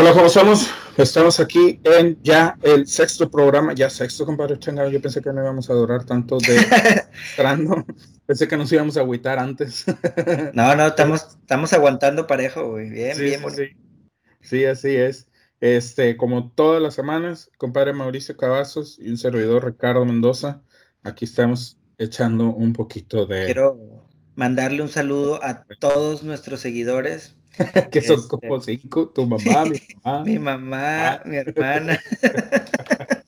Hola, ¿cómo estamos? Estamos aquí en ya el sexto programa, ya sexto, compadre Changa. Yo pensé que no íbamos a durar tanto de esperando. Pensé que nos íbamos a agüitar antes. no, no, estamos, estamos aguantando parejo, güey. Bien, bien. Sí, sí. sí, así es. Este, como todas las semanas, compadre Mauricio Cavazos y un servidor Ricardo Mendoza, aquí estamos echando un poquito de. Quiero mandarle un saludo a todos nuestros seguidores que son como este, cinco, tu mamá, mi mamá. mi mamá, ah. mi hermana.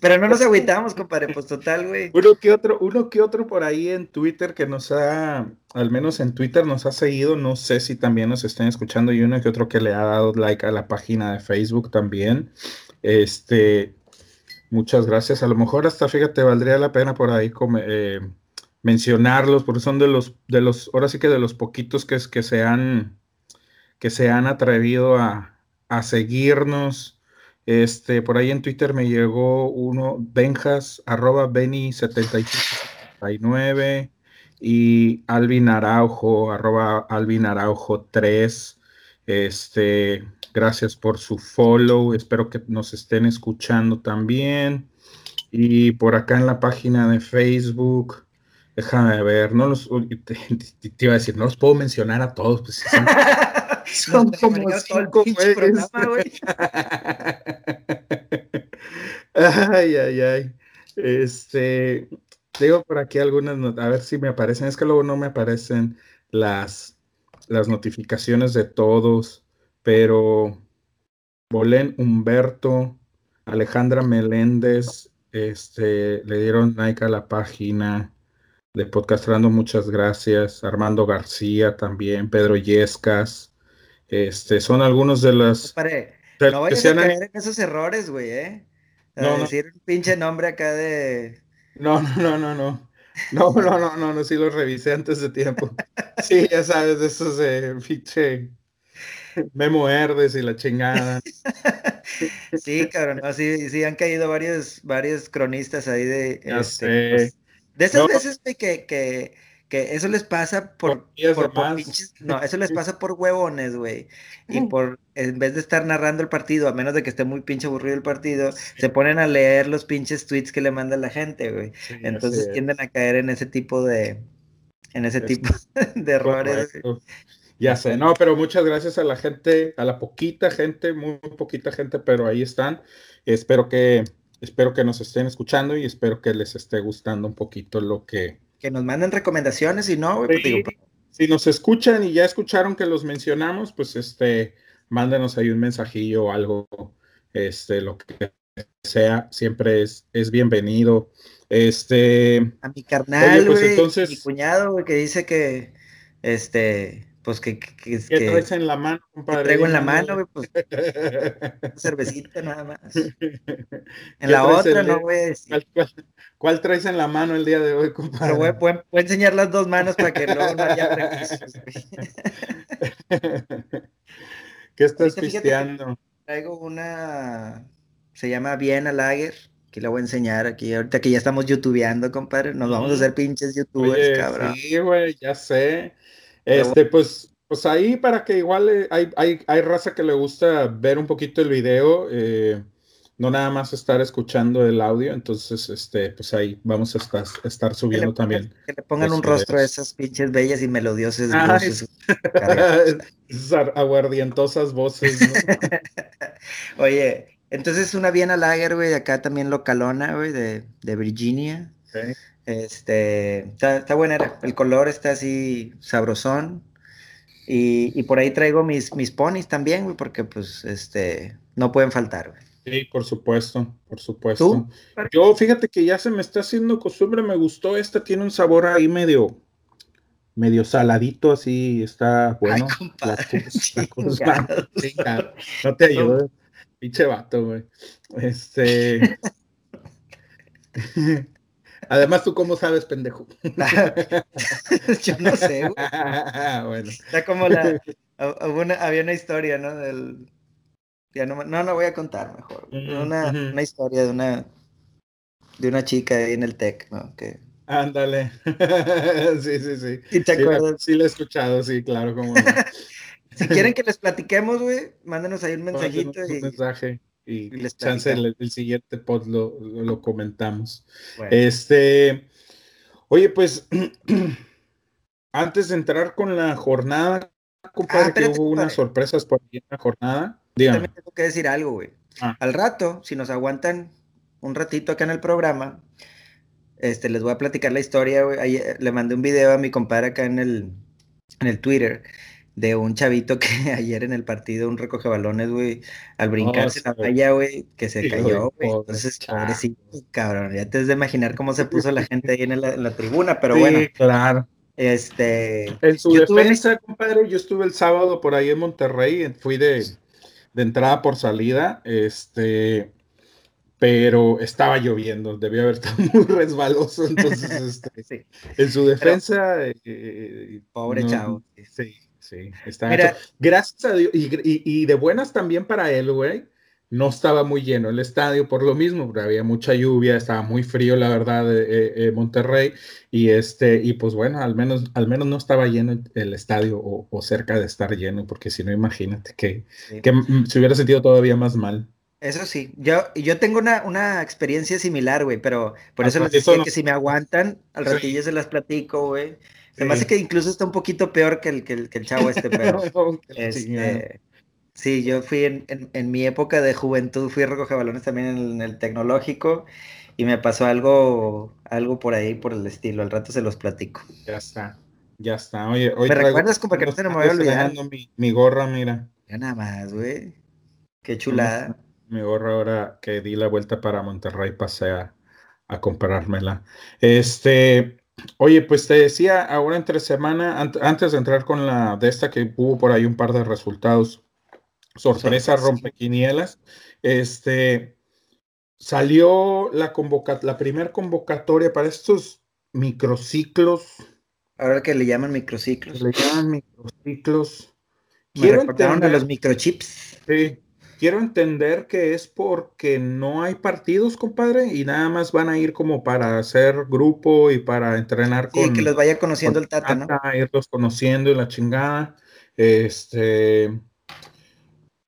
Pero no nos agüitamos, compadre, pues total, güey. Uno que otro, uno que otro por ahí en Twitter que nos ha, al menos en Twitter nos ha seguido, no sé si también nos estén escuchando, y uno que otro que le ha dado like a la página de Facebook también. Este, muchas gracias. A lo mejor hasta, fíjate, valdría la pena por ahí como, eh, mencionarlos, porque son de los, de los, ahora sí que de los poquitos que, que, se, han, que se han atrevido a, a seguirnos. Este, por ahí en Twitter me llegó uno, Benjas, arroba Beni7669 y Alvin Araujo, arroba Alvin Araujo 3. Este, gracias por su follow. Espero que nos estén escuchando también. Y por acá en la página de Facebook, Déjame ver, no los, te, iba a decir, no los puedo mencionar a todos, pues son, como cinco ay, ay, ay. Este, digo por aquí algunas, a ver si me aparecen, es que luego no me aparecen las, las notificaciones de todos, pero Bolén Humberto, Alejandra Meléndez, este, le dieron like a la página de Podcastrando, muchas gracias. Armando García también, Pedro Yescas. Este, son algunos de las. no vayas a caer en esos errores, güey, ¿eh? no, decir un pinche nombre acá de. No, no, no, no. No, no, no, no, no, sí lo revisé antes de tiempo. Sí, ya sabes, de esos de pinche Memo Herdes y la chingada. Sí, cabrón, no, sí, sí han caído varios, varios cronistas ahí de. Este, pues, de esas veces que, que, que, eso les pasa por, por, pinches, no, eso les pasa por huevones, güey. Y por, en vez de estar narrando el partido, a menos de que esté muy pinche aburrido el partido, se ponen a leer los pinches tweets que le manda la gente, güey. Entonces tienden a caer en ese tipo de, en ese tipo de errores. Ya sé, no, pero muchas gracias a la gente, a la poquita gente, muy poquita gente, pero ahí están. Espero que Espero que nos estén escuchando y espero que les esté gustando un poquito lo que... Que nos manden recomendaciones y no, pues si nos escuchan y ya escucharon que los mencionamos, pues este, mándenos ahí un mensajillo o algo, este, lo que sea, siempre es, es bienvenido. Este. A mi carnal, pues entonces... mi cuñado, güey, que dice que, este, pues que, que, ¿Qué traes en la mano, compadre? traigo en la mano, güey, pues cervecita nada más. En la otra no voy a decir. ¿Cuál, traes en la mano el día de hoy, compadre? Pero voy, voy, a enseñar las dos manos para que no, no haya ¿Qué estás pisteando? Traigo una, se llama Viena Lager, que la voy a enseñar aquí. Ahorita que ya estamos youtubeando, compadre, nos vamos a hacer pinches youtubers, cabrón. Sí, güey, ya sé. Este, pues, pues ahí para que igual eh, hay, hay, hay, raza que le gusta ver un poquito el video, eh, no nada más estar escuchando el audio, entonces, este, pues ahí vamos a estar, estar subiendo también. Que le pongan un rostro a esas pinches bellas y melodiosas voces. esas aguardientosas voces, Oye, entonces una Viena Lager, güey, acá también localona, güey, de, de Virginia. Este, está, buena, el color está así sabrosón. Y, por ahí traigo mis, mis ponis también, güey, porque pues, este, no pueden faltar, güey. Sí, por supuesto, por supuesto. Yo, fíjate que ya se me está haciendo costumbre, me gustó esta, tiene un sabor ahí medio, medio saladito, así, está bueno. no te ayudo, pinche vato, güey. Este... Además, ¿tú cómo sabes, pendejo? Yo no sé, güey. bueno. Está como la... había una historia, ¿no? Del... Ya no, no, no voy a contar mejor. Una, una historia de una de una chica ahí en el tech, ¿no? Que... Ándale. sí, sí, sí. ¿Y te acuerdas? Sí, la, he escuchado, sí, claro, como Si quieren que les platiquemos, güey, mándenos ahí un mensajito. y, un mensaje y, les chance el, siguiente pod lo, comentamos. Este, oye, pues antes de entrar con la jornada, compadre, ah, que hubo unas sorpresas por ahí en la jornada. Dígame. También tengo que decir algo, güey. Ah. Al rato, si nos aguantan un ratito acá en el programa, este, les voy a platicar la historia, güey. Eh, le mandé un video a mi compadre acá en el, en el Twitter de un chavito que ayer en el partido, un recoge balones, güey, al brincarse la valla, güey, que se cayó, güey. Entonces, pobrecito, cabrón, ya te has de imaginar cómo se puso la gente ahí en la, tribuna, pero bueno. claro. Este. En su defensa, compadre, yo estuve el sábado por ahí en Monterrey, fui de, de entrada por salida, este, pero estaba lloviendo, debió haber estado muy resbaloso, entonces, este, en su defensa... Eh, eh, pobre chavo. Sí, sí, está Gracias a Dios, y, de buenas también para él, güey, no estaba muy lleno el estadio por lo mismo, porque había mucha lluvia, estaba muy frío, la verdad, eh, Monterrey, y este, y pues bueno, al menos, al menos no estaba lleno el, estadio o, cerca de estar lleno, porque si no, imagínate que, que se hubiera sentido todavía más mal. Eso sí, yo, yo tengo una, una experiencia similar, güey, pero por eso les decía que si me aguantan, al ratillo se las platico, güey. Se me hace que incluso está un poquito peor que el, que el, que el chavo este, pero... este, sí, yo fui en, en, mi época de juventud, fui a recoger balones también en el, tecnológico y me pasó algo, algo por ahí, por el estilo. Al rato se los platico. Ya está, ya está. Oye, hoy ¿Me recuerdas como que no se me voy a olvidar? Mi, mi gorra, mira. Ya nada más, güey. Qué chulada mi gorra ahora que di la vuelta para Monterrey pasé a, comprármela. Este, oye, pues te decía, ahora entre semana, antes de entrar con la de esta que hubo por ahí un par de resultados, sorpresa, rompequinielas, este, salió la convoca la primera convocatoria para estos microciclos. Ahora que le llaman microciclos. Le llaman microciclos. Quiero entender, a los microchips. Sí, quiero entender que es porque no hay partidos, compadre, y nada más van a ir como para hacer grupo y para entrenar con. Y que los vaya conociendo el Tata, ¿no? Irlos conociendo y la chingada. Este.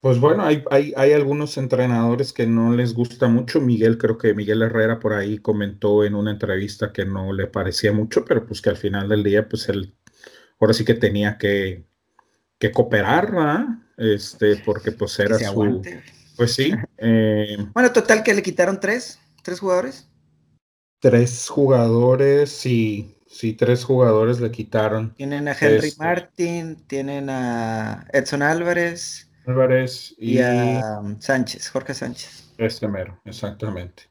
Pues bueno, hay, hay, hay, algunos entrenadores que no les gusta mucho. Miguel, creo que Miguel Herrera por ahí comentó en una entrevista que no le parecía mucho, pero pues que al final del día, pues él ahora sí que tenía que, que cooperar, ¿verdad? Este, porque pues era su... Pues sí. Eh, bueno, total que le quitaron tres, tres jugadores. Tres jugadores, sí, sí, tres jugadores le quitaron. Tienen a Henry este Martin, tienen a Edson Álvarez. Álvarez y, a um, Sánchez, Jorge Sánchez. Este mero, exactamente.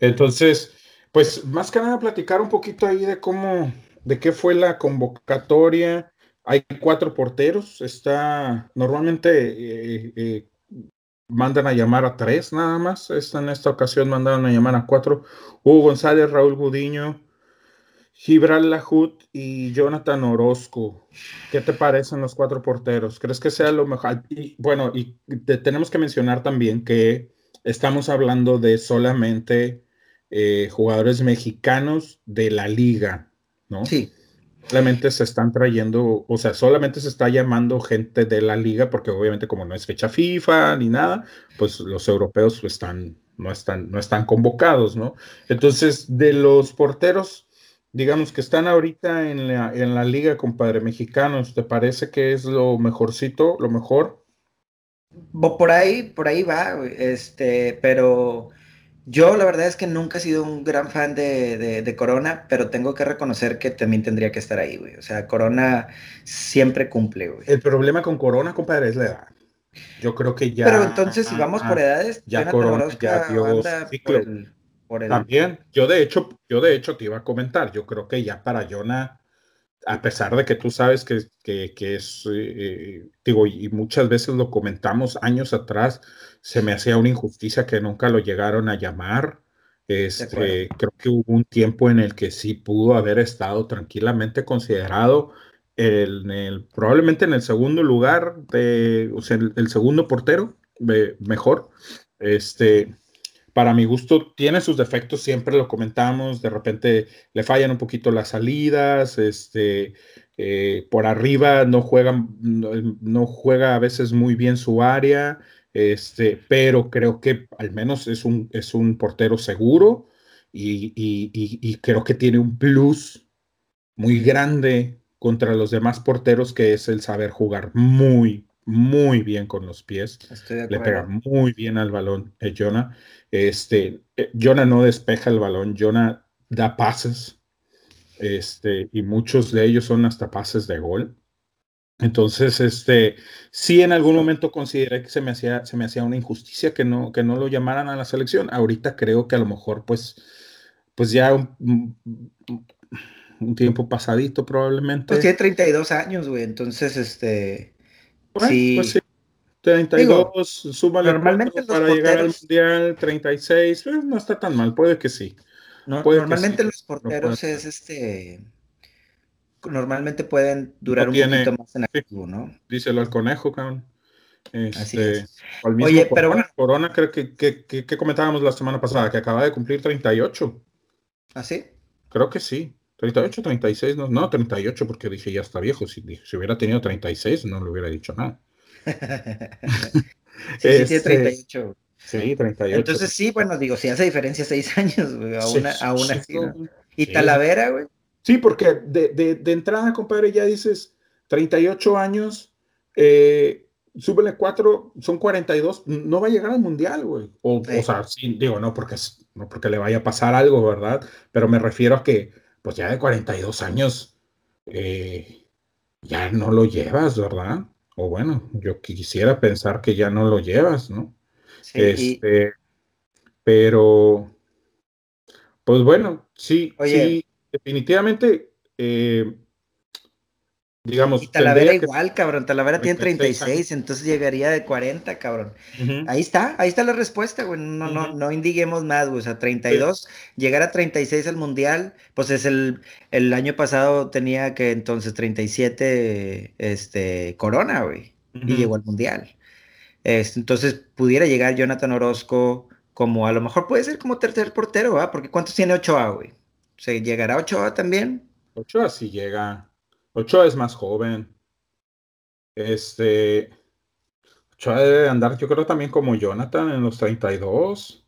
Entonces, pues más que nada platicar un poquito ahí de cómo, de qué fue la convocatoria, hay cuatro porteros. Está normalmente eh, eh, mandan a llamar a tres nada más. Esta, en esta ocasión mandaron a llamar a cuatro. Hugo González, Raúl Gudiño, Gibral Lajut y Jonathan Orozco. ¿Qué te parecen los cuatro porteros? ¿Crees que sea lo mejor? bueno, y tenemos que mencionar también que estamos hablando de solamente eh, jugadores mexicanos de la liga, ¿no? Sí solamente se están trayendo, o sea, solamente se está llamando gente de la liga, porque obviamente como no es fecha FIFA ni nada, pues los europeos están, no están, no están convocados, ¿no? Entonces, de los porteros, digamos que están ahorita en la, en la liga, compadre, mexicanos, ¿te parece que es lo mejorcito, lo mejor? Por ahí, por ahí va, este, pero yo la verdad es que nunca he sido un gran fan de, Corona, pero tengo que reconocer que también tendría que estar ahí, güey. O sea, Corona siempre cumple, güey. El problema con Corona, compadre, es la edad. Yo creo que ya. Pero entonces, si vamos por edades, ya Corona ya dio ciclo. También, yo de hecho, yo de hecho te iba a comentar, yo creo que ya para Jonah a pesar de que tú sabes que, es, eh, digo, y muchas veces lo comentamos años atrás, se me hacía una injusticia que nunca lo llegaron a llamar. Este, creo que hubo un tiempo en el que sí pudo haber estado tranquilamente considerado el, el probablemente en el segundo lugar, de, o sea, el, segundo portero, mejor. Este, para mi gusto tiene sus defectos, siempre lo comentamos, de repente le fallan un poquito las salidas, este, eh, por arriba no juega, no, juega a veces muy bien su área, este, pero creo que al menos es un, es un portero seguro y, creo que tiene un plus muy grande contra los demás porteros que es el saber jugar muy, muy bien con los pies. Le pega muy bien al balón, eh, Jonah. Este, eh, Jonah no despeja el balón, Jonah da pases este, y muchos de ellos son hasta pases de gol. Entonces, este, sí en algún momento consideré que se me hacía, se me hacía una injusticia que no, que no lo llamaran a la selección. Ahorita creo que a lo mejor, pues, pues ya un, un tiempo pasadito probablemente. Pues tiene 32 años, güey, entonces, este, sí. Pues sí. 32, súmale normalmente para llegar al mundial, 36, pues, no está tan mal, puede que sí normalmente los porteros es este. Normalmente pueden durar un poquito más en activo, ¿no? Díselo al conejo, cabrón. Así este, es. Oye, pero bueno. Corona, creo que, que, comentábamos la semana pasada, que acaba de cumplir 38. ¿Ah, sí? Creo que sí. 38, 36, no, no 38, porque dije ya está viejo. Si, si hubiera tenido 36, no le hubiera dicho nada. sí, sí, tiene 38. Este, Sí, 38. Entonces sí, bueno, digo, si hace diferencia seis años, güey, a una, a una ¿Y Talavera, güey? Sí, porque de, de, de, entrada, compadre, ya dices 38 años, eh, súbele 4, son 42, no va a llegar al mundial, güey. O, o sea, sí, digo, no porque, no porque le vaya a pasar algo, ¿verdad? Pero me refiero a que, pues ya de 42 años, eh, ya no lo llevas, ¿verdad? O bueno, yo quisiera pensar que ya no lo llevas, ¿no? este, Pero, pues bueno, sí, sí, definitivamente, eh, digamos. Y Talavera igual, cabrón. Talavera tiene 36, entonces llegaría de 40, cabrón. Ahí está, ahí está la respuesta, güey. No, no, no indiguemos más, güey. O sea, 32, llegar a 36 al mundial, pues es el, el año pasado tenía que entonces 37, este, Corona, güey. Y llegó al mundial. Este, entonces pudiera llegar Jonathan Orozco como a lo mejor puede ser como tercer portero, ¿va? Porque ¿cuántos tiene Ochoa, güey? ¿Se llegará Ochoa también? Ochoa sí llega. Ochoa es más joven. Este. Ochoa debe andar, yo creo también como Jonathan en los 32.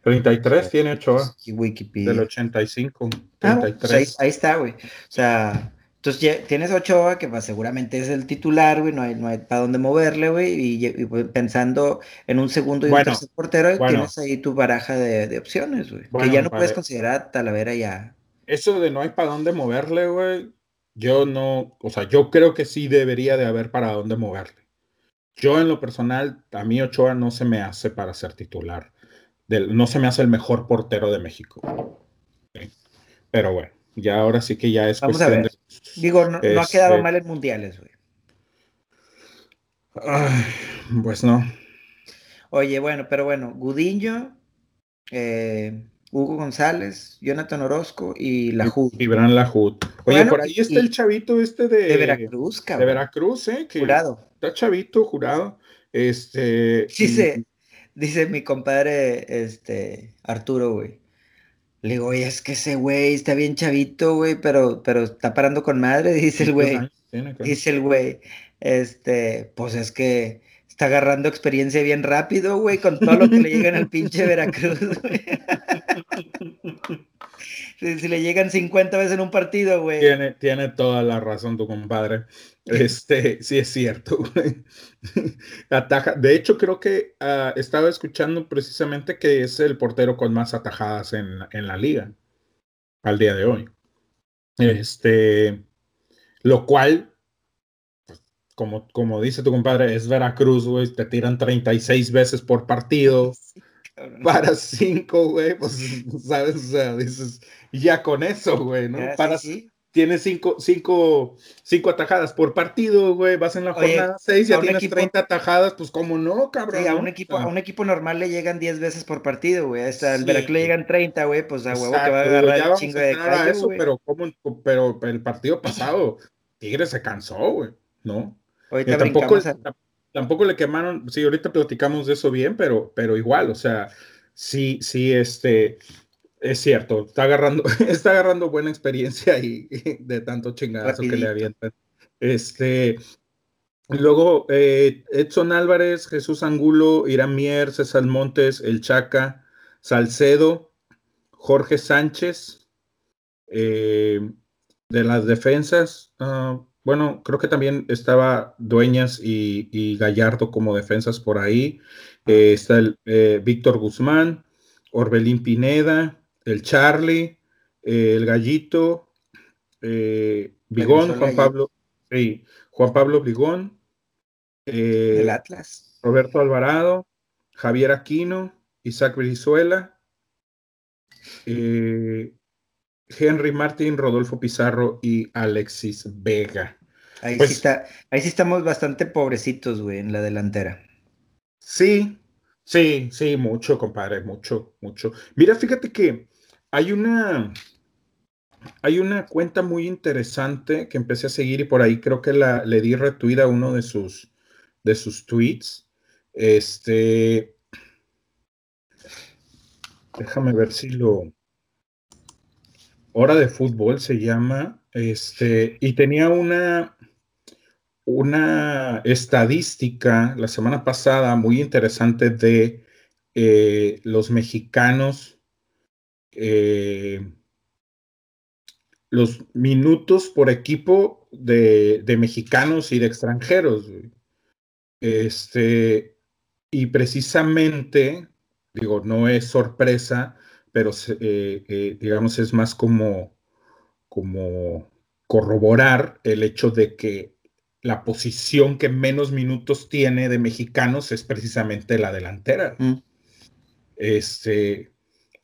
33 tiene Ochoa. Wikipedia. Del 85. 33. Ah, pues ahí, ahí, está, güey. O sea, entonces ya tienes Ochoa, que pues, seguramente es el titular, güey, no hay, no hay para dónde moverle, güey, y, pues, pensando en un segundo y un tercer portero, tienes ahí tu baraja de, opciones, güey, que ya no puedes considerar Talavera ya. Eso de no hay para dónde moverle, güey, yo no, o sea, yo creo que sí debería de haber para dónde moverle. Yo en lo personal, a mí Ochoa no se me hace para ser titular, no se me hace el mejor portero de México. Pero bueno. Ya ahora sí que ya es Vamos a ver. Digo, no, ha quedado mal en mundiales, güey. pues no. Oye, bueno, pero bueno, Gudiño, eh, Hugo González, Jonathan Orozco y la Y Bran Lajud. Oye, por ahí está el chavito este de, de Veracruz, cabrón. De Veracruz, ¿eh? jurado. Está chavito, jurado. Este. Dice, dice mi compadre, este, Arturo, güey. Le digo, oye, es que ese güey está bien chavito, güey, pero, pero está parando con madre, dice el güey. Dice el güey, este, pues es que está agarrando experiencia bien rápido, güey, con todo lo que le llegan al pinche Veracruz, güey. si, le llegan 50 veces en un partido, güey. Tiene, tiene toda la razón tu compadre. Este, sí es cierto, güey. Ataja. De hecho, creo que uh, estaba escuchando precisamente que es el portero con más atajadas en, en, la liga al día de hoy. Este, lo cual, como, como dice tu compadre, es Veracruz, güey, te tiran 36 veces por partido. para 5, güey, pues, ¿sabes? O sea, dices, ya con eso, güey, ¿no? Para, sí tienes cinco, cinco, cinco atajadas por partido, güey, vas en la jornada seis, ya tienes 30 atajadas, pues cómo no, cabrón. Sí, a un equipo, a un equipo normal le llegan 10 veces por partido, güey. Hasta el Veracruz le llegan 30, güey, pues a huevo que va a agarrar el chingo de callo, eso, pero ¿cómo, pero el partido pasado, Tigre se cansó, güey, ¿no? Ahorita tampoco, tampoco le quemaron, sí, ahorita platicamos de eso bien, pero, pero igual, o sea, sí, sí, este, Es cierto, está agarrando, está agarrando buena experiencia y de tanto chingadazo que le avientan. Este, luego eh, Edson Álvarez, Jesús Angulo, Irán Mier, César Montes, El Chaca, Salcedo, Jorge Sánchez, eh, de las defensas. Ah, bueno, creo que también estaba Dueñas y, Gallardo como defensas por ahí. Eh, está el Víctor Guzmán, Orbelín Pineda, el Charlie, eh, el Gallito, eh, Bigón, Juan Pablo, sí, Juan Pablo Bigón, eh, el Atlas, Roberto Alvarado, Javier Aquino, Isaac Brizuela, Henry Martín, Rodolfo Pizarro y Alexis Vega. Ahí, sí pues está, ahí sí estamos bastante pobrecitos, güey, en la delantera. Sí, sí, sí, mucho, compadre, mucho, mucho. Mira, fíjate que hay una, hay una cuenta muy interesante que empecé a seguir y por ahí creo que la, le di retweet a uno de sus, de sus tweets. Este, déjame ver si lo, Hora de fútbol se llama, este, y tenía una, una estadística la semana pasada muy interesante de eh, los mexicanos eh, los minutos por equipo de, mexicanos y de extranjeros. Este, y precisamente, digo, no es sorpresa, pero eh, eh, digamos es más como, como corroborar el hecho de que la posición que menos minutos tiene de mexicanos es precisamente la delantera. Mm. Este,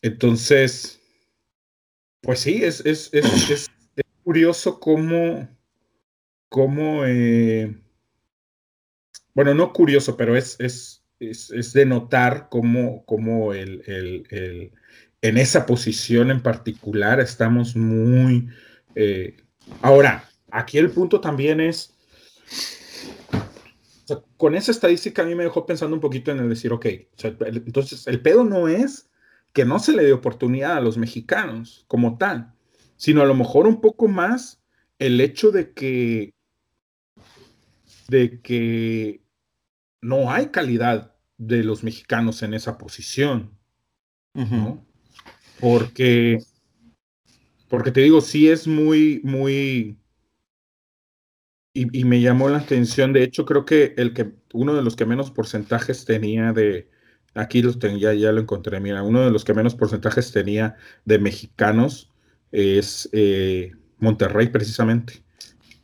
entonces, pues sí, es, es, es, curioso cómo, cómo eh, bueno, no curioso, pero es, es, es, de notar cómo, cómo el, el, en esa posición en particular estamos muy... Eh, ahora, aquí el punto también es, con esa estadística a mí me dejó pensando un poquito en el decir, ok, entonces el pedo no es que no se le dé oportunidad a los mexicanos como tal, sino a lo mejor un poco más el hecho de que de que no hay calidad de los mexicanos en esa posición. Porque, porque te digo, sí es muy, muy, y, me llamó la atención, de hecho creo que el que, uno de los que menos porcentajes tenía de, Aquí los tenía, ya lo encontré. Mira, uno de los que menos porcentajes tenía de mexicanos es eh, Monterrey, precisamente.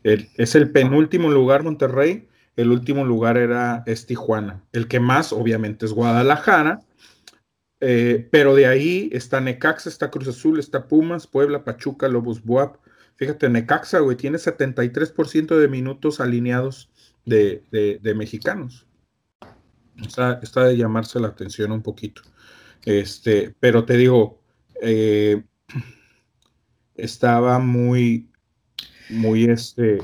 es el penúltimo lugar Monterrey, el último lugar era es Tijuana. El que más, obviamente, es Guadalajara, eh, pero de ahí está Necaxa, está Cruz Azul, está Pumas, Puebla, Pachuca, Lobos Buap. Fíjate, Necaxa, güey, tiene 73% de minutos alineados de, de mexicanos. Está, de llamarse la atención un poquito. Este, pero te digo, eh, estaba muy, muy este,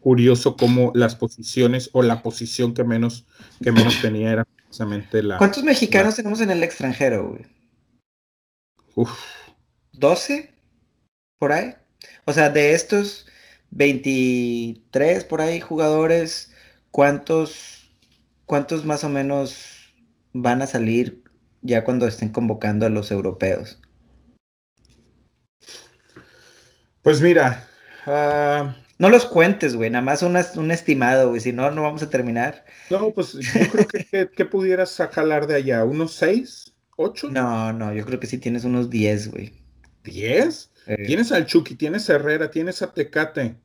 curioso cómo las posiciones o la posición que menos, que menos tenía era precisamente la. ¿Cuántos mexicanos tenemos en el extranjero, güey? Uf. ¿12? ¿Por ahí? O sea, de estos 23 por ahí jugadores, ¿cuántos ¿cuántos más o menos van a salir ya cuando estén convocando a los europeos? Pues mira, ah, no los cuentes, güey, nada más un estimado, güey, si no, no vamos a terminar. No, pues yo creo que, que, pudieras jalar de allá, unos seis, ocho. No, no, yo creo que sí tienes unos diez, güey. ¿Diez? Eh. Tienes al Chucky, tienes a Herrera, tienes a Tecate.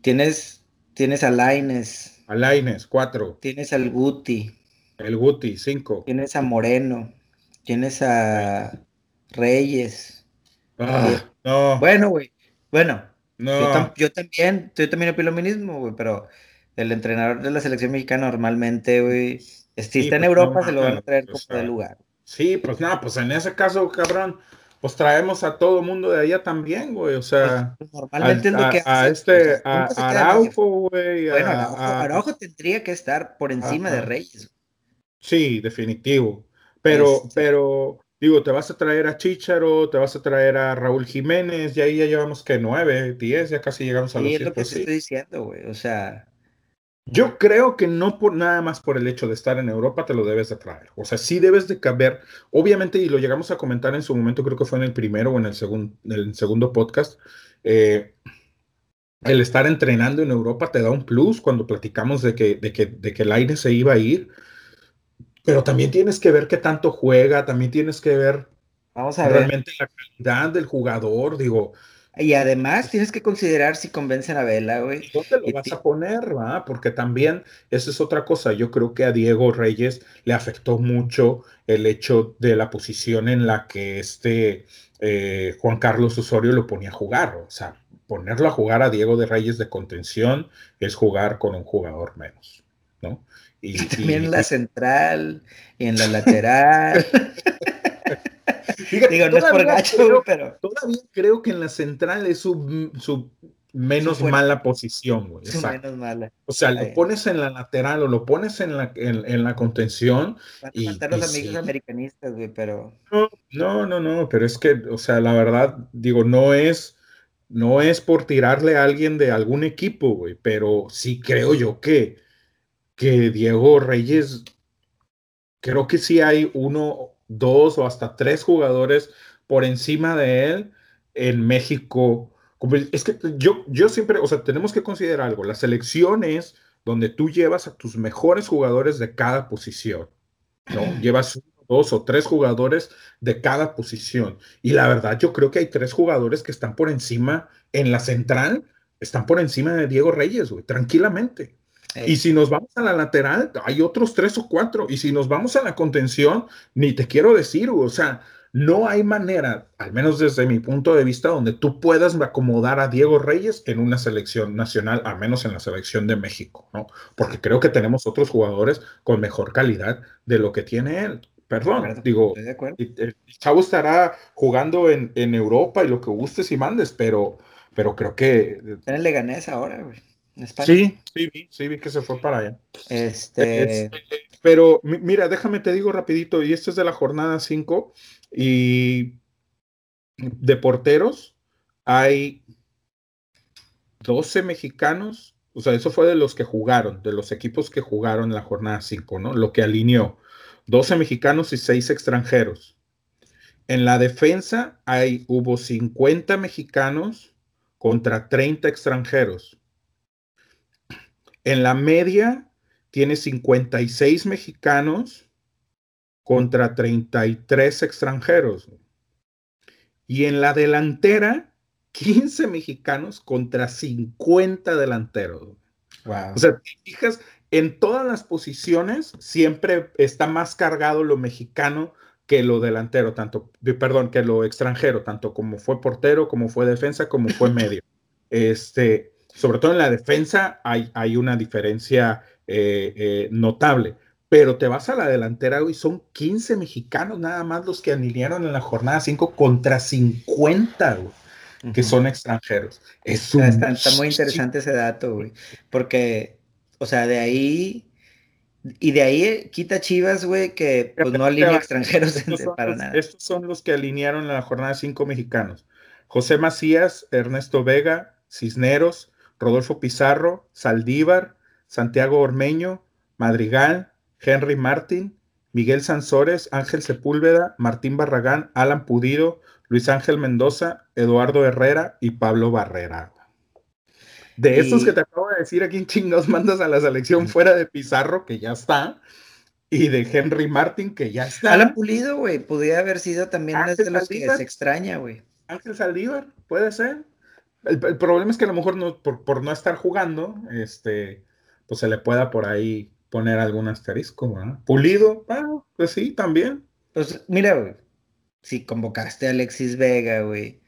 Tienes, tienes a Laines. Alaines, cuatro. Tienes al Guti. El Guti, cinco. Tienes a Moreno. Tienes a Reyes. Ah, no. Bueno, güey. Bueno. No. Yo, también, yo también opino lo mismo, güey, pero el entrenador de la selección mexicana normalmente, güey, si está en pues, Europa, se lo van a traer como de lugar. Sí, pues nada, pues en ese caso, cabrón, pues traemos a todo mundo de allá también, güey. O sea, pues, pues, normalmente a, es lo que a, este, a Araujo, güey. Bueno, Araujo, tendría que estar por encima de Reyes. Sí, definitivo. Pero, este pero, digo, te vas a traer a Chicharo, te vas a traer a Raúl Jiménez, y ahí ya llevamos que nueve, diez, ya casi llegamos a los es lo que estoy diciendo, güey, o sea... Yo creo que no por nada más por el hecho de estar en Europa te lo debes de traer. O sea, sí debes de caber, obviamente, y lo llegamos a comentar en su momento, creo que fue en el primero o en el, segundo en el segundo podcast, eh, el estar entrenando en Europa te da un plus cuando platicamos de que, de que, de que el aire se iba a ir, pero también tienes que ver qué tanto juega, también tienes que ver Vamos a realmente la calidad del jugador, digo. Y además tienes que considerar si convencen a Vela, güey. ¿Dónde lo vas a poner, va? Porque también, esa es otra cosa. Yo creo que a Diego Reyes le afectó mucho el hecho de la posición en la que este eh, Juan Carlos Osorio lo ponía a jugar. O sea, ponerlo a jugar a Diego de Reyes de contención es jugar con un jugador menos, ¿no? Y, también en la central y en la lateral. Digo, no es por gacho, pero. Todavía creo que en la central es su, su menos mala posición, güey. menos mala. O sea, lo pones en la lateral o lo pones en la, en, la contención. y, los amigos americanistas, güey, pero. No, no, no, pero es que, o sea, la verdad, digo, no es no es por tirarle a alguien de algún equipo, güey, pero sí creo yo que, que Diego Reyes, creo que sí hay uno, dos o hasta tres jugadores por encima de él en México. Es que yo, yo siempre, o sea, tenemos que considerar algo. La selección es donde tú llevas a tus mejores jugadores de cada posición. ¿no? Llevas dos o tres jugadores de cada posición. Y la verdad, yo creo que hay tres jugadores que están por encima en la central, están por encima de Diego Reyes, güey, tranquilamente. Y si nos vamos a la lateral, hay otros tres o cuatro. Y si nos vamos a la contención, ni te quiero decir, o sea, no hay manera, al menos desde mi punto de vista, donde tú puedas acomodar a Diego Reyes en una selección nacional, al menos en la selección de México, ¿no? Porque creo que tenemos otros jugadores con mejor calidad de lo que tiene él. Perdón, digo, el chavo estará jugando en, Europa y lo que gustes y mandes, pero, pero creo que. En Leganés ahora, güey. Sí, sí vi, sí vi que se fue para allá. Este... este pero mira, déjame te digo rapidito, y esto es de la jornada 5, y de porteros hay 12 mexicanos, o sea, eso fue de los que jugaron, de los equipos que jugaron en la jornada 5, ¿no? Lo que alineó. 12 mexicanos y 6 extranjeros. En la defensa hay, hubo 50 mexicanos contra 30 extranjeros. En la media tiene 56 mexicanos contra 33 extranjeros. Y en la delantera, 15 mexicanos contra 50 delanteros. Wow. O sea, te fijas, en todas las posiciones siempre está más cargado lo mexicano que lo delantero, tanto, perdón, que lo extranjero, tanto como fue portero, como fue defensa, como fue medio. Este, sobre todo en la defensa hay, hay una diferencia eh, eh, notable, pero te vas a la delantera y son 15 mexicanos nada más los que alinearon en la jornada 5 contra 50, que son extranjeros. Es está, está, muy interesante ese dato, güey, porque o sea, de ahí. Y de ahí quita Chivas, güey, que pues, no alinea extranjeros para nada. Estos son los que alinearon la jornada cinco mexicanos. José Macías, Ernesto Vega, Cisneros, Rodolfo Pizarro, Saldívar, Santiago Ormeño, Madrigal, Henry Martín, Miguel Sansores, Ángel Sepúlveda, Martín Barragán, Alan Pudido, Luis Ángel Mendoza, Eduardo Herrera y Pablo Barrera. De estos que te acabo de decir, ¿a quién chingados mandas a la selección fuera de Pizarro, que ya está? Y de Henry Martin, que ya está. Alan Pulido, güey, podría haber sido también uno de los que se extraña, güey. Ángel Saldívar, puede ser. El, problema es que a lo mejor no, por, no estar jugando, este, pues se le pueda por ahí poner algún asterisco, ¿verdad? Pulido, ah, pues sí, también. Pues mira, güey, si convocaste a Alexis Vega, güey,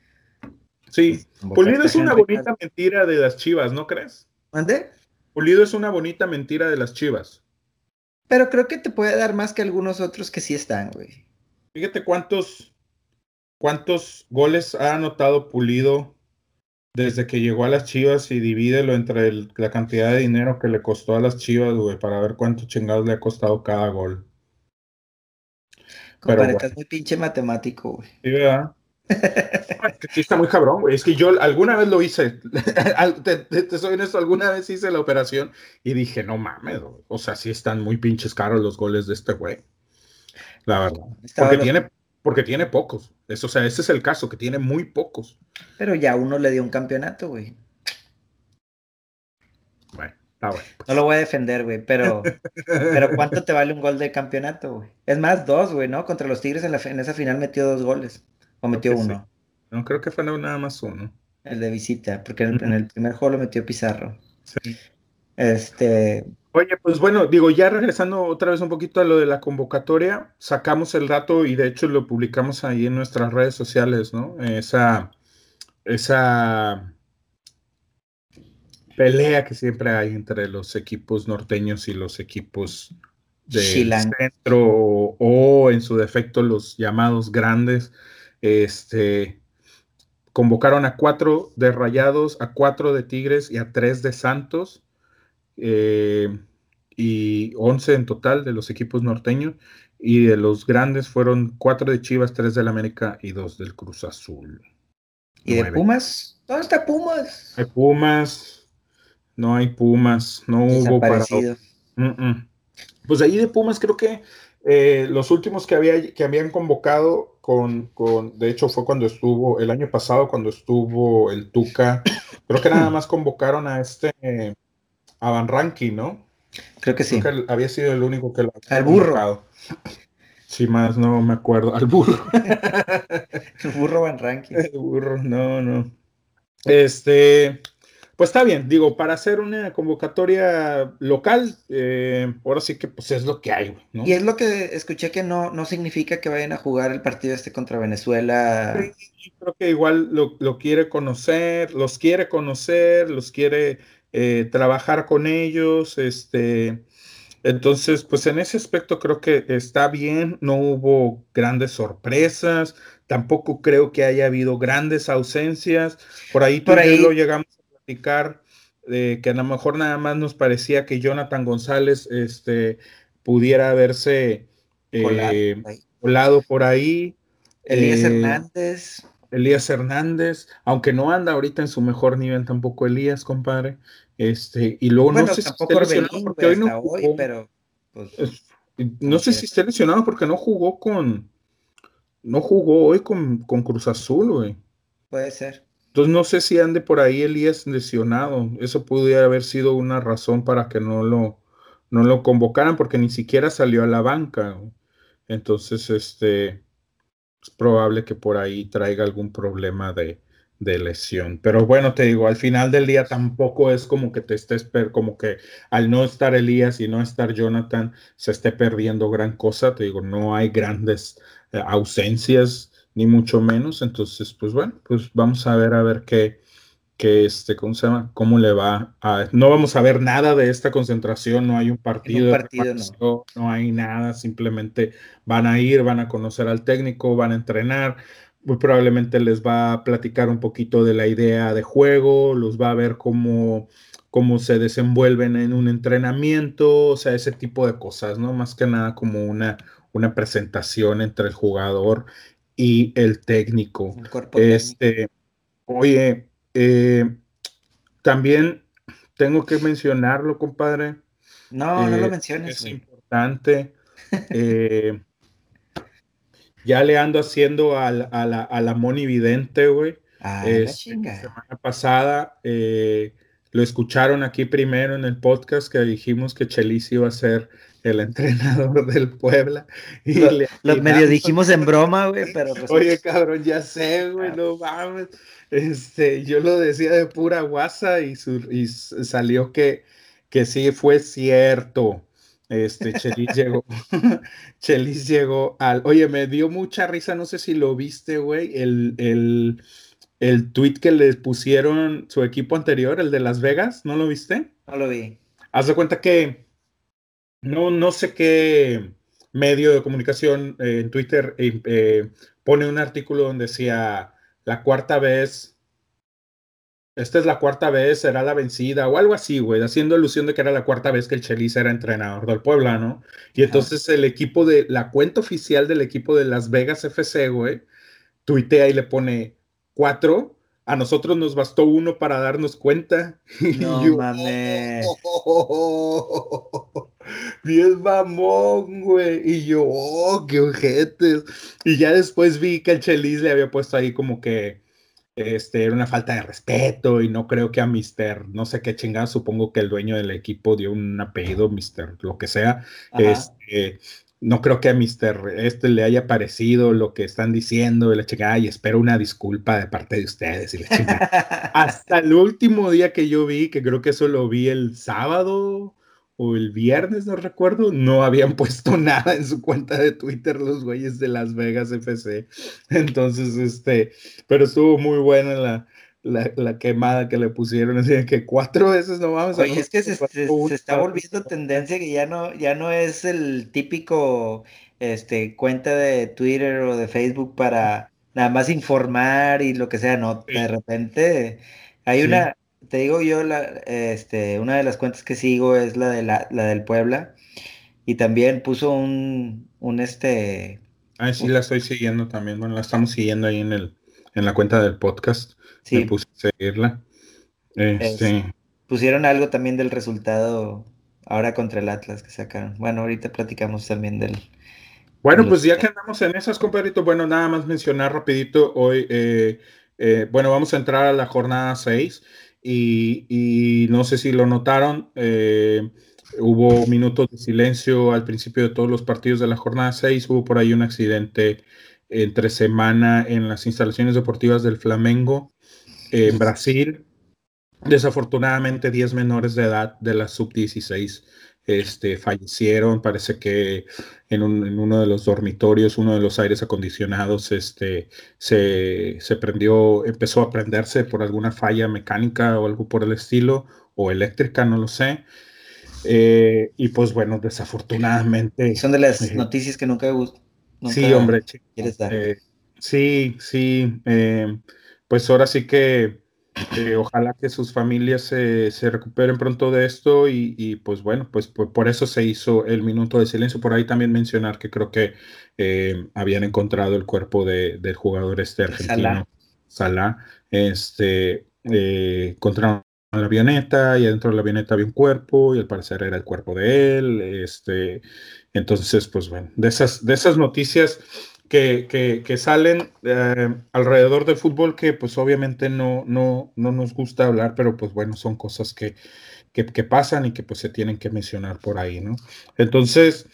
Sí, Pulido es una bonita mentira de las chivas, ¿no crees? ¿Mande? Pulido es una bonita mentira de las chivas. Pero creo que te puede dar más que algunos otros que sí están, güey. Fíjate cuántos, cuántos goles ha anotado Pulido desde que llegó a las Chivas y divídelo entre la cantidad de dinero que le costó a las Chivas, güey, para ver cuánto chingados le ha costado cada gol. Compadre, estás muy pinche matemático, güey. Sí, ¿verdad? sí está muy cabrón, güey. Es que yo alguna vez lo hice. te, soy honesto, alguna vez hice la operación y dije, no mames, o sea, sí están muy pinches caros los goles de este güey. La verdad. Porque tiene, porque tiene pocos. Eso, o sea, ese es el caso, que tiene muy pocos. Pero ya uno le dio un campeonato, güey. Bueno, está bueno. No lo voy a defender, güey, pero, pero ¿cuánto te vale un gol de campeonato, güey? Es más, dos, güey, ¿no? Contra los Tigres en, la, en esa final metió dos goles. ¿O metió uno? No, creo que fue nada más uno. El de visita, porque en, el primer juego lo metió Pizarro. Sí. Este. Oye, pues bueno, digo, ya regresando otra vez un poquito a lo de la convocatoria, sacamos el dato y de hecho lo publicamos ahí en nuestras redes sociales, ¿no? Esa, esa pelea que siempre hay entre los equipos norteños y los equipos de centro o, o, en su defecto los llamados grandes. Este, convocaron a cuatro de Rayados, a cuatro de Tigres y a tres de Santos, eh, y once en total de los equipos norteños, y de los grandes fueron cuatro de Chivas, tres del América y dos del Cruz Azul. ¿Y de Pumas? ¿Dónde está Pumas? Hay Pumas, no hay Pumas, no hubo para... Pues ahí de Pumas creo que eh, los últimos que, había, que habían convocado con, con, de hecho fue cuando estuvo, el año pasado cuando estuvo el Tuca, creo que nada más convocaron a este, a Van ¿no? Creo que sí. había sido el único que lo había Al burro. Sí, más no me acuerdo. Al burro. el burro Van. El burro, no, no. Este, pues está bien, digo, para hacer una convocatoria local, eh, ahora sí que pues es lo que hay, ¿no? Y es lo que escuché que no, no significa que vayan a jugar el partido este contra Venezuela. Sí, creo que igual lo, quiere conocer, los quiere conocer, los quiere eh, trabajar con ellos, este, entonces, pues en ese aspecto creo que está bien, no hubo grandes sorpresas, tampoco creo que haya habido grandes ausencias, por ahí tú ahí... lo llegamos que a lo mejor nada más nos parecía que Jonathan González este, pudiera haberse eh, colado por ahí. Elías eh, Hernández. Elías Hernández, aunque no anda ahorita en su mejor nivel tampoco Elías, compadre. Este, y luego no sé si está lesionado porque hoy no jugó, pero pues, no sé si está lesionado porque no jugó con no jugó hoy con, con Cruz Azul, güey. Puede ser. Entonces no sé si ande por ahí Elías lesionado. Eso pudiera haber sido una razón para que no lo, no lo convocaran porque ni siquiera salió a la banca. Entonces, este, es probable que por ahí traiga algún problema de, de, lesión. Pero bueno, te digo, al final del día tampoco es como que te estés, como que al no estar Elías y no estar Jonathan, se esté perdiendo gran cosa. Te digo, no hay grandes eh, ausencias ni mucho menos. Entonces, pues bueno, pues vamos a ver a ver qué, qué este, ¿cómo se llama? ¿Cómo le va a... No vamos a ver nada de esta concentración, no hay un partido, no. no. hay nada, simplemente van a ir, van a conocer al técnico, van a entrenar, muy probablemente les va a platicar un poquito de la idea de juego, los va a ver cómo cómo se desenvuelven en un entrenamiento, o sea, ese tipo de cosas, ¿no? Más que nada como una, una presentación entre el jugador y el técnico. este, Oye, eh, también tengo que mencionarlo, compadre. No, no lo eh, menciones. Es importante. Eh, ya le ando haciendo a la, a la, Moni Vidente, güey. Ah, la semana pasada lo escucharon aquí primero en el podcast que dijimos que Chelis iba a ser el entrenador del Puebla. Y lo, medio dijimos en broma, güey, pero... Oye, cabrón, ya sé, güey, no mames. Este, yo lo decía de pura guasa y, y salió que, que sí fue cierto. Este, Chelis llegó, Chelis llegó al, oye, me dio mucha risa, no sé si lo viste, güey, el, el, el tweet que les pusieron su equipo anterior, el de Las Vegas, ¿no lo viste? No lo vi. Haz de cuenta que no, no sé qué medio de comunicación eh, en Twitter eh, eh, pone un artículo donde decía la cuarta vez esta es la cuarta vez, será la vencida o algo así, güey, haciendo ilusión de que era la cuarta vez que el Chelis era entrenador del Puebla, ¿no? Y entonces el equipo de, la cuenta oficial del equipo de Las Vegas FC, güey, tuitea y le pone cuatro. A nosotros nos bastó uno para darnos cuenta. No mames. Bien mamón, güey. Y yo, oh, qué ojetes. Y ya después vi que el Chelis le había puesto ahí como que este, era una falta de respeto y no creo que a Mister, no sé qué chingada, supongo que el dueño del equipo dio un apellido, Mister, lo que sea, este, no creo que a Mister este le haya parecido lo que están diciendo y la chingada y espero una disculpa de parte de ustedes y la Hasta el último día que yo vi, que creo que eso lo vi el sábado o el viernes, no recuerdo, no habían puesto nada en su cuenta de Twitter los güeyes de Las Vegas FC. Entonces, este, pero estuvo muy buena la, la, quemada que le pusieron, así que cuatro veces no vamos a... Oye, es que se, está volviendo tendencia que ya no, ya no es el típico este, cuenta de Twitter o de Facebook para nada más informar y lo que sea, no, de repente hay una, te digo yo, la, este, una de las cuentas que sigo es la, de la, del Puebla. Y también puso un, un este... Ah, sí, la estoy siguiendo también. Bueno, la estamos siguiendo ahí en, el, en la cuenta del podcast. Sí. Me puse a seguirla. Este... pusieron algo también del resultado ahora contra el Atlas que sacaron. Bueno, ahorita platicamos también del... Bueno, pues ya que andamos en esas, compadrito, bueno, nada más mencionar rapidito hoy, eh, eh, bueno, vamos a entrar a la jornada 6 y, no sé si lo notaron, eh, hubo minutos de silencio al principio de todos los partidos de la jornada 6, hubo por ahí un accidente entre semana en las instalaciones deportivas del Flamengo en Brasil. Desafortunadamente 10 menores de edad de la sub-16 este, fallecieron. Parece que en, uno de los dormitorios, uno de los aires acondicionados, este, se, prendió, empezó a prenderse por alguna falla mecánica o algo por el estilo, o eléctrica, no lo sé. Eh, y pues bueno, desafortunadamente. Son de las eh, noticias que nunca, gustan. sí, hombre. Eh, sí, sí. pues ahora sí que eh, ojalá que sus familias se, recuperen pronto de esto y, pues bueno, pues por, eso se hizo el minuto de silencio. Por ahí también mencionar que creo que eh, habían encontrado el cuerpo del jugador este argentino, Salah, este, eh, encontraron la avioneta y adentro de la avioneta había un cuerpo y al parecer era el cuerpo de él. Este, entonces, pues bueno, de esas, de esas noticias que, salen eh, alrededor del fútbol que pues obviamente no, no, no nos gusta hablar, pero pues bueno, son cosas que, que, pasan y que pues se tienen que mencionar por ahí, ¿no? Entonces,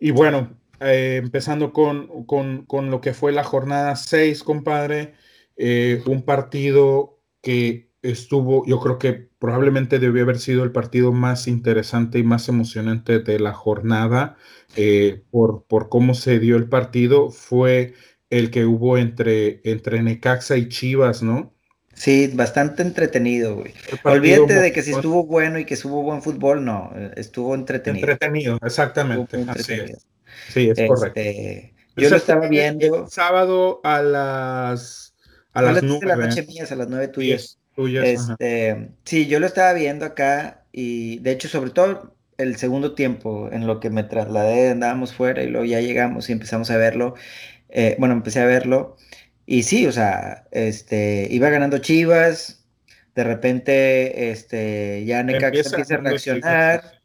y bueno, eh, empezando con, con, lo que fue la jornada 6, compadre, eh, un partido que estuvo, yo creo que probablemente debió haber sido el partido más interesante y más emocionante de la jornada eh, por, por cómo se dio el partido, fue el que hubo entre, entre Necaxa y Chivas, ¿no? Sí, bastante entretenido, güey. Olvídate de que si estuvo bueno y que estuvo buen fútbol, no, estuvo entretenido. Entretenido, exactamente. Así es. Sí, es correcto. Este, yo lo estaba viendo. sábado a las a, las nueve. la noche mías, a las nueve tuyas este, sí, yo lo estaba viendo acá y de hecho sobre todo el segundo tiempo en lo que me trasladé, andábamos fuera y luego ya llegamos y empezamos a verlo. Eh, bueno, empecé a verlo y sí, o sea, este, iba ganando Chivas, de repente este, ya Necaxa empieza, a reaccionar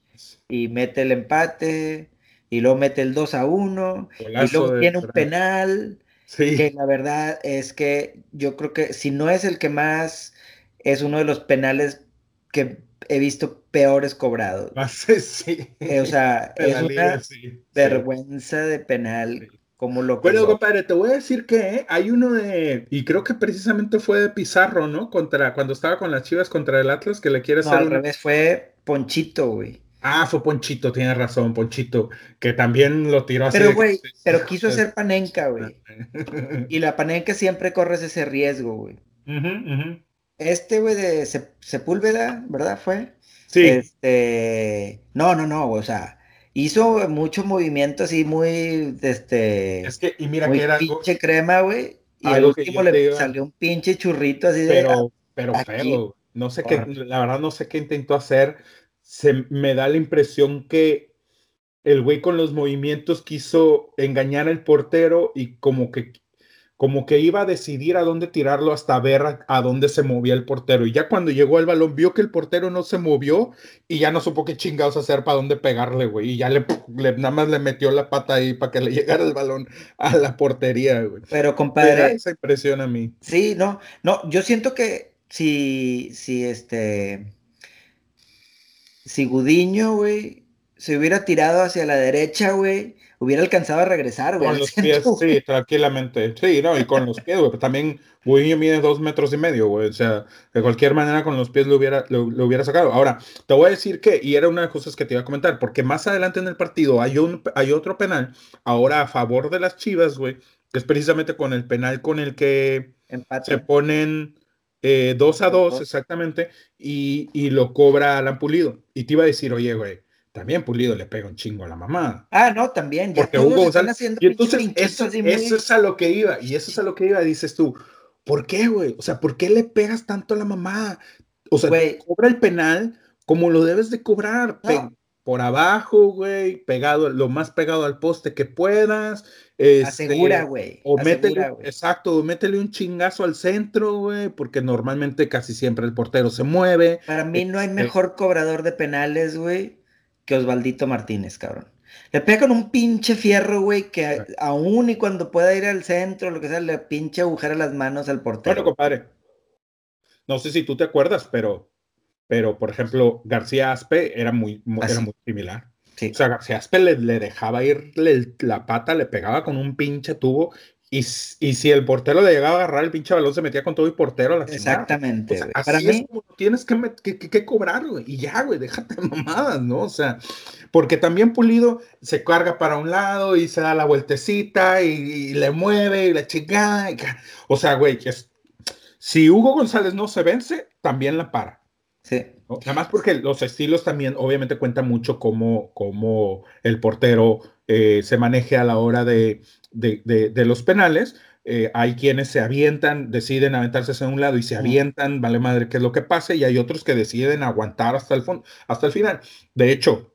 y mete el empate y luego mete el 2 a 1 y luego tiene un penal. Que la verdad es que yo creo que si no es el que más es uno de los penales que he visto peores cobrados. Sí. Eh, o sea, es una vergüenza de penal. Como lo bueno, compadre, te voy a decir que eh, hay uno de, y creo que precisamente fue de Pizarro, ¿no? Contra, cuando estaba con las chivas contra el Atlas, que le quiere hacer. al revés, fue Ponchito, güey. Ah, fue Ponchito, tiene razón, Ponchito, que también lo tiró así. Pero, güey, pero quiso hacer panenca, güey. y la panenca siempre corres ese riesgo, güey. Este, güey, de Sepúlveda, ¿verdad? Fue. Sí. Este. No, no, no, o sea, hizo mucho movimiento así muy. Este. Es que, y mira que era. pinche crema, güey. Y al último le salió un pinche churrito así de. Pero, pero, No sé qué, la verdad no sé qué intentó hacer. Se me da la impresión que el güey con los movimientos quiso engañar al portero y como que como que iba a decidir a dónde tirarlo hasta ver a, dónde se movía el portero. Y ya cuando llegó el balón, vio que el portero no se movió y ya no supo qué chingados hacer para dónde pegarle, güey. Y ya le, nada más le metió la pata ahí para que le llegara el balón a la portería, güey. Pero, compadre. esa impresión a mí. Sí, no, no, yo siento que si, si este. Si Gudiño, güey, se hubiera tirado hacia la derecha, güey hubiera alcanzado a regresar, güey. Con los pies, sí, tranquilamente. Sí, no, y con los pies, güey. También Gudiño mide dos metros y medio, güey. O sea, de cualquier manera con los pies lo hubiera, lo, hubiera sacado. Ahora, te voy a decir que, y era una de las cosas que te iba a comentar, porque más adelante en el partido hay, un, hay otro penal, ahora a favor de las Chivas, güey, que es precisamente con el penal con el que se ponen... Eh, dos a dos, exactamente, y, y lo cobra Alan Pulido. Y te iba a decir, oye, güey, también Pulido le pega un chingo a la mamá. Ah, no, también. Porque Hugo González. Y entonces, eso, es a lo que iba. Y eso es a lo que iba. Dices tú, ¿por qué, güey? O sea, ¿por qué le pegas tanto a la mamá? O sea, cobra el penal como lo debes de cobrar. Por abajo, güey, pegado, lo más pegado al poste que puedas. Este, Asegura, güey. O métele, exacto, métele un chingazo al centro, güey, porque normalmente casi siempre el portero se mueve. Para mí no hay este mejor cobrador de penales, güey, que Osvaldito Martínez, cabrón. Le pega con un pinche fierro, güey, que aún y cuando pueda ir al centro, lo que sea, le pinche agujera las manos al portero. Bueno, compadre. No sé si tú te acuerdas, pero, pero por ejemplo, García Aspe era muy, era muy similar. O sea, García Aspe le, le dejaba ir la pata, le pegaba con un pinche tubo y, si el portero le llegaba a agarrar el pinche balón, se metía con todo y portero a la Exactamente. así Para es como tienes que, que, cobrar, güey. Y ya, güey, déjate mamadas, ¿no? O sea, porque también Pulido se carga para un lado y se da la vueltecita y, le mueve y la chingada. o sea, güey, si Hugo González no se vence, también la para. Sí. Además porque los estilos también obviamente cuentan mucho cómo, cómo el portero eh, se maneje a la hora de, de, los penales. Eh, hay quienes se avientan, deciden aventarse hacia un lado y se avientan, vale madre qué es lo que pase, y hay otros que deciden aguantar hasta el, fondo, hasta el final. De hecho,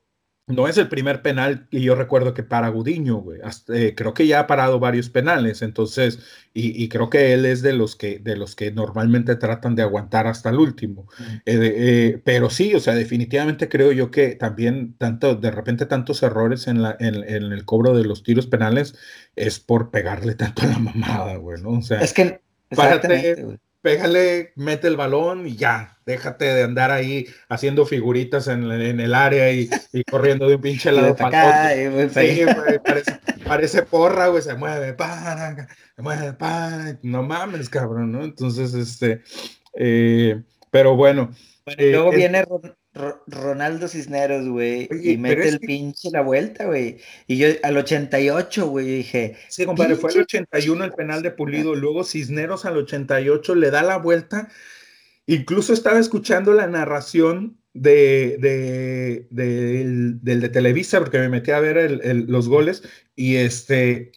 no es el primer penal y yo recuerdo que para Gudiño, güey. Eh, creo que ya ha parado varios penales, entonces, y, creo que él es de los que, de los que normalmente tratan de aguantar hasta el último. Eh, eh, pero sí, o sea, definitivamente creo yo que también tanto, de repente tantos errores en, la, en, el cobro de los tiros penales es por pegarle tanto a la mamada, güey, ¿no? O sea, es que, párate, pégale, mete el balón y ya, déjate de andar ahí haciendo figuritas en, el área y, corriendo de un pinche lado para otro. Sí, parece, porra, güey, se mueve, para, se mueve, para, no mames, cabrón, ¿no? Entonces, este, eh, pero bueno. luego eh, viene Ronaldo Cisneros, güey, y mete el pinche la vuelta, güey. Y yo al 88, güey, dije. Sí, compadre, fue al 81 el penal de Pulido. Luego Cisneros al 88 le da la vuelta. Incluso estaba escuchando la narración de, de, del, de Televisa, porque me metí a ver los goles. Y este.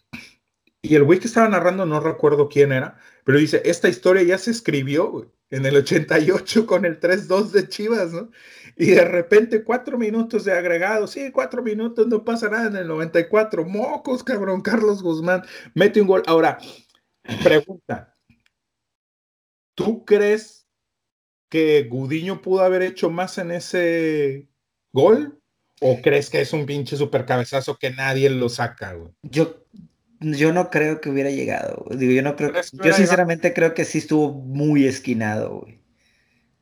Y el güey que estaba narrando, no recuerdo quién era, pero dice: Esta historia ya se escribió, en el 88 con el 3-2 de Chivas, ¿no? Y de repente cuatro minutos de agregado, sí, cuatro minutos, no pasa nada en el 94, mocos, cabrón, Carlos Guzmán, mete un gol. Ahora, pregunta, ¿tú crees que Gudiño pudo haber hecho más en ese gol? ¿O crees que es un pinche super cabezazo que nadie lo saca, güey? Yo, yo no creo que hubiera llegado. Digo, yo no creo. Yo sinceramente creo que sí estuvo muy esquinado, güey.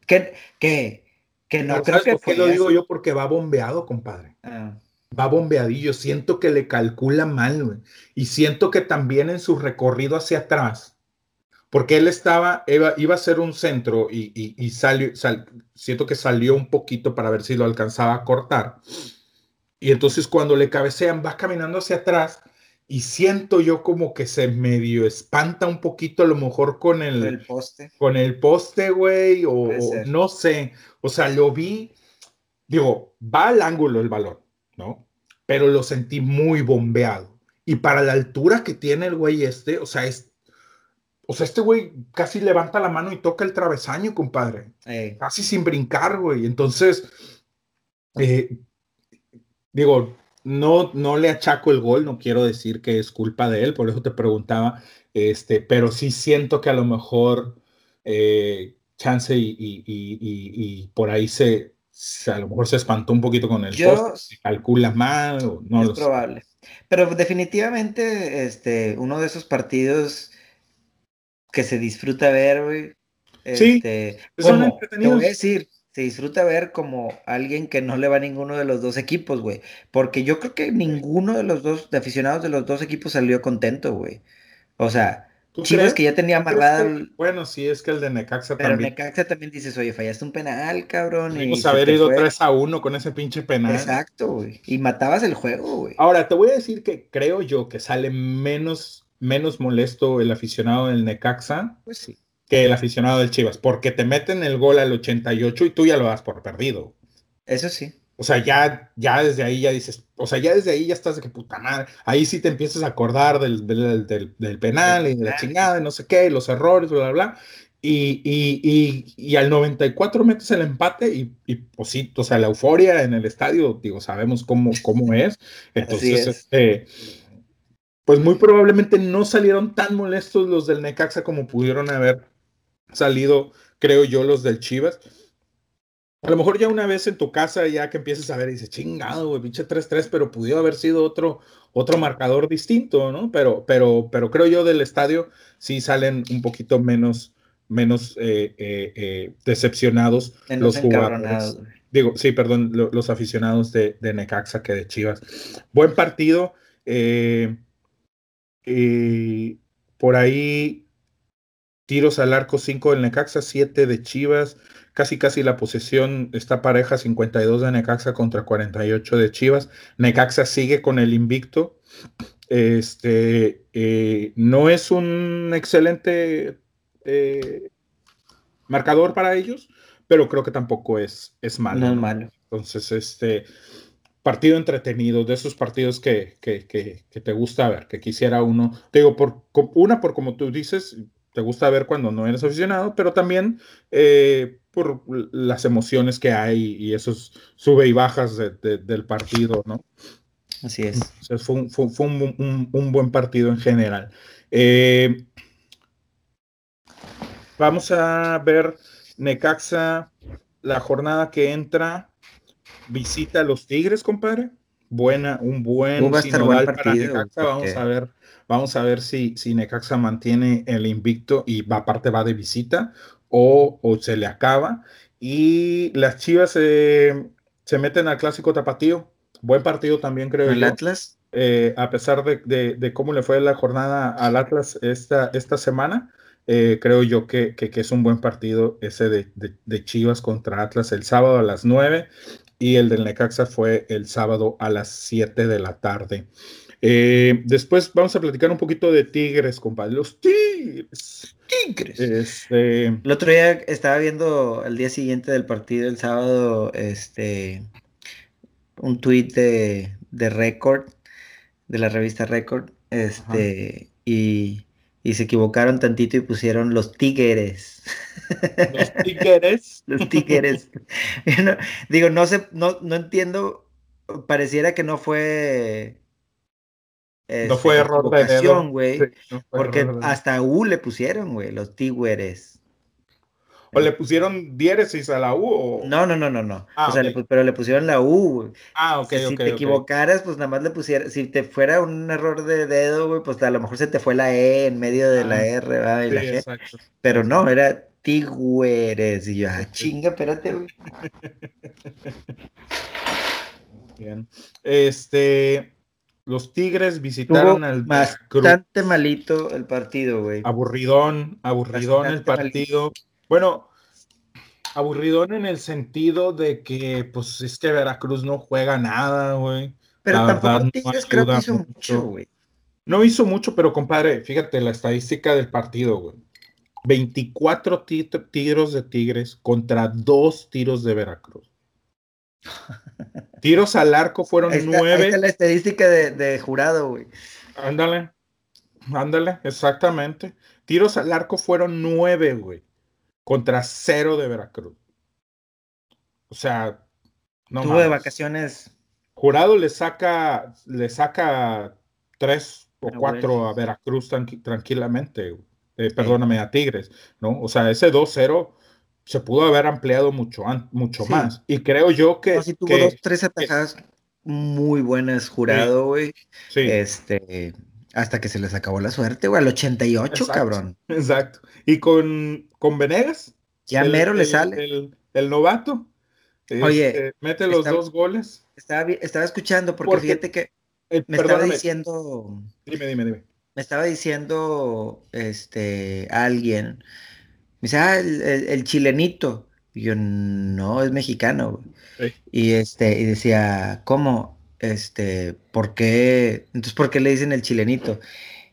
Que, que que no creo que por lo digo yo? Porque va bombeado, compadre. Ah. Va bombeadillo. Siento que le calcula mal, güey. Y siento que también en su recorrido hacia atrás, porque él estaba, iba, iba a ser un centro y, y, salió, siento que salió un poquito para ver si lo alcanzaba a cortar. Y entonces cuando le cabecean, va caminando hacia atrás y siento yo como que se medio espanta un poquito a lo mejor con el, poste. Con el poste, güey, o, no sé. O sea, lo vi, digo, va al ángulo el balón, ¿no? Pero lo sentí muy bombeado. Y para la altura que tiene el güey este, o sea, es, o sea, este güey casi levanta la mano y toca el travesaño, compadre. Casi sin brincar, güey. Entonces, eh, digo, no, no le achaco el gol, no quiero decir que es culpa de él, por eso te preguntaba, este, pero sí siento que a lo mejor eh, Chance y, por ahí se, a lo mejor se espantó un poquito con el Yo, calcula mal, no es probable. Pero definitivamente, este, uno de esos partidos que se disfruta ver, güey. sí, este, como, te voy a decir, se disfruta ver como alguien que no le va a ninguno de los dos equipos, güey. Porque yo creo que ninguno de los dos, de aficionados de los dos equipos salió contento, güey. O sea, Chivas que ya tenía amarrada. bueno, sí, es que el de Necaxa también. Pero Necaxa también dices, oye, fallaste un penal, cabrón. A haber ido 3 a 1 con ese pinche penal. Exacto, güey. Y matabas el juego, güey. Ahora, te voy a decir que creo yo que sale menos, menos molesto el aficionado del Necaxa. Pues sí que el aficionado del Chivas, porque te meten el gol al 88 y tú ya lo das por perdido. Eso sí. O sea, ya, ya desde ahí ya dices, o sea, ya desde ahí ya estás de que puta madre. Ahí sí te empiezas a acordar del, del, penal y de la chingada y no sé qué, los errores, bla, bla, bla. Y, y, y, al 94 metes el empate y, y pues sí, o sea, la euforia en el estadio, digo, sabemos cómo, cómo es. Entonces, este, pues muy probablemente no salieron tan molestos los del Necaxa como pudieron haber salido, creo yo, los del Chivas. A lo mejor ya una vez en tu casa, ya que empieces a ver y dices, chingado, güey, pinche 3-3, pero pudo haber sido otro, otro marcador distinto, ¿no? Pero, pero, pero creo yo del estadio sí salen un poquito menos, menos eh, eh, eh, decepcionados los jugadores. Digo, sí, perdón, los aficionados de, de, Necaxa que de Chivas. Buen partido. por ahí tiros al arco 5 del Necaxa, 7 de Chivas, casi casi la posesión está pareja, 52 de Necaxa contra 48 de Chivas. Necaxa sigue con el invicto. Este eh, no es un excelente eh, marcador para ellos, pero creo que tampoco es, es malo. No es malo. Entonces, este partido entretenido, de esos partidos que, que, que, que, te gusta ver, que quisiera uno. Te digo, por una, por como tú dices, te gusta ver cuando no eres aficionado, pero también eh, por las emociones que hay y esos sube y bajas del partido, ¿no? Así es. fue, un, buen partido en general. Eh, vamos a ver Necaxa, la jornada que entra, visita a los Tigres, compadre. Buena, un buen, para Necaxa. Vamos a ver Vamos a ver si, si Necaxa mantiene el invicto y va, aparte va de visita o, se le acaba. Y las Chivas se meten al clásico tapatío. Buen partido también, creo. ¿El Atlas? Eh, a pesar de, cómo le fue la jornada al Atlas esta, esta semana, eh, creo yo que, que, es un buen partido ese de, de, Chivas contra Atlas el sábado a las 9 y el del Necaxa fue el sábado a las 7 de la tarde. Eh, después vamos a platicar un poquito de Tigres, compadre. Los Tigres. Tigres. Este... El otro día estaba viendo al día siguiente del partido, el sábado, este, un tuit de, de Record, de la revista Record, este, y, y, se equivocaron tantito y pusieron los Tigres. Los Tigres. los Tigres. digo, no sé, no, no entiendo, pareciera que no fue no fue este, error de dedo. güey. porque hasta U le pusieron, güey, los Tigüeres. ¿O le pusieron diéresis a la U? O... No, no, no, no, no. Ah, o sea, pero le pusieron la U, güey. Ah, ok, Si te equivocaras, pues nada más le pusieron. Si te fuera un error de dedo, güey, pues a lo mejor se te fue la E en medio de la ah, R, ¿verdad? Y la G. Exacto. Pero no, era Tigüeres. Y yo, ah, chinga, espérate, güey. Bien. Este. Los Tigres visitaron al Bastante malito el partido, güey. Aburridón, aburridón el partido. Bueno, aburridón en el sentido de que, pues, es que Veracruz no juega nada, güey. Pero tampoco Tigres creo que hizo mucho, güey. No hizo mucho, pero compadre, fíjate la estadística del partido, güey. 24 tiros de Tigres contra 2 tiros de Veracruz. Tiros al arco fueron nueve. Esta es la estadística de, jurado, güey. Ándale. Ándale, exactamente. Tiros al arco fueron nueve, güey. Contra cero de Veracruz. O sea, no Tuvo de vacaciones. Jurado le saca, le saca tres o cuatro a Veracruz tranquilamente. Eh, perdóname, a Tigres, ¿no? O sea, ese 2-0 se pudo haber ampliado mucho, mucho más. Y creo yo que. tuvo dos, tres atajadas muy buenas, jurado, güey. Sí, Este. Hasta que se les acabó la suerte, güey, al 88, cabrón. Exacto. Y con, con Venegas. Ya mero le sale. El, novato. Oye. Este, mete los dos goles. Estaba, estaba escuchando, porque, fíjate que. me estaba diciendo. Dime, dime, dime. Me estaba diciendo este alguien me dice, ah, el, chilenito. Y yo, no, es mexicano. Y este, y decía, ¿cómo? Este, ¿por qué? Entonces, ¿por qué le dicen el chilenito?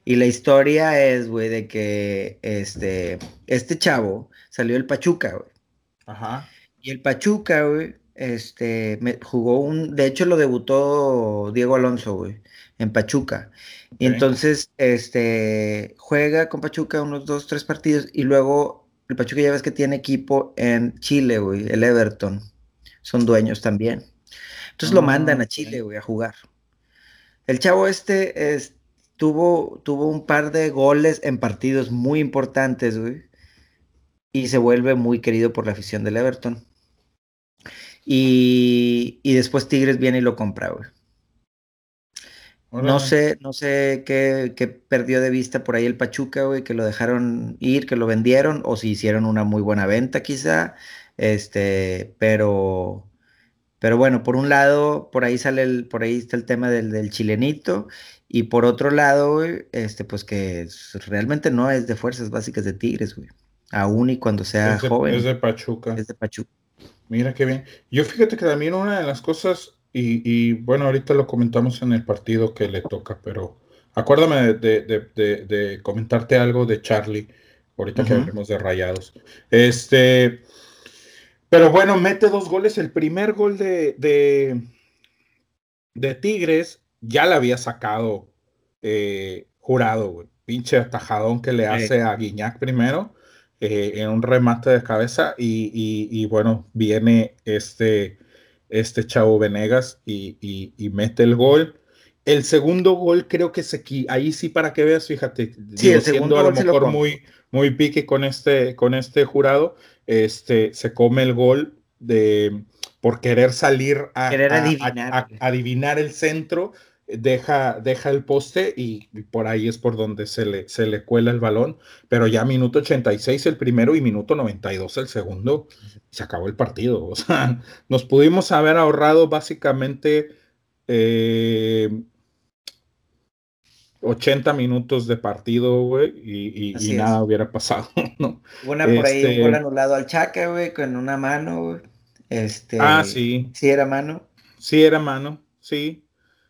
Y la historia es, güey, de que este, este chavo salió del Pachuca, güey. Ajá. Y el Pachuca, güey, este, me, jugó un, de hecho lo debutó Diego Alonso, güey, en Pachuca. Y entonces, este, juega con Pachuca unos dos, tres partidos y luego el Pachuca ya ves que tiene equipo en Chile, güey, el Everton. Son dueños también. Entonces lo mandan a ah, Chile, güey, a jugar. El chavo este es, tuvo, tuvo un par de goles en partidos muy importantes, güey. Y se vuelve muy querido por la afición del Everton. Y, y después Tigres viene y lo compra, güey. No sé, no sé qué, perdió de vista por ahí el Pachuca, güey, que lo dejaron ir, que lo vendieron, o si hicieron una muy buena venta, quizá. Este, pero, pero bueno, por un lado, por ahí sale el, por ahí está el tema del, chilenito, y por otro lado, güey, este, pues que realmente no es de fuerzas básicas de Tigres, güey. Aún y cuando sea joven. Es de Pachuca. Es de Pachuca. Mira qué bien. Yo fíjate que también una de las cosas y, bueno, ahorita lo comentamos en el partido que le toca, pero acuérdame de, comentarte algo de Charlie, ahorita que hablemos de rayados. Este, pero bueno, mete dos goles. El primer gol de, de, Tigres ya le había sacado eh, jurado, güey. Pinche atajadón que le hace a Guiñac primero. Eh, en un remate de cabeza y, y bueno, viene este este chavo Venegas y, mete el gol. El segundo gol creo que se ahí sí para que veas, fíjate, sí, el segundo a lo mejor muy, muy pique con este, con este jurado, este, se come el gol de por querer salir a, adivinar. el centro, deja, deja el poste y, por ahí es por donde se le, se le cuela el balón, pero ya minuto 86 el primero y minuto 92 el segundo, se acabó el partido. O sea, nos pudimos haber ahorrado básicamente 80 eh, minutos de partido, güey, y, nada hubiera pasado, ¿no? Una por ahí, un gol este anulado al Chaca, güey, con una mano, güey. Este, ah, sí. Sí era mano. Sí era mano, sí.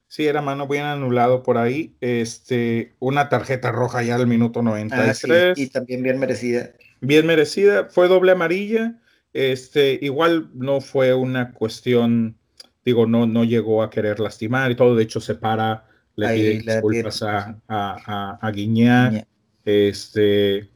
Sí, era mano bien anulado por ahí. Este, una tarjeta roja ya al minuto 93. Ah, y también bien merecida. Bien merecida. Fue doble amarilla. Este, igual no fue una cuestión, digo, no, no llegó a querer lastimar y todo. De hecho, se para, le pide disculpas a, a, a, Guiñac. Este,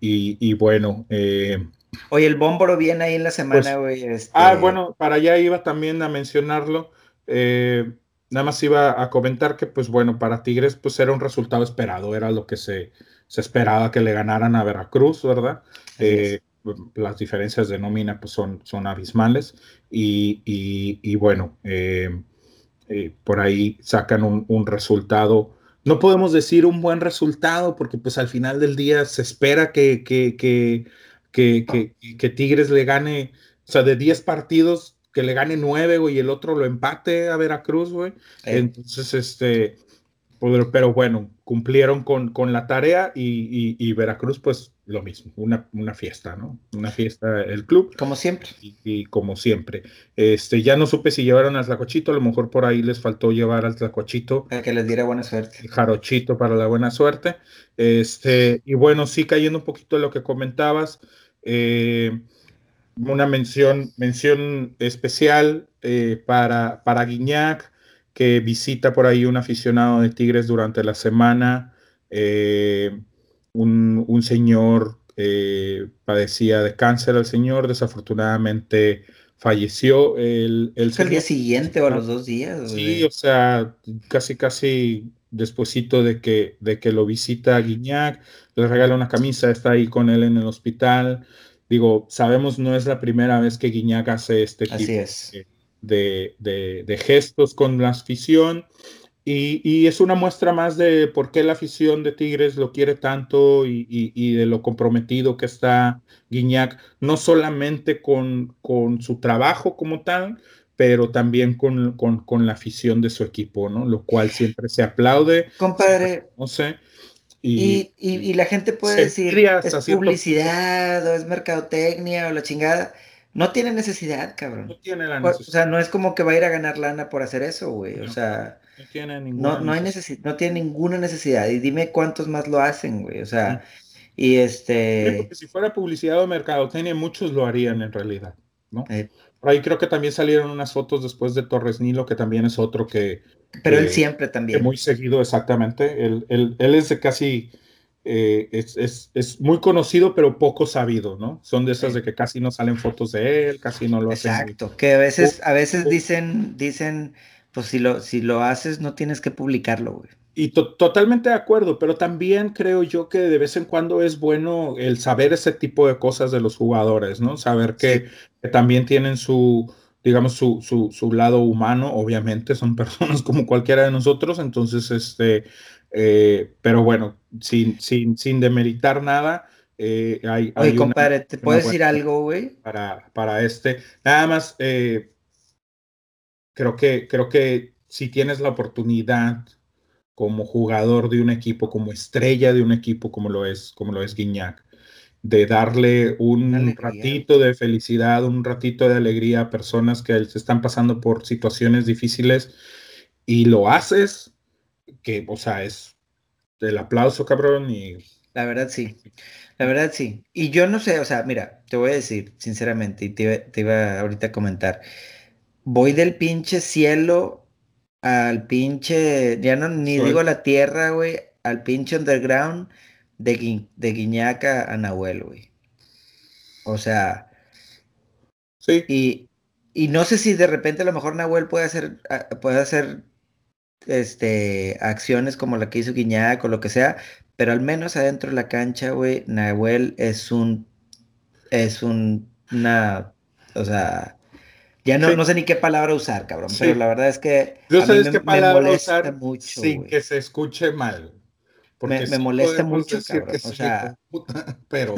y, bueno. Eh, Oye, el Bómboro viene ahí en la semana, pues, güey. Este ah, bueno, para allá iba también a mencionarlo. Eh, Nada más iba a comentar que, pues bueno, para Tigres, pues era un resultado esperado, era lo que se, se esperaba que le ganaran a Veracruz, ¿verdad? Eh, las diferencias de nómina pues son, son abismales y, y, bueno, eh, eh, por ahí sacan un, un, resultado. No podemos decir un buen resultado porque pues al final del día se espera que, que, que, que, que Tigres le gane, o sea, de 10 partidos que le gane nueve, güey, y el otro lo empate a Veracruz, güey. Entonces, este, pero, bueno, cumplieron con, con la tarea y, Veracruz, pues lo mismo, una, una, fiesta, ¿no? Una fiesta el club. Como siempre. Y, como siempre. Este, ya no supe si llevaron al Tlacochito, a lo mejor por ahí les faltó llevar al Tlacochito. Para que les diera buena suerte. El jarochito para la buena suerte. Este, y bueno, sí cayendo un poquito de lo que comentabas. Eh, una mención, mención especial eh, para, para Guiñac, que visita por ahí un aficionado de Tigres durante la semana eh, un, señor eh, padecía de cáncer al señor, desafortunadamente falleció el, el, el día siguiente o a los dos días. Sí, o sea, casi casi despuesito de que, de que lo visita Guiñac, le regala una camisa, está ahí con él en el hospital. Digo, sabemos no es la primera vez que Guiñac hace este tipo de, de, gestos con la afición. Y, es una muestra más de por qué la afición de Tigres lo quiere tanto y, de lo comprometido que está Guiñac, no solamente con, con su trabajo como tal, pero también con, la afición de su equipo, ¿no? Lo cual siempre se aplaude. Compadre. No sé. Y, la gente puede decir, es publicidad o es mercadotecnia o la chingada. No tiene necesidad, cabrón. No tiene la necesidad. O sea, no es como que va a ir a ganar lana por hacer eso, güey. o sea, no tiene ninguna no, hay necesidad, no tiene ninguna necesidad. Y dime cuántos más lo hacen, güey. O sea, y este. si fuera publicidad o mercadotecnia, muchos lo harían en realidad, ¿no? Eh, por ahí creo que también salieron unas fotos después de Torres Nilo, que también es otro que... Pero él siempre también. muy seguido, exactamente. Él, él, él es de casi... Eh, es, es, es, muy conocido, pero poco sabido, ¿no? Son de esas de que casi no salen fotos de él, casi no lo hacen. Exacto, que a veces, a veces dicen, dicen, pues si lo, si lo haces, no tienes que publicarlo, güey. Y totalmente de acuerdo, pero también creo yo que de vez en cuando es bueno el saber ese tipo de cosas de los jugadores, ¿no? Saber que, también tienen su, digamos, su, su, lado humano, obviamente son personas como cualquiera de nosotros, entonces, este, eh, pero bueno, sin, sin, sin demeritar nada, eh, hay, Oye, compadre, ¿te puedo decir algo, güey? Para, para este, nada más, eh, creo que, creo que si tienes la oportunidad como jugador de un equipo, como estrella de un equipo como lo es, como lo es Guiñac, de darle un ratito de felicidad, un ratito de alegría a personas que se están pasando por situaciones difíciles y lo haces, que, o sea, es el aplauso, cabrón, y... La verdad sí, la verdad sí. Y yo no sé, o sea, mira, te voy a decir sinceramente, y te, te iba ahorita a comentar, voy del pinche cielo al pinche, ya no ni digo la tierra, güey, al pinche underground de, de Guiñaca a Nahuel, güey. O sea. Sí. Y, y no sé si de repente a lo mejor Nahuel puede hacer, puede hacer este, acciones como la que hizo Guiñac o lo que sea, pero al menos adentro de la cancha, güey, Nahuel es un, es un, una, o sea, ya no, no sé ni qué palabra usar, cabrón, pero la verdad es que. Yo sabes qué palabra usar mucho, sin que se escuche mal. Porque me, molesta mucho, cabrón. O sea, pero,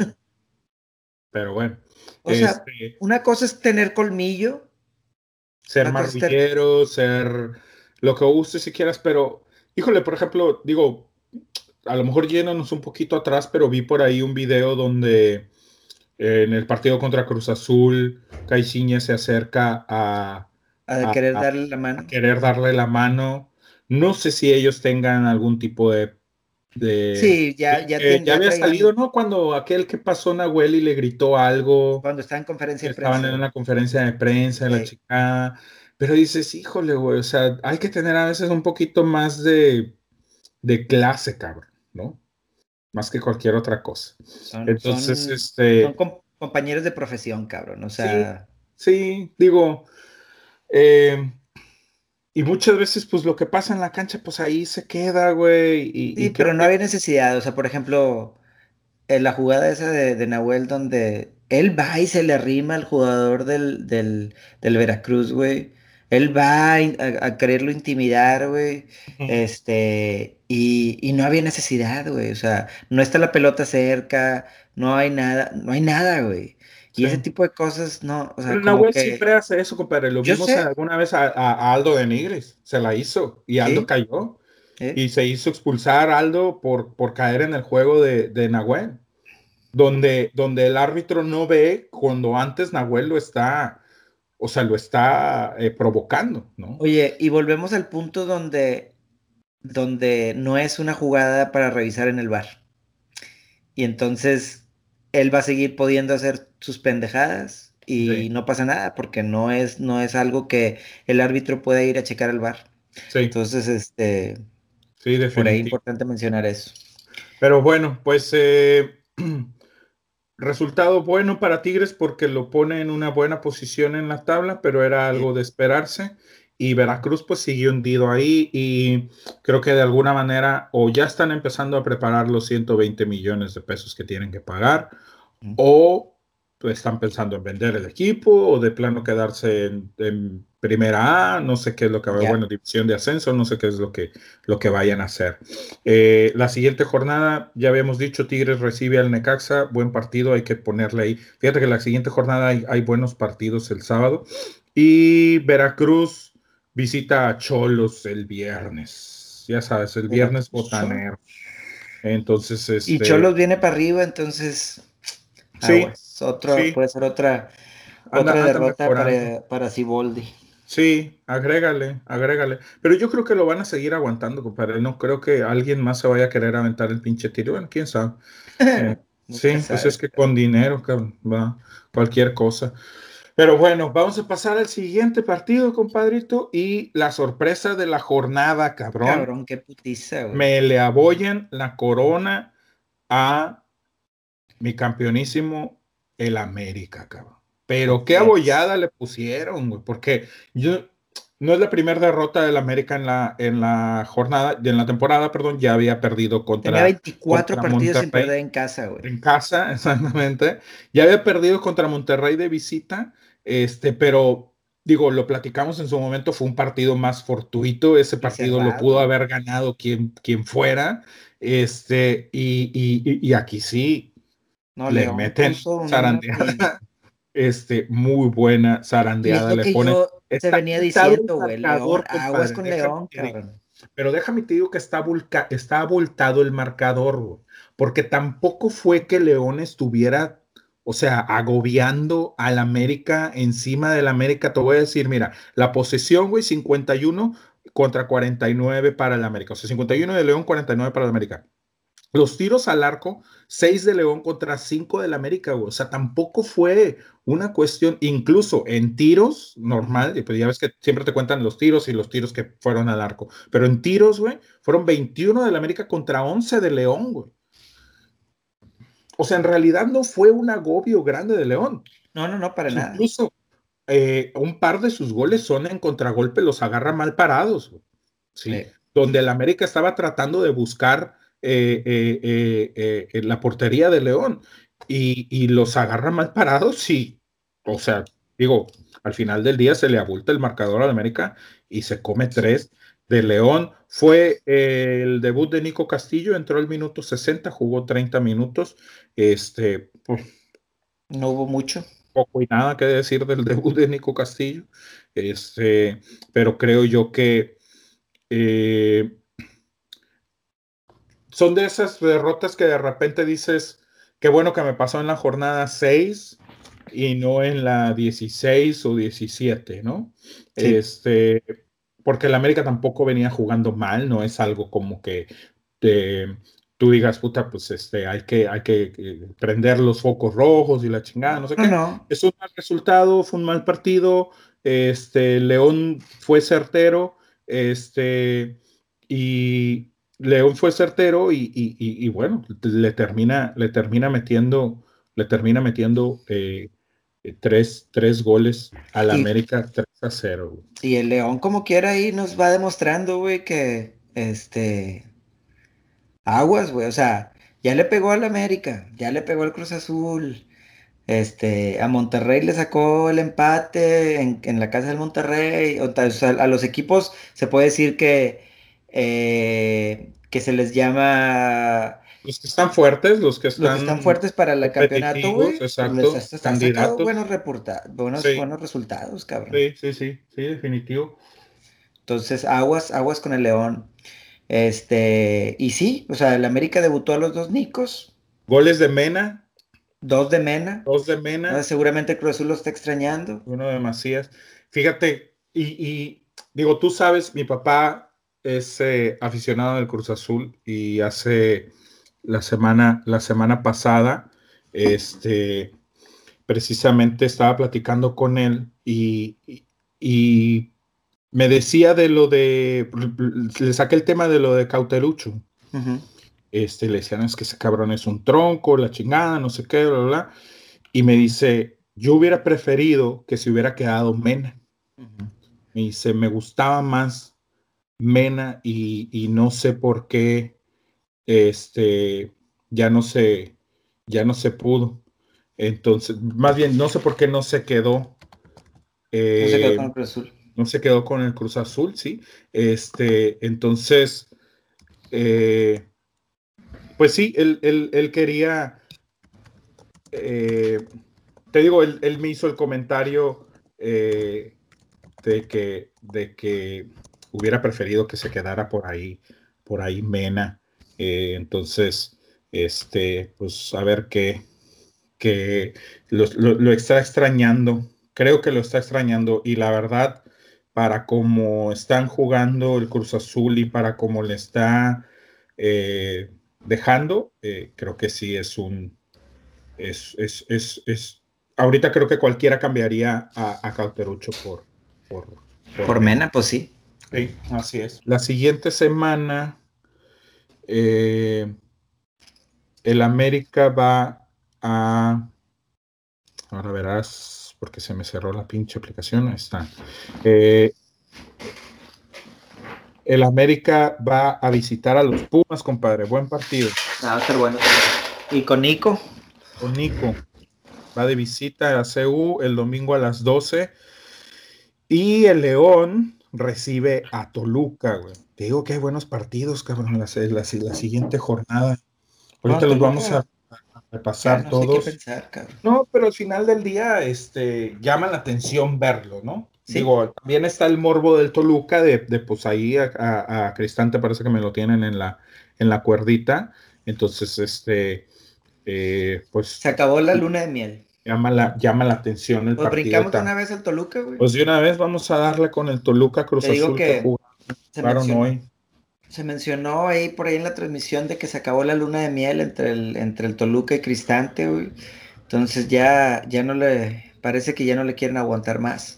pero bueno. O sea, este una cosa es tener colmillo. Ser marrillero, ser lo que guste si quieras, pero, híjole, por ejemplo, digo, a lo mejor yéndonos un poquito atrás, pero vi por ahí un video donde en el partido contra Cruz Azul, Caixinha se acerca a, a, querer darle la mano. querer darle la mano. No sé si ellos tengan algún tipo de. De sí, ya, ya, ya, había salido, ¿no? Cuando aquel que pasó Nahuel y le gritó algo. Cuando estaba en conferencia de prensa. Estaban en una conferencia de prensa, la chica. Pero dices, híjole, güey, o sea, hay que tener a veces un poquito más de, de clase, cabrón, ¿no? más que cualquier otra cosa. Entonces, este... Son compañeros de profesión, cabrón, o sea... Sí, digo, eh, y muchas veces, pues lo que pasa en la cancha, pues ahí se queda, güey. Y, sí, pero no había necesidad, o sea, por ejemplo, en la jugada esa de, Nahuel donde él va y se le arrima al jugador del, del, del Veracruz, güey. Él va a, quererlo intimidar, güey. Este, y, no había necesidad, güey. O sea, no está la pelota cerca, no hay nada, no hay nada, güey. Y ese tipo de cosas, no. O sea, Pero Nahuel siempre hace eso, compadre. Lo vimos alguna vez a, Aldo de Nigres. Se la hizo y Aldo cayó. Y se hizo expulsar Aldo por, por caer en el juego de, de Nahuel. Donde, donde el árbitro no ve cuando antes Nahuel lo está o sea, lo está eh, provocando, ¿no? Oye, y volvemos al punto donde, donde no es una jugada para revisar en el bar. Y entonces él va a seguir pudiendo hacer sus pendejadas y no pasa nada porque no es, no es algo que el árbitro pueda ir a checar al bar. Sí. Entonces, este, sí, por ahí es importante mencionar eso. Pero bueno, pues eh, resultado bueno para Tigres porque lo pone en una buena posición en la tabla, pero era algo de esperarse. Y Veracruz pues sigue hundido ahí y creo que de alguna manera o ya están empezando a preparar los 120 millones de pesos que tienen que pagar o están pensando en vender el equipo o de plano quedarse en, primera A, no sé qué es lo que va, a bueno, división de ascenso, no sé qué es lo que, lo que vayan a hacer. Eh, la siguiente jornada, ya habíamos dicho, Tigres recibe al Necaxa, buen partido, hay que ponerle ahí. Fíjate que la siguiente jornada hay, hay buenos partidos el sábado y Veracruz visita a Cholos el viernes, ya sabes, el viernes botanero. Entonces, este... Y Cholos viene para arriba, entonces... Sí, otro, puede ser otra, otra derrota para, para Ciboldi. Sí, agrégale, agrégale. Pero yo creo que lo van a seguir aguantando, compadre. No creo que alguien más se vaya a querer aventar el pinche tiro. Bueno, quién sabe. Eh, sí, pues es que con dinero, va cualquier cosa. Pero bueno, vamos a pasar al siguiente partido, compadrito. Y la sorpresa de la jornada, cabrón. Cabrón, qué putiza, güey. Me le aboyen la corona a mi campeonísimo el América, cabrón. Pero qué abollada le pusieron, güey, porque yo no es la primera derrota del América en la, en la jornada, en la temporada, perdón, ya había perdido contra. Tenía 24 partidos sin perder en casa, güey. En casa, exactamente. Ya había perdido contra Monterrey de visita, este, pero digo, lo platicamos en su momento, fue un partido más fortuito, ese partido lo pudo haber ganado quien, quien fuera, este, y, y, y aquí sí, no, le meten zarandeada. Este, muy buena zarandeada. le pone. Se venía diciendo, güey. aguas con León, Pero déjame te digo que está, está abultado el marcador, porque tampoco fue que León estuviera, o sea, agobiando al América encima del América. Te voy a decir, mira, la posesión, güey, 51 contra 49 para el América. O sea, 51 de León, 49 para el América. Los tiros al arco, 6 de León contra 5 del América, güey. O sea, tampoco fue una cuestión, incluso en tiros, normal, pues ya ves que siempre te cuentan los tiros y los tiros que fueron al arco. Pero en tiros, güey, fueron 21 del América contra 11 de León, güey. O sea, en realidad no fue un agobio grande de León. No, no, no, para nada. Incluso eh, un par de sus goles son en contragolpe, los agarra mal parados, güey. ¿sí? Donde el América estaba tratando de buscar eh, eh, eh, en la portería de León y, los agarra mal parados y, o sea, digo, al final del día se le abulta el marcador a América y se come tres de León. Fue el debut de Nico Castillo, entró el minuto 60, jugó 30 minutos. Este, pues, no hubo mucho. Poco y nada que decir del debut de Nico Castillo. Este, pero creo yo que son de esas derrotas que de repente dices, qué bueno que me pasó en la jornada 6 y no en la 16 o 17, ¿no? Este, porque el América tampoco venía jugando mal, no es algo como que tú digas, puta, pues este, hay que, hay que eh, prender los focos rojos y la chingada, no sé qué. Es un mal resultado, fue un mal partido, este, León fue certero, este, y, León fue certero y, bueno, le termina, le termina metiendo, le termina metiendo eh, tres, tres, goles al América 3 a 0. Y el León como quiera ahí nos va demostrando, güey, que este aguas, güey, o sea, ya le pegó al América, ya le pegó al Cruz Azul. Este, a Monterrey le sacó el empate en, la casa del Monterrey. O, sea, a los equipos se puede decir que eh, que se les llama... Los que están fuertes, los que están... están fuertes para el campeonato, güey. Exacto, están buenos, buenos, buenos resultados, cabrón. Sí, sí, sí, sí, definitivo. Entonces, aguas, aguas con el León. Este, y sí, o sea, el América debutó a los dos Nicos. Goles de Mena. Dos de Mena. Dos de Mena. seguramente el Cruz Azul lo está extrañando. Uno de Macías. Fíjate, y, y digo, tú sabes, mi papá es eh, aficionado del Cruz Azul y hace la semana, la semana pasada, este, precisamente estaba platicando con él y, me decía de lo de, le saqué el tema de lo de Cautelucho. este, le decían, es que ese cabrón es un tronco, la chingada, no sé qué, bla, bla, Y me dice, yo hubiera preferido que se hubiera quedado Mena. Me dice, me gustaba más Mena y, no sé por qué, este, ya no se, ya no se pudo. Entonces, más bien, no sé por qué no se quedó. no se quedó eh, con el Cruz Azul. No se quedó con el Cruz Azul, sí. Este, entonces, eh, pues sí, él, quería, eh, te digo, él, me hizo el comentario eh, de, que, de que hubiera preferido que se quedara por ahí, por ahí Mena. Eh, entonces, este, pues a ver qué, que lo, lo, está extrañando. Creo que lo está extrañando y la verdad, para cómo están jugando el Cruz Azul y para cómo le está dejando, eh, creo que sí es un. Es, es, es, es, ahorita creo que cualquiera cambiaría a, a Cauterucho por. Por, por, Mena, pues sí. Sí, así es. La siguiente semana. Eh, el América va a. Ahora verás, porque se me cerró la pinche aplicación. Ahí está. Eh, el América va a visitar a los Pumas, compadre. Buen partido. Ah, va a ser bueno. ¿Y con Nico? Con Nico. Va de visita a CU el domingo a las 12. Y el León recibe a Toluca, güey. Te digo que hay buenos partidos, cabrón, la, la, siguiente jornada. Ahorita los vamos a, repasar todos. no, pero al final del día, este, llama la atención verlo, ¿no? Digo, también está el morbo del Toluca, de, de pues ahí a, Cristante parece que me lo tienen en la, en la cuerdita. Entonces, este, eh, pues. Se acabó la luna de miel. Llama la, llama la atención el pues brincamos de una vez al Toluca, güey. Pues de una vez vamos a darle con el Toluca Cruz Azul que, se mencionó, hoy. Se mencionó ahí por ahí en la transmisión de que se acabó la luna de miel entre el, entre el Toluca y Cristante, güey. Entonces ya, ya no le, parece que ya no le quieren aguantar más.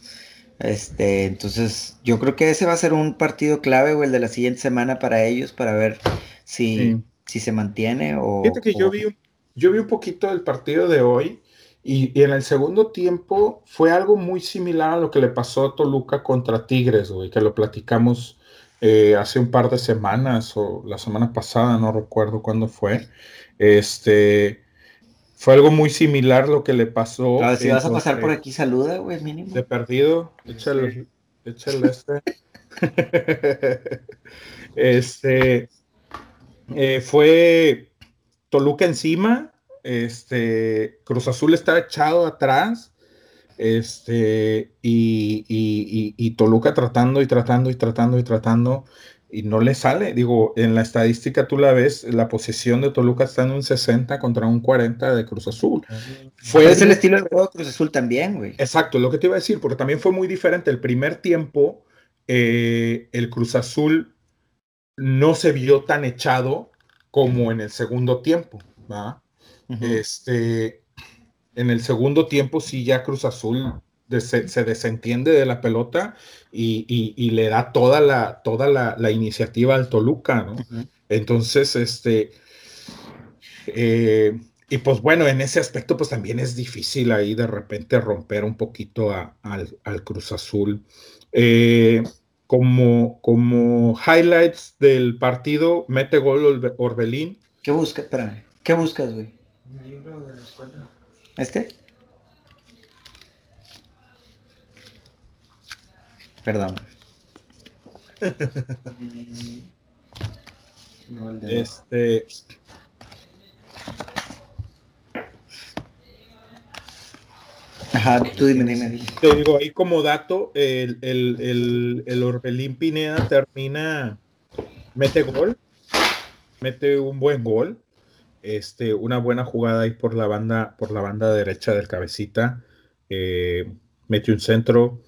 Este, entonces, yo creo que ese va a ser un partido clave, o el de la siguiente semana para ellos, para ver si, si se mantiene o. Fíjate que yo vi, yo vi un poquito del partido de hoy y, en el segundo tiempo fue algo muy similar a lo que le pasó a Toluca contra Tigres, güey, que lo platicamos eh, hace un par de semanas o la semana pasada, no recuerdo cuándo fue. Este fue algo muy similar lo que le pasó. Claro, si vas a pasar por aquí, saluda, güey, mínimo. De perdido, échale, échale este. este eh, fue Toluca encima, este Cruz Azul está echado atrás, este, y, y, y Toluca tratando y tratando y tratando y tratando y no le sale. Digo, en la estadística tú la ves, la posición de Toluca está en un 60 contra un 40 de Cruz Azul. Fue es el estilo de juego de Cruz Azul también, güey. Exacto, lo que te iba a decir, porque también fue muy diferente. El primer tiempo, eh, el Cruz Azul no se vio tan echado como en el segundo tiempo. Este, en el segundo tiempo sí ya Cruz Azul se, desentiende de la pelota y, le da toda la, toda la, iniciativa al Toluca, ¿no? Entonces, este, eh, y pues bueno, en ese aspecto pues también es difícil ahí de repente romper un poquito al, Cruz Azul. Eh, como, como highlights del partido, mete gol Orbelín. ¿Qué buscas? Espérame. ¿Qué buscas, güey? Libro de la escuela. ¿Este? Perdón. este. Ajá, tú dime, dime. Te digo, ahí como dato, el, el, el, Orbelín Pineda termina, mete gol, mete un buen gol, este, una buena jugada ahí por la banda, por la banda derecha del cabecita, eh, mete un centro,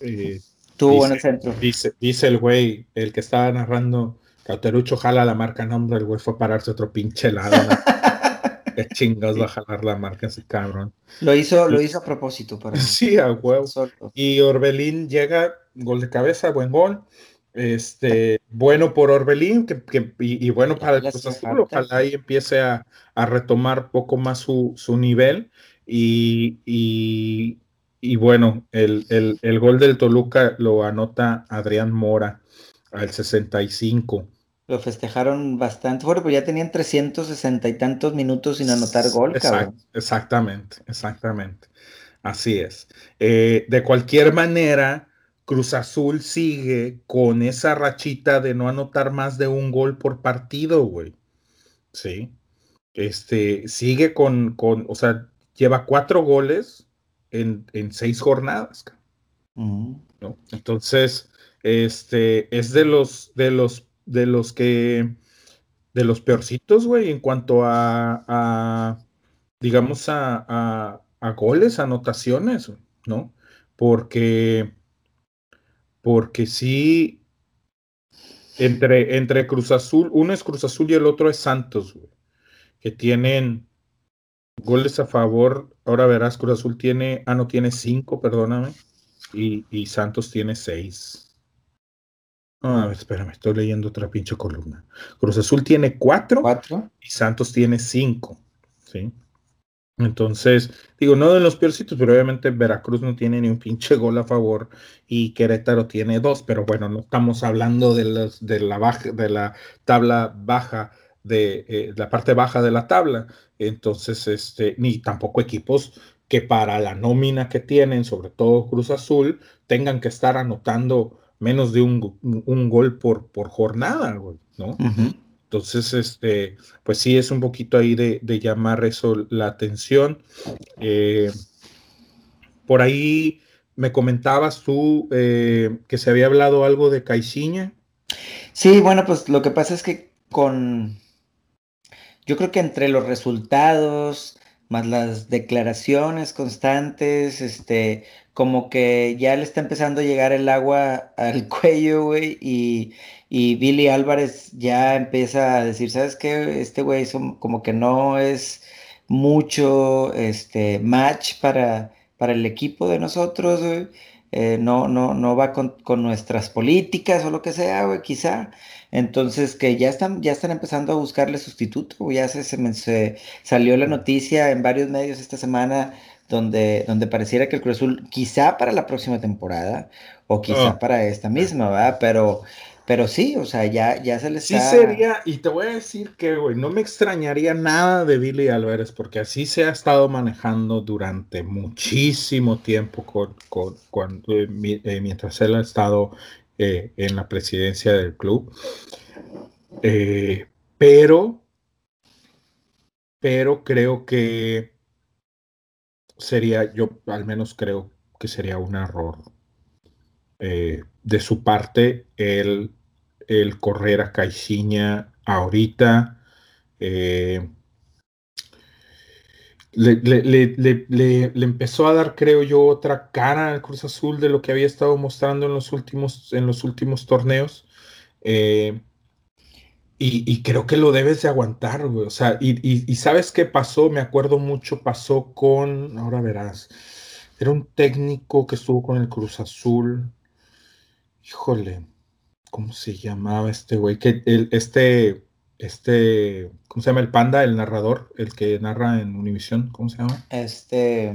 eh, Tuvo en el centro. Dice, dice el güey, el que estaba narrando, Cauterucho jala la marca nombre, el güey fue a pararse otro pinche lado. Qué chingados va a jalar la marca ese cabrón. Lo hizo, lo hizo a propósito. Para sí, a huevo. Y Orbelín llega, gol de cabeza, buen gol. Este, bueno por Orbelín que, y, bueno para el Cruz Azul, ojalá ahí empiece a, retomar poco más su, nivel y, y, bueno, el, el, gol del Toluca lo anota Adrián Mora al 65. Lo festejaron bastante fuerte, pero ya tenían 360 y tantos minutos sin anotar gol, Exactamente, exactamente. Así es. Eh, de cualquier manera, Cruz Azul sigue con esa rachita de no anotar más de un gol por partido, güey. Sí. Este, sigue con, con, o sea, lleva cuatro goles en, seis jornadas. ¿no? Entonces, este, es de los, de los, de los que, de los peorcitos, güey, en cuanto a, a digamos, a, a, a goles, anotaciones, ¿no? Porque porque sí, entre, entre Cruz Azul, uno es Cruz Azul y el otro es Santos, que tienen goles a favor. Ahora verás, Cruz Azul tiene, ah, no tiene cinco, perdóname, y, Santos tiene seis. Ah, espérame, estoy leyendo otra pinche columna. Cruz Azul tiene cuatro, ¿Cuatro? y Santos tiene cinco, ¿sí? Entonces, digo, no de los peorcitos, pero obviamente Veracruz no tiene ni un pinche gol a favor y Querétaro tiene dos, pero bueno, no estamos hablando de, los, de, la, baja, de la tabla baja, de eh, la parte baja de la tabla, entonces, este, ni tampoco equipos que para la nómina que tienen, sobre todo Cruz Azul, tengan que estar anotando menos de un, un gol por, por jornada, ¿no? Entonces, este, pues sí, es un poquito ahí de, llamar eso la atención. Eh, por ahí me comentabas tú eh, que se había hablado algo de Caixinha. Sí, bueno, pues lo que pasa es que con, yo creo que entre los resultados, más las declaraciones constantes, este, como que ya le está empezando a llegar el agua al cuello, güey, y y Billy Álvarez ya empieza a decir, ¿sabes qué? Este güey como que no es mucho este, match para, para el equipo de nosotros, eh, no, no, no va con, nuestras políticas o lo que sea, güey, quizá. Entonces, que ya están, ya están empezando a buscarle sustituto, ya se, se, salió la noticia en varios medios esta semana donde, donde pareciera que el Cruz Azul, quizá para la próxima temporada, o quizá ah. para esta misma, ¿verdad? Pero pero sí, o sea, ya, ya se les está... Sí sería, y te voy a decir que, güey, no me extrañaría nada de Billy Álvarez, porque así se ha estado manejando durante muchísimo tiempo con, con, eh, eh, mientras él ha estado eh, en la presidencia del club. pero, pero creo que sería, yo al menos creo que sería un error de su parte el el correr a Caixinha ahorita. Eh, le, empezó a dar, creo yo, otra cara al Cruz Azul de lo que había estado mostrando en los últimos, en los últimos torneos. Eh, y, creo que lo debes de aguantar, O sea, y, sabes qué pasó, me acuerdo mucho, pasó con, ahora verás, era un técnico que estuvo con el Cruz Azul. Híjole, ¿Cómo se llamaba este güey? Que el, este, este, ¿cómo se llama el panda, el narrador, el que narra en Univisión? ¿Cómo se llama? Este.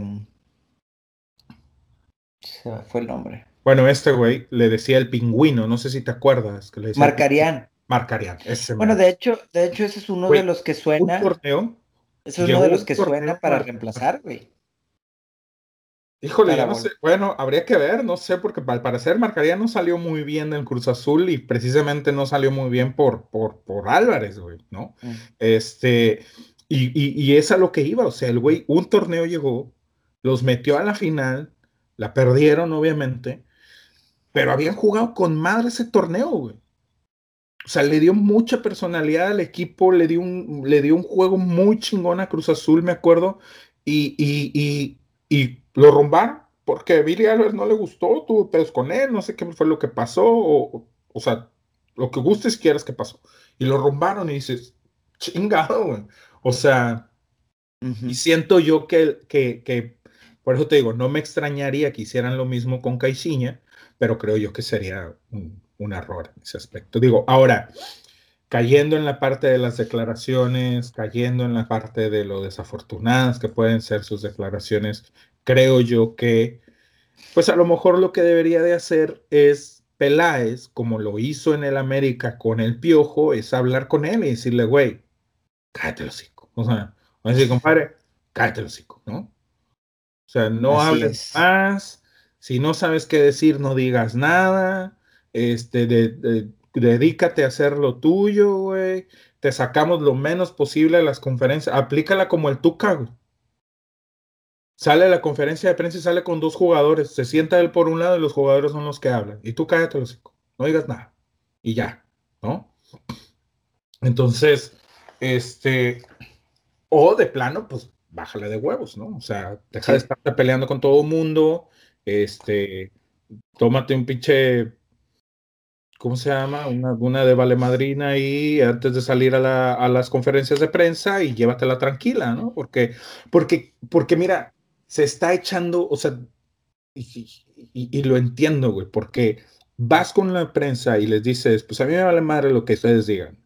Se fue el nombre. Bueno, este güey le decía el pingüino, no sé si te acuerdas. Que le decía Marcarían. Marcarían, ese Bueno, de hecho, de hecho, ese es uno de los que suena. Un torneo. Ese es uno de los que suena para reemplazar, güey. Híjole, ya no sé. Bueno, habría que ver, no sé, porque al parecer Marcaría no salió muy bien en Cruz Azul y precisamente no salió muy bien por, por, por Álvarez, güey, ¿no? Mm. Este, y, y, es a lo que iba, o sea, el güey, un torneo llegó, los metió a la final, la perdieron, obviamente, pero habían jugado con madre ese torneo, güey. O sea, le dio mucha personalidad al equipo, le dio un, le dio un juego muy chingón a Cruz Azul, me acuerdo, y, y, y lo rombaron porque Billy Álvarez no le gustó, tuvo pedos con él, no sé qué fue lo que pasó, o, o sea, lo que gustes quieras que pasó. Y lo rombaron y dices, chingado, güey. O sea, y siento yo que, que, que, por eso te digo, no me extrañaría que hicieran lo mismo con Caixinha, pero creo yo que sería un, un error en ese aspecto. Digo, ahora, cayendo en la parte de las declaraciones, cayendo en la parte de lo desafortunadas que pueden ser sus declaraciones, creo yo que, pues a lo mejor lo que debería de hacer es Peláez, como lo hizo en el América con el Piojo, es hablar con él y decirle, güey, cállate el hocico. O sea, a decir, compadre, cállate el hocico, ¿no? O sea, no hables más. Si no sabes qué decir, no digas nada. Este, de, dedícate a hacer lo tuyo, güey. Te sacamos lo menos posible de las conferencias. Aplícala como el Tuca, güey. Sale a la conferencia de prensa y sale con dos jugadores. Se sienta él por un lado y los jugadores son los que hablan. Y tú cállate los No digas nada. Y ya, ¿no? Entonces, este, o de plano, pues bájale de huevos, ¿no? O sea, deja de estar peleando con todo el mundo. Este, tómate un pinche ¿cómo se llama? Una, de vale madrina ahí antes de salir a, las conferencias de prensa y llévatela tranquila, ¿no? Porque, porque, porque mira, se está echando, o sea, y, lo entiendo, güey, porque vas con la prensa y les dices, pues a mí me vale madre lo que ustedes digan,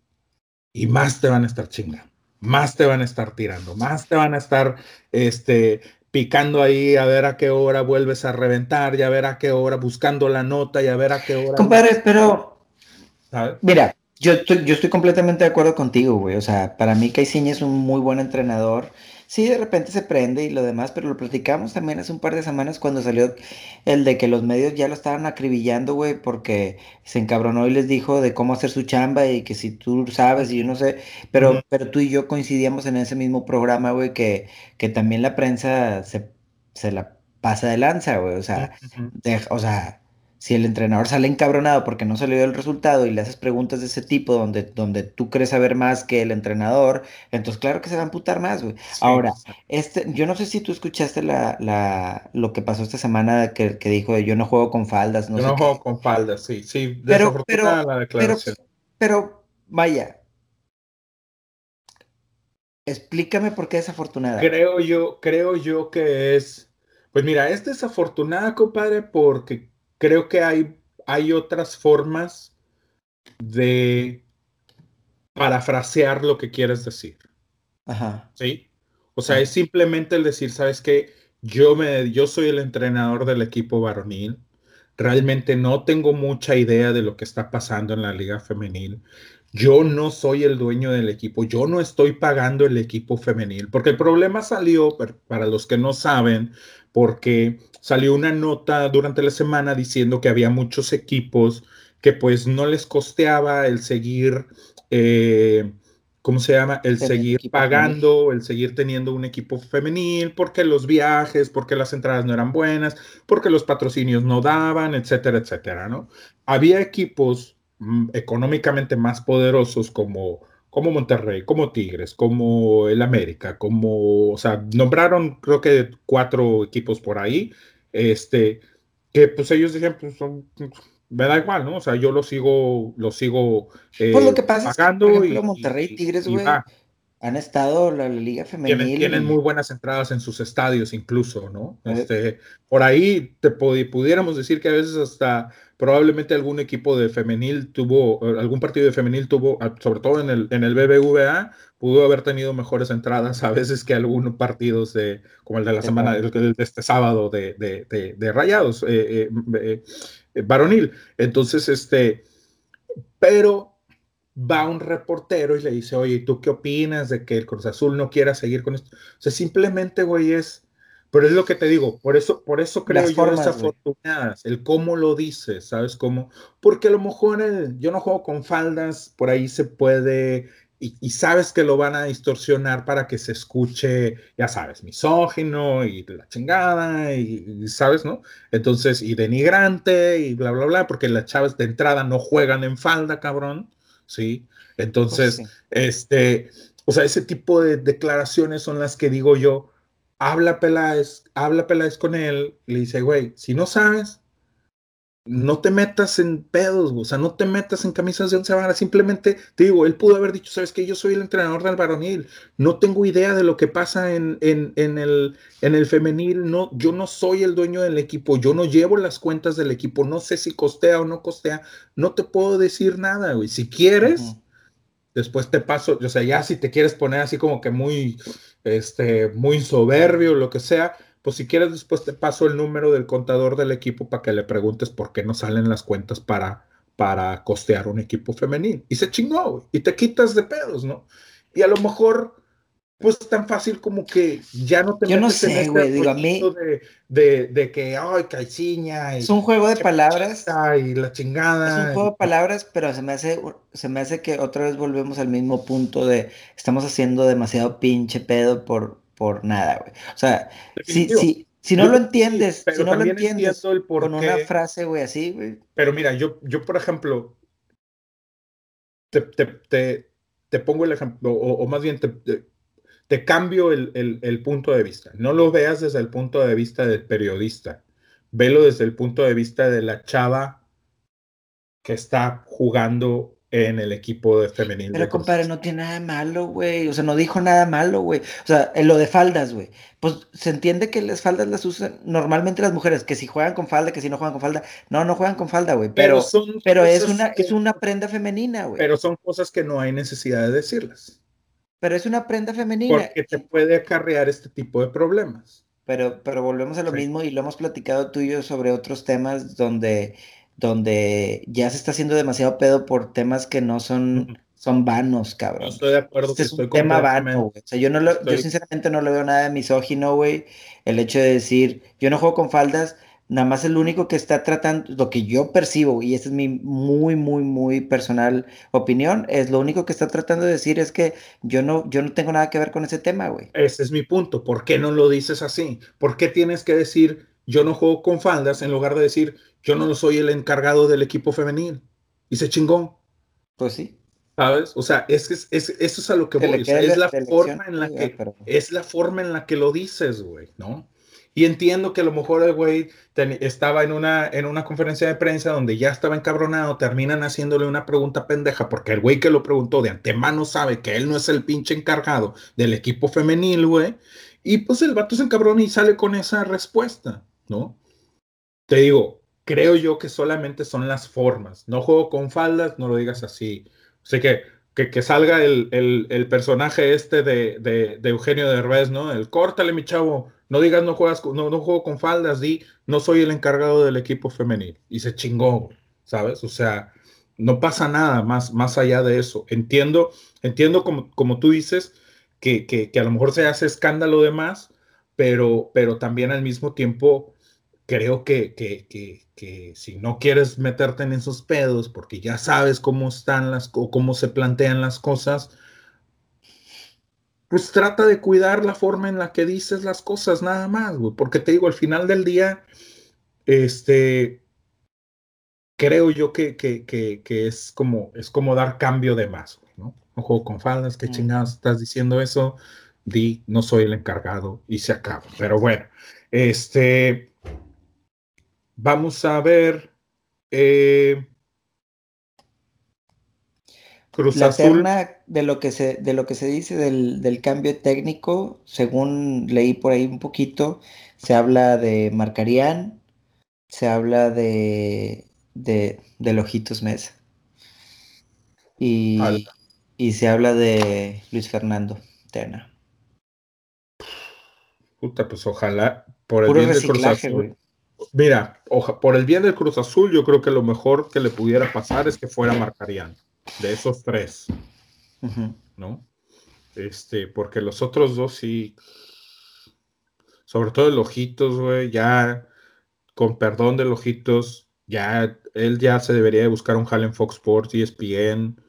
y más te van a estar chingando, más te van a estar tirando, más te van a estar, este, picando ahí a ver a qué hora vuelves a reventar y a ver a qué hora buscando la nota y a ver a qué hora. Compadre, pero. Mira, yo estoy, yo estoy completamente de acuerdo contigo, güey. O sea, para mí Caiciña es un muy buen entrenador sí, de repente se prende y lo demás, pero lo platicamos también hace un par de semanas cuando salió el de que los medios ya lo estaban acribillando, güey, porque se encabronó y les dijo de cómo hacer su chamba y que si tú sabes y yo no sé, pero, pero tú y yo coincidíamos en ese mismo programa, güey, que, que también la prensa se, se la pasa de lanza, güey, o sea, o sea, si el entrenador sale encabronado porque no salió el resultado y le haces preguntas de ese tipo donde, donde tú crees saber más que el entrenador, entonces claro que se va a amputar más, güey. Ahora, este, yo no sé si tú escuchaste la, la, lo que pasó esta semana que, que dijo yo no juego con faldas. No yo no juego con faldas, sí, sí. Pero, pero, la declaración. Pero, pero, vaya. Explícame por qué desafortunada. Creo yo, creo yo que es, pues mira, es desafortunada, compadre, porque creo que hay, hay otras formas de parafrasear lo que quieres decir. Ajá. ¿Sí? O sea, es simplemente el decir, ¿sabes qué? Yo, me, yo soy el entrenador del equipo varonil. Realmente no tengo mucha idea de lo que está pasando en la liga femenil. Yo no soy el dueño del equipo. Yo no estoy pagando el equipo femenil. Porque el problema salió, para los que no saben, porque salió una nota durante la semana diciendo que había muchos equipos que pues no les costeaba el seguir, eh, ¿cómo se llama? El, seguir pagando, el seguir teniendo un equipo femenil, porque los viajes, porque las entradas no eran buenas, porque los patrocinios no daban, etcétera, etcétera, ¿no? Había equipos mm, económicamente más poderosos como como Monterrey, como Tigres, como el América, como, o sea, nombraron creo que cuatro equipos por ahí, este, que pues ellos decían, pues son, me da igual, ¿no? O sea, yo lo sigo, lo sigo eh, lo que pasa pagando es que, Monterrey, Tigres, güey, han estado la, Liga Femenil. Tienen, muy buenas entradas en sus estadios incluso, ¿no? Eh. Este, por ahí te pudiéramos decir que a veces hasta probablemente algún equipo de femenil tuvo, algún partido de femenil tuvo, sobre todo en el, en el BBVA, pudo haber tenido mejores entradas a veces que algunos partidos de, como el de la semana, de, este sábado de, de, de Rayados, eh, eh, eh, varonil. Entonces, este, pero va un reportero y le dice, oye, ¿tú qué opinas de que el Cruz Azul no quiera seguir con esto? O sea, simplemente, güey, es pero es lo que te digo, por eso, por eso creo yo desafortunadas, el cómo lo dices, ¿sabes cómo? Porque a lo mejor el, yo no juego con faldas, por ahí se puede, y, sabes que lo van a distorsionar para que se escuche, ya sabes, misógino y la chingada, y, sabes, ¿no? Entonces, y denigrante, y bla, bla, bla, porque las chavas de entrada no juegan en falda, cabrón, ¿sí? Entonces, pues este, o sea, ese tipo de declaraciones son las que digo yo, habla Peláez, habla Peláez con él, le dice, güey, si no sabes, no te metas en pedos, o sea, no te metas en camisas de once varas, simplemente te digo, él pudo haber dicho, sabes que yo soy el entrenador del varonil, no tengo idea de lo que pasa en, en, en, el, en el femenil, no, yo no soy el dueño del equipo, yo no llevo las cuentas del equipo, no sé si costea o no costea, no te puedo decir nada, güey, si quieres, después te paso, o sea, ya si te quieres poner así como que muy, este, muy soberbio, lo que sea, pues si quieres después te paso el número del contador del equipo para que le preguntes por qué no salen las cuentas para, para costear un equipo femenil. Y se chingó, y te quitas de pedos, ¿no? Y a lo mejor, pues tan fácil como que ya no te Yo no sé, este güey, digo, a mí... De, de, que, ay, caiciña. Es un juego de palabras. Y la chingada. Es un juego de palabras, pero se me hace, se me hace que otra vez volvemos al mismo punto de estamos haciendo demasiado pinche pedo por, por nada, güey. O sea, si, si, si no lo entiendes, si no lo entiendes con una frase, güey, así, güey. Pero mira, yo, yo por ejemplo, te, te, te, pongo el ejemplo, o, más bien te, te cambio el, el, el, punto de vista. No lo veas desde el punto de vista del periodista. Velo desde el punto de vista de la chava que está jugando en el equipo de femenil. Pero compadre, no tiene nada de malo, güey. O sea, no dijo nada malo, güey. O sea, en lo de faldas, güey. Pues se entiende que las faldas las usan normalmente las mujeres, que si juegan con falda, que si no juegan con falda. No, no juegan con falda, güey. Pero, pero, es una, es una prenda femenina, güey. Pero son cosas que no hay necesidad de decirlas. Pero es una prenda femenina. Porque te puede acarrear este tipo de problemas. Pero, pero volvemos a lo mismo y lo hemos platicado tú y yo sobre otros temas donde donde ya se está haciendo demasiado pedo por temas que no son, son vanos, cabrón. estoy de acuerdo este es un tema vano, güey. O sea, yo, no lo, yo sinceramente no le veo nada de misógino, güey. El hecho de decir, yo no juego con faldas, nada más el único que está tratando, lo que yo percibo, y esa es mi muy, muy, muy personal opinión, es lo único que está tratando de decir es que yo no, yo no tengo nada que ver con ese tema, güey. Ese es mi punto. ¿Por qué no lo dices así? ¿Por qué tienes que decir yo no juego con faldas en lugar de decir yo no soy el encargado del equipo femenil. Y se chingó. Pues sí. ¿Sabes? O sea, es, es, es, eso es a lo que voy. es la forma en la que es la forma en la que lo dices, güey, ¿no? Y entiendo que a lo mejor el güey estaba en una, en una conferencia de prensa donde ya estaba encabronado, terminan haciéndole una pregunta pendeja, porque el güey que lo preguntó de antemano sabe que él no es el pinche encargado del equipo femenil, güey. Y pues el vato se encabrona y sale con esa respuesta, ¿no? Te digo, creo yo que solamente son las formas. No juego con faldas, no lo digas así. O sea que, que, salga el, el, personaje este de, de, de, Eugenio Derbez, ¿no? El córtale, mi chavo. No digas no juegas, no, no juego con faldas, di no soy el encargado del equipo femenil. Y se chingó, ¿sabes? O sea, no pasa nada más, más allá de eso. Entiendo, entiendo como, como tú dices, que, que, que a lo mejor se hace escándalo de más, pero, pero también al mismo tiempo creo que, que, si no quieres meterte en esos pedos porque ya sabes cómo están las o cómo se plantean las cosas, pues trata de cuidar la forma en la que dices las cosas, nada más, güey. Porque te digo, al final del día, este, creo yo que, que, es, como, es como dar cambio de más, ¿no? No juego con faldas, qué chingados estás diciendo eso, di, no soy el encargado y se acaba. Pero bueno, este, Vamos a ver. Eh, Cruz la Azul. de lo que se, de lo que se dice del, cambio técnico, según leí por ahí un poquito, se habla de Marcarían, se habla de, de, de Lojitos Mesa. Y, y, se habla de Luis Fernando Terna. Puta, pues ojalá por el bien de Cruz Azul. Mira, por el bien del Cruz Azul, yo creo que lo mejor que le pudiera pasar es que fuera Marcarián, de esos tres, ¿no? Este, porque los otros dos sí, sobre todo el Ojitos, güey, ya, con perdón del Ojitos, ya, él ya se debería de buscar un Hall en Fox Sports, ESPN,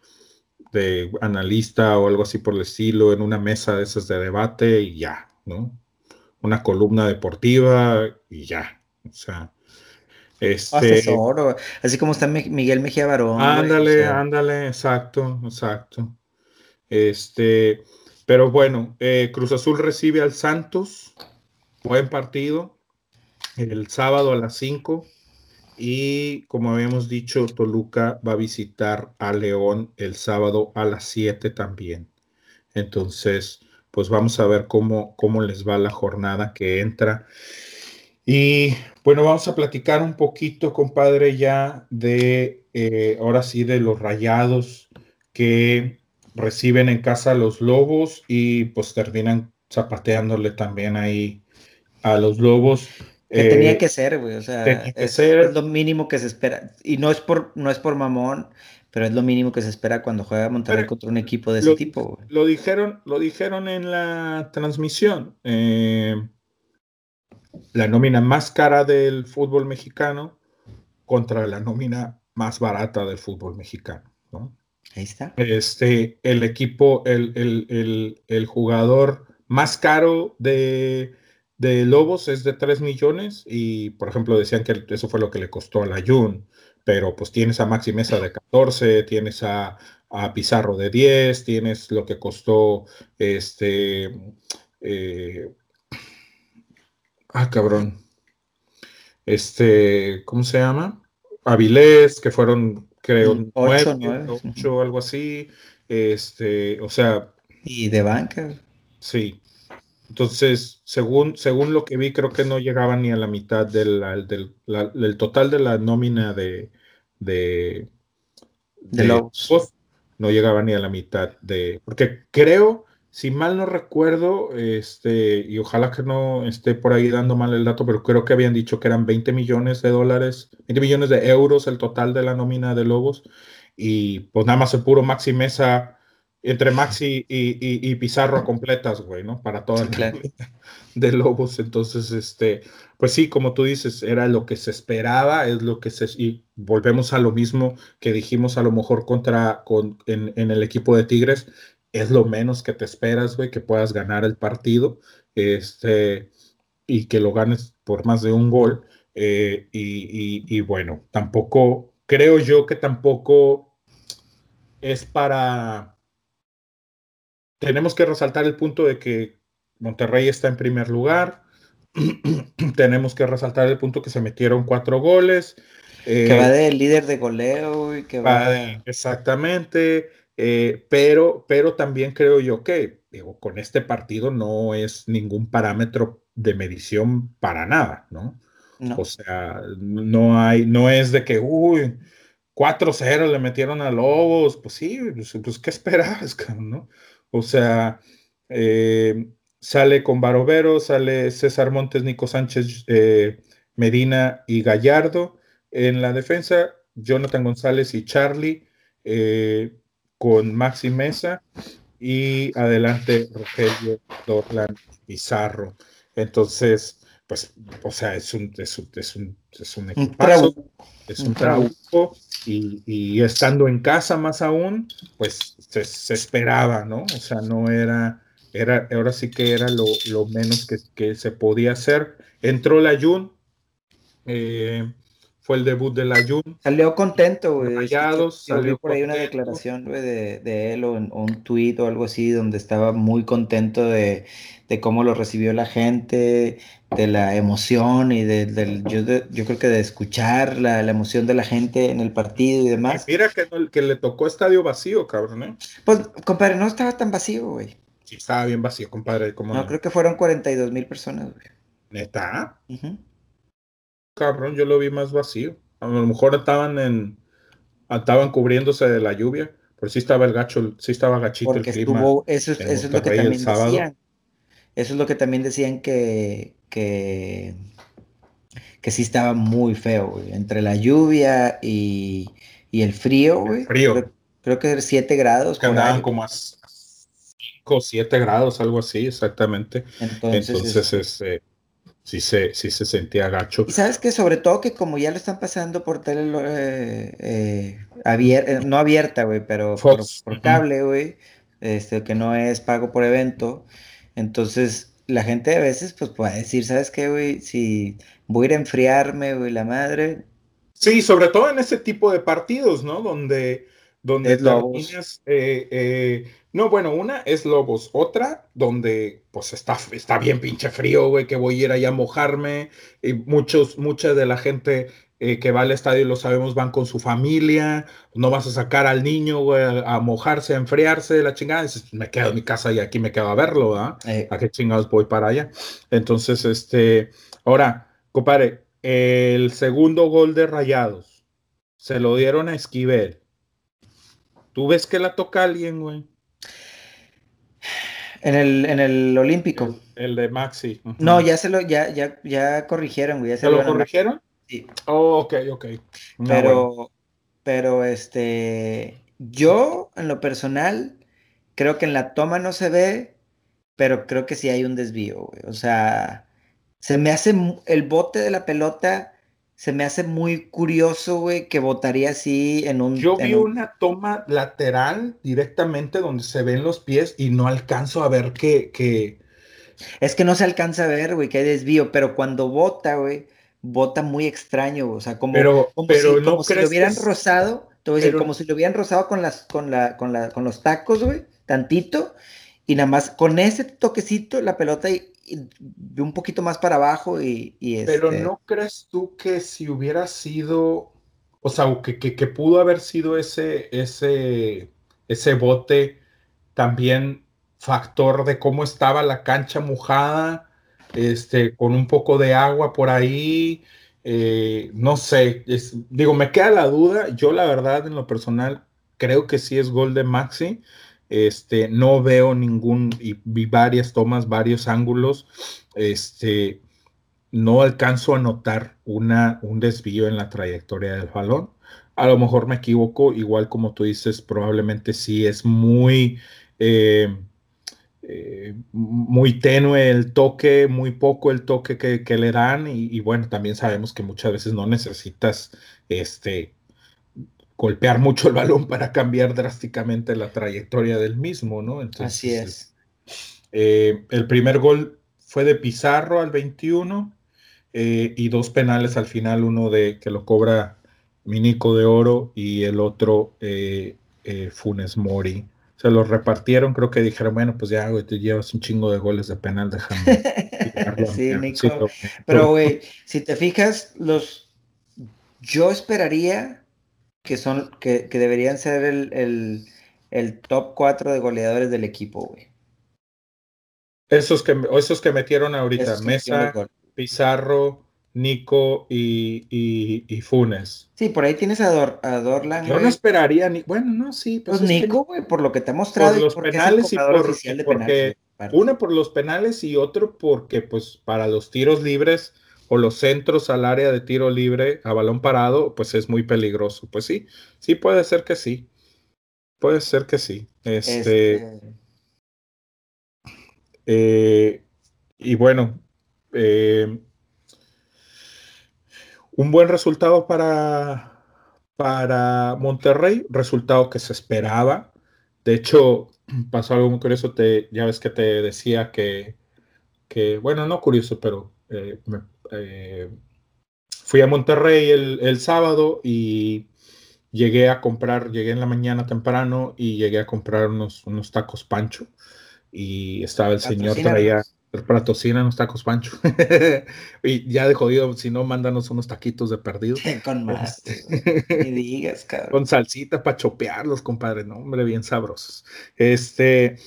de analista o algo así por el estilo, en una mesa de esas de debate y ya, ¿no? Una columna deportiva y ya, o sea, este, así como está Miguel Mejía Barón. Ándale, ándale, exacto, exacto. Este, pero bueno, eh, Cruz Azul recibe al Santos, buen partido, el sábado a las 5. Y como habíamos dicho, Toluca va a visitar a León el sábado a las 7 también. Entonces, pues vamos a ver cómo, cómo les va la jornada que entra. Y bueno, vamos a platicar un poquito, compadre, ya de, eh, ahora sí, de los rayados que reciben en casa los lobos y pues terminan zapateándole también ahí a los lobos. Que tenía eh, que ser, güey, o sea, es, lo mínimo que se espera. Y no es por, no es por mamón, pero es lo mínimo que se espera cuando juega Monterrey contra un equipo de ese tipo. Lo dijeron, lo dijeron en la transmisión. Eh, la nómina más cara del fútbol mexicano contra la nómina más barata del fútbol mexicano. Ahí está. Este, el equipo, el, el jugador más caro de de Lobos es de 3 millones y, por ejemplo, decían que eso fue lo que le costó a la Jun, pero pues tienes a Maxi Mesa de 14, tienes a, Pizarro de 10, tienes lo que costó este... Eh, ah, cabrón. Este, ¿cómo se llama? Avilés, que fueron, creo, 8, 9, 8, algo así. Este, o sea. Y de banca. Sí. Entonces, según, según lo que vi, creo que no llegaba ni a la mitad del, del, total de la nómina de, de, de, los No llegaba ni a la mitad de. Porque creo, si mal no recuerdo, este, y ojalá que no esté por ahí dando mal el dato, pero creo que habían dicho que eran 20 millones de dólares, 20 millones de euros el total de la nómina de Lobos. Y pues nada más el puro Maxi Mesa entre Maxi y, Pizarro completas, güey, ¿no? Para toda la de Lobos. Entonces, este, pues sí, como tú dices, era lo que se esperaba, es lo que se. Y volvemos a lo mismo que dijimos a lo mejor contra con, en, el equipo de Tigres. Es lo menos que te esperas, güey, que puedas ganar el partido. Este, y que lo ganes por más de un gol. Eh, y bueno, tampoco, creo yo que tampoco es para tenemos que resaltar el punto de que Monterrey está en primer lugar. tenemos que resaltar el punto que se metieron cuatro goles. que va eh, del líder de goleo y que va, Exactamente. Eh, pero, pero también creo yo que digo, con este partido no es ningún parámetro de medición para nada, ¿no? O sea, no hay, no es de que, uy, 4-0 le metieron a Lobos, pues sí, pues, pues ¿qué esperabas, no? O sea, eh, sale con Barovero, sale César Montes, Nico Sánchez, eh, Medina y Gallardo. En la defensa, Jonathan González y Charlie eh, con Maxi Mesa. Y adelante Rogelio Dorlan Pizarro. Entonces, pues, o sea, es un, es un, es un, es un es un trabajo y, estando en casa más aún, pues se, esperaba, ¿no? O sea, no era, era, ahora sí que era lo, menos que, se podía hacer. Entró la Jun, eh, fue el debut de la Jun. Salió contento, güey. Salió por ahí una declaración de, él o, un tuit o algo así donde estaba muy contento de, cómo lo recibió la gente, de la emoción y de, del, yo, yo, creo que de escuchar la, emoción de la gente en el partido y demás. mira que, que le tocó estadio vacío, cabrón, ¿eh? Pues, compadre, no estaba tan vacío, güey. Sí, estaba bien vacío, compadre. no, no, creo que fueron 42 mil personas, güey. ¿Neta? Cabrón, yo lo vi más vacío. A lo mejor estaban en estaban cubriéndose de la lluvia, pero sí estaba el gacho, sí estaba gachito el clima. eso, es, eso es lo que también decían. Eso es lo que también decían que, que, que sí estaba muy feo, güey. Entre la lluvia y, y el frío, güey. Frío. Creo, que 7 grados. Que andaban como a 5, 7 grados, algo así, exactamente. Entonces, Entonces este, sí se, sí se sentía gacho. Y sabes que sobre todo que como ya lo están pasando por tele, eh, eh, eh, no abierta, güey, pero por, cable, güey, este, que no es pago por evento, entonces la gente a veces pues puede decir, ¿sabes qué, güey? Si voy a ir a enfriarme, güey, la madre. Sí, sobre todo en ese tipo de partidos, ¿no? Donde, donde terminas, no, bueno, una es Lobos, otra donde pues está, está bien pinche frío, güey, que voy a ir allá a mojarme. Y muchos, mucha de la gente eh, que va al estadio, lo sabemos, van con su familia, no vas a sacar al niño, güey, a, mojarse, a enfriarse, la chingada, dices, me quedo en mi casa y aquí me quedo a verlo, ¿ah? ¿A qué chingados voy para allá? Entonces, este, ahora, compadre, el segundo gol de Rayados, se lo dieron a Esquivel. ¿Tú ves que la toca alguien, güey? En el, en el Olímpico. El, de Maxi. No, ya se lo, ya, ya, ya corrigieron, güey. se, lo corrigieron? Oh, ok, ok. pero, pero este, yo en lo personal, creo que en la toma no se ve, pero creo que sí hay un desvío, güey. O sea, se me hace el bote de la pelota, se me hace muy curioso, güey, que botaría así en un. Yo vi una toma lateral directamente donde se ven los pies y no alcanzo a ver que. que... Es que no se alcanza a ver, güey, que hay desvío, pero cuando bota, güey bota muy extraño, o sea, como, pero, como, pero si, no lo hubieran rozado, te voy a decir, como si lo hubieran rozado con las, con la, con la, con los tacos, güey, tantito, y nada más con ese toquecito la pelota y, un poquito más para abajo y, y Pero este ¿no crees tú que si hubiera sido, o sea, que, que, que pudo haber sido ese, ese, ese bote también factor de cómo estaba la cancha mojada? este, con un poco de agua por ahí. Eh, no sé, digo, me queda la duda. Yo, la verdad, en lo personal, creo que sí es gol de Maxi. Este, no veo ningún, y vi varias tomas, varios ángulos. Este, no alcanzo a notar una, un desvío en la trayectoria del balón. A lo mejor me equivoco, igual como tú dices, probablemente sí es muy. Eh, eh, muy tenue el toque, muy poco el toque que, le dan y, bueno, también sabemos que muchas veces no necesitas este, golpear mucho el balón para cambiar drásticamente la trayectoria del mismo, ¿no? Entonces, Así es. Eh, el primer gol fue de Pizarro al 21 eh, y dos penales al final, uno de que lo cobra Minico de Oro y el otro Funes Mori se los repartieron, creo que dijeron, bueno, pues ya, güey, te llevas un chingo de goles de penal, déjame. sí, Nico. Pero, güey, si te fijas, los, yo esperaría que son, que, que deberían ser el, el, top 4 de goleadores del equipo, güey. Esos que, esos que metieron ahorita, Mesa, Pizarro, Nico y, Funes. Sí, por ahí tienes a, Dor, a Dorlan. Yo no esperaría, ni, bueno, no, sí. Pues, pues Nico, güey, por lo que te ha mostrado. Por los penales y por, porque, una por los penales y otro porque, pues, para los tiros libres o los centros al área de tiro libre a balón parado, pues es muy peligroso. Pues sí, sí puede ser que sí. Puede ser que sí. Este. este eh, y bueno, eh, un buen resultado para, para Monterrey, resultado que se esperaba. De hecho, pasó algo muy curioso, te, ya ves que te decía que, que bueno, no curioso, pero eh, eh, fui a Monterrey el, sábado y llegué a comprar, llegué en la mañana temprano y llegué a comprar unos, unos tacos pancho y estaba el señor traía para tocina unos tacos pancho. y ya de jodido, si no, mándanos unos taquitos de perdido. Con más. Este, digas, cabrón. Con salsita para chopearlos, compadre. No, hombre, bien sabrosos. Este.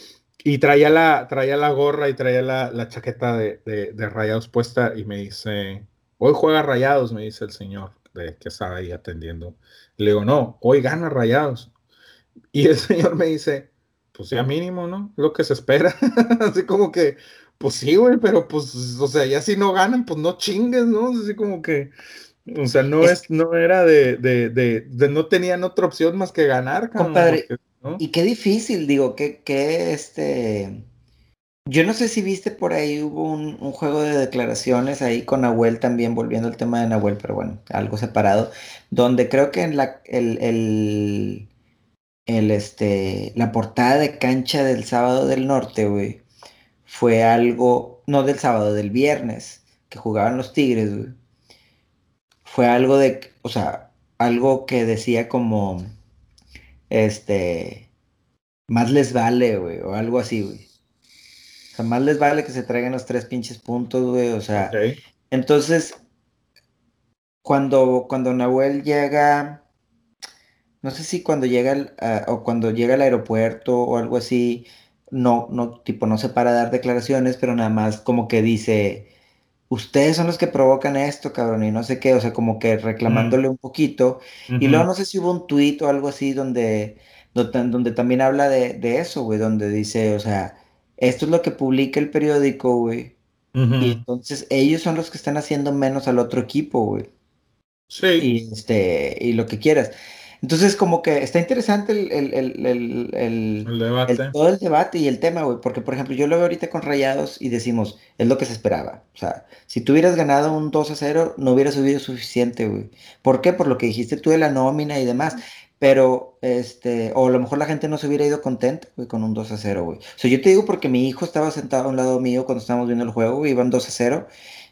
Y traía la, traía la gorra y traía la, chaqueta de, de, rayados puesta y me dice, hoy juega rayados, me dice el señor de, que estaba ahí atendiendo. Le digo, no, hoy gana rayados. Y el señor me dice, pues ya mínimo, ¿no? Lo que se espera. Así como que, pues sí, güey, pero pues, o sea, ya si no ganan, pues no chingues, ¿no? Así como que, o sea, no es, no era de, de, de, no tenían otra opción más que ganar, compadre. Y qué difícil, digo, que, que este. Yo no sé si viste por ahí, hubo un, juego de declaraciones ahí con Nahuel también, volviendo al tema de Nahuel, pero bueno, algo separado, donde creo que en la, el, el, el, este, la portada de cancha del sábado del norte, güey, fue algo, no del sábado, del viernes, que jugaban los Tigres, güey. Fue algo de, o sea, algo que decía como, este, más les vale, güey, o algo así, güey. O sea, más les vale que se traigan los tres pinches puntos, güey, o sea. Entonces, cuando, cuando Nahuel llega, no sé si cuando llega o cuando llega al aeropuerto o algo así, no, no, tipo, no se para a dar declaraciones, pero nada más como que dice, ustedes son los que provocan esto, cabrón, y no sé qué, o sea, como que reclamándole un poquito. Y luego no sé si hubo un tuit o algo así donde, donde, también habla de, de eso, güey, donde dice, o sea, esto es lo que publica el periódico, güey. Y entonces ellos son los que están haciendo menos al otro equipo, güey. Sí. Y, este, y lo que quieras. Entonces, como que está interesante el, el, el, el debate. todo el debate y el tema, güey. Porque, por ejemplo, yo lo veo ahorita con Rayados y decimos, es lo que se esperaba. O sea, si tú hubieras ganado un 2 a 0, no hubiera subido suficiente, güey. ¿Por qué? Por lo que dijiste tú de la nómina y demás. Pero, este, o a lo mejor la gente no se hubiera ido contenta, güey, con un 2 a 0, güey. O sea, yo te digo porque mi hijo estaba sentado a un lado mío cuando estábamos viendo el juego, güey, iban 2 a 0.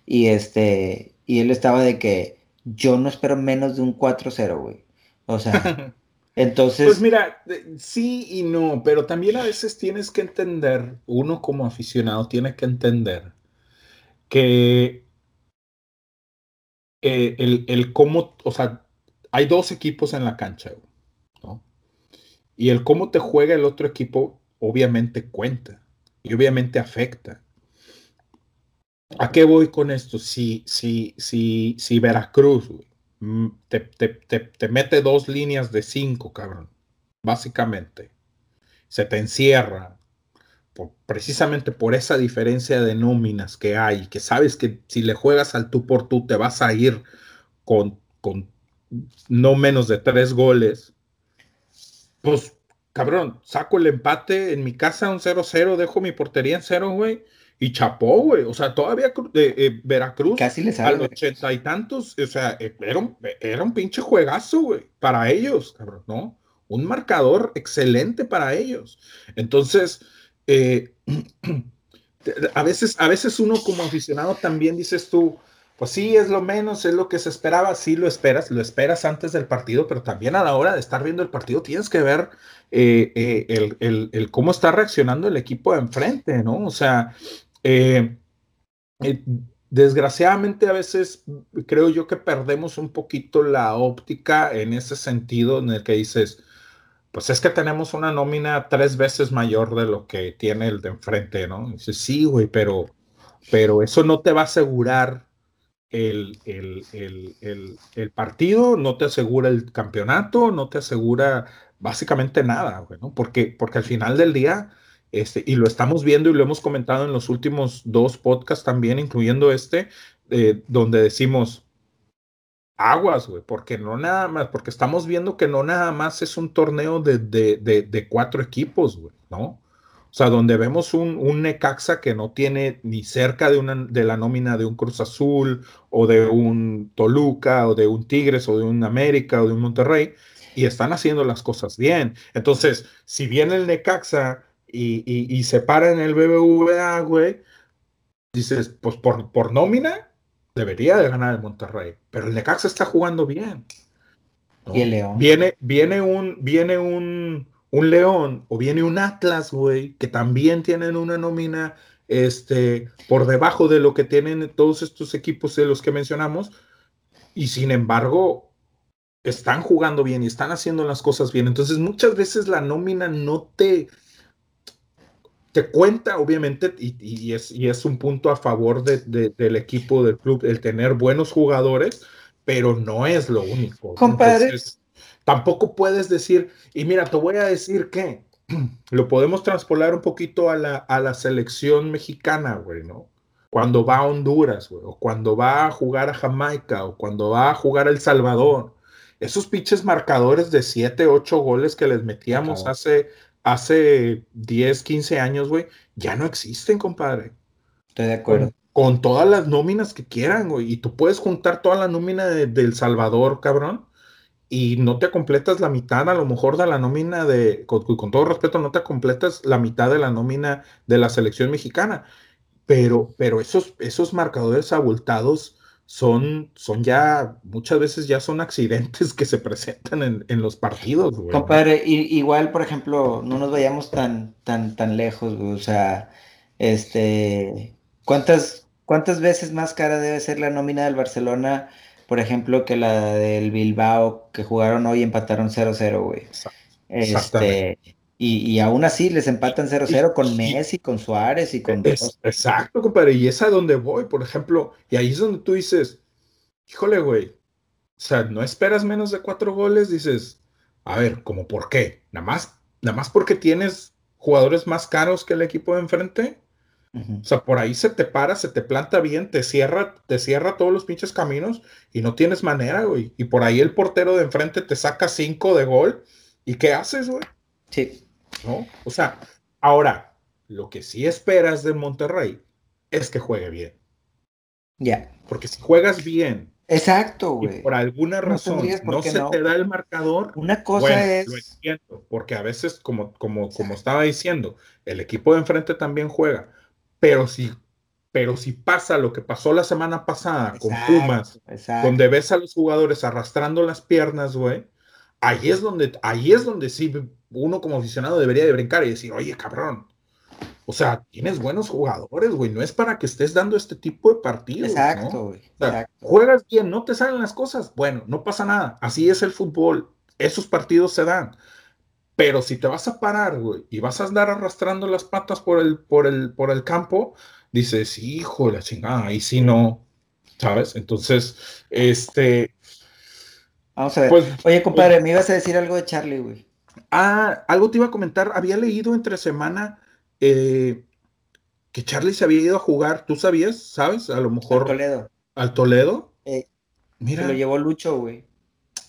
Y este, y él estaba de que yo no espero menos de un 4 a 0, güey. O sea, entonces... Pues mira, sí y no, pero también a veces tienes que entender, uno como aficionado tiene que entender que eh, el, el, cómo, o sea, hay dos equipos en la cancha, ¿no? Y el cómo te juega el otro equipo obviamente cuenta y obviamente afecta. ¿A qué voy con esto? Si, si, si, si Veracruz, güey, Mm, te, te, mete dos líneas de cinco, cabrón. Básicamente. Se te encierra. precisamente por esa diferencia de nóminas que hay, que sabes que si le juegas al tú por tú te vas a ir con, con no menos de tres goles. Pues, cabrón, saco el empate en mi casa un 0-0, dejo mi portería en cero, güey y chapó, güey. O sea, todavía eh, eh, Veracruz. Casi les sale. A ochenta y tantos. O sea, eh, era un, era un pinche juegazo, güey. Para ellos, cabrón, ¿no? Un marcador excelente para ellos. Entonces, a, veces, a veces uno como aficionado también dices tú, pues sí, es lo menos, es lo que se esperaba, sí lo esperas, lo esperas antes del partido, pero también a la hora de estar viendo el partido tienes que ver el, el, el, cómo está reaccionando el equipo de enfrente, ¿no? O sea, eh, eh, desgraciadamente a veces creo yo que perdemos un poquito la óptica en ese sentido en el que dices, pues es que tenemos una nómina tres veces mayor de lo que tiene el de enfrente, ¿no? dices, sí, güey, pero, pero eso no te va a asegurar el, el, el, el, partido, no te asegura el campeonato, no te asegura básicamente nada, güey, ¿no? Porque, porque al final del día este, y lo estamos viendo y lo hemos comentado en los últimos dos podcasts también, incluyendo este, eh, donde decimos aguas, güey, porque no nada más, porque estamos viendo que no nada más es un torneo de, de, de, cuatro equipos, güey, ¿no? O sea, donde vemos un, un, Necaxa que no tiene ni cerca de, una, de la nómina de un Cruz Azul o de un Toluca o de un Tigres o de un América o de un Monterrey y están haciendo las cosas bien. Entonces, si bien el Necaxa y, se para en el BBVA, güey, dices, pues por, por nómina debería de ganar el Monterrey, pero el Necaxa está jugando bien. Y el León. Viene, viene un, viene un, un León o viene un Atlas, güey, que también tienen una nómina este, por debajo de lo que tienen todos estos equipos de los que mencionamos, y sin embargo están jugando bien y están haciendo las cosas bien. Entonces muchas veces la nómina no te, te cuenta, obviamente, y, es, y es un punto a favor de, del equipo del club, el tener buenos jugadores, pero no es lo único. Compadre. tampoco puedes decir, y mira, te voy a decir que lo podemos transpolar un poquito a la, a la selección mexicana, güey, ¿no? Cuando va a Honduras, güey, o cuando va a jugar a Jamaica, o cuando va a jugar a El Salvador. Esos pinches marcadores de 7, 8 goles que les metíamos hace hace 10, 15 años, güey, ya no existen, compadre. Estoy de acuerdo. Con, todas las nóminas que quieran, güey. Y tú puedes juntar toda la nómina de, El Salvador, cabrón. Y no te completas la mitad, a lo mejor, de la nómina de, con, con, todo respeto, no te completas la mitad de la nómina de la selección mexicana. Pero, pero esos, esos marcadores abultados son, son ya, muchas veces ya son accidentes que se presentan en, los partidos, güey. Compadre, igual, por ejemplo, no nos vayamos tan, tan, tan lejos, O sea, este, ¿cuántas, ¿cuántas veces más cara debe ser la nómina del Barcelona por ejemplo, que la del Bilbao, que jugaron hoy empataron 0-0, güey. Este, y, y, aún así les empatan 0-0 con Messi, con Suárez y con... exacto, compadre, y es a donde voy, por ejemplo, y ahí es donde tú dices, híjole, güey, o sea, no esperas menos de cuatro goles, dices, a ver, ¿cómo por qué? Nada más, nada más porque tienes jugadores más caros que el equipo de enfrente. O sea, por ahí se te para, se te planta bien, te cierra, te cierra todos los pinches caminos y no tienes manera, güey. Y por ahí el portero de enfrente te saca cinco de gol. ¿Y qué haces, güey? Sí. ¿No? O sea, ahora, lo que sí esperas de Monterrey es que juegue bien. Ya. Porque si juegas bien. Exacto, güey. por alguna razón no, se te da el marcador. Una cosa es. Lo entiendo, porque a veces, como, como, como estaba diciendo, el equipo de enfrente también juega pero si, pero si pasa lo que pasó la semana pasada con Pumas, donde ves a los jugadores arrastrando las piernas, güey, ahí es donde, ahí es donde sí uno como aficionado debería de brincar y decir, oye, cabrón. O sea, tienes buenos jugadores, güey. No es para que estés dando este tipo de partidos. Exacto, güey. Juegas bien, no te salen las cosas. Bueno, no pasa nada. Así es el fútbol. Esos partidos se dan. Pero si te vas a parar, güey, y vas a andar arrastrando las patas por el, por el, por el campo, dices, hijo de la chingada, ahí sí no, ¿sabes? Entonces, este. Vamos a ver. Pues, Oye, compadre, pues me ibas a decir algo de Charlie, güey. Ah, algo te iba a comentar. Había leído entre semana eh, que Charlie se había ido a jugar. ¿Tú sabías? ¿Sabes? A lo mejor. Al Toledo. ¿Al Toledo? Eh, Mira. Se lo llevó Lucho, güey.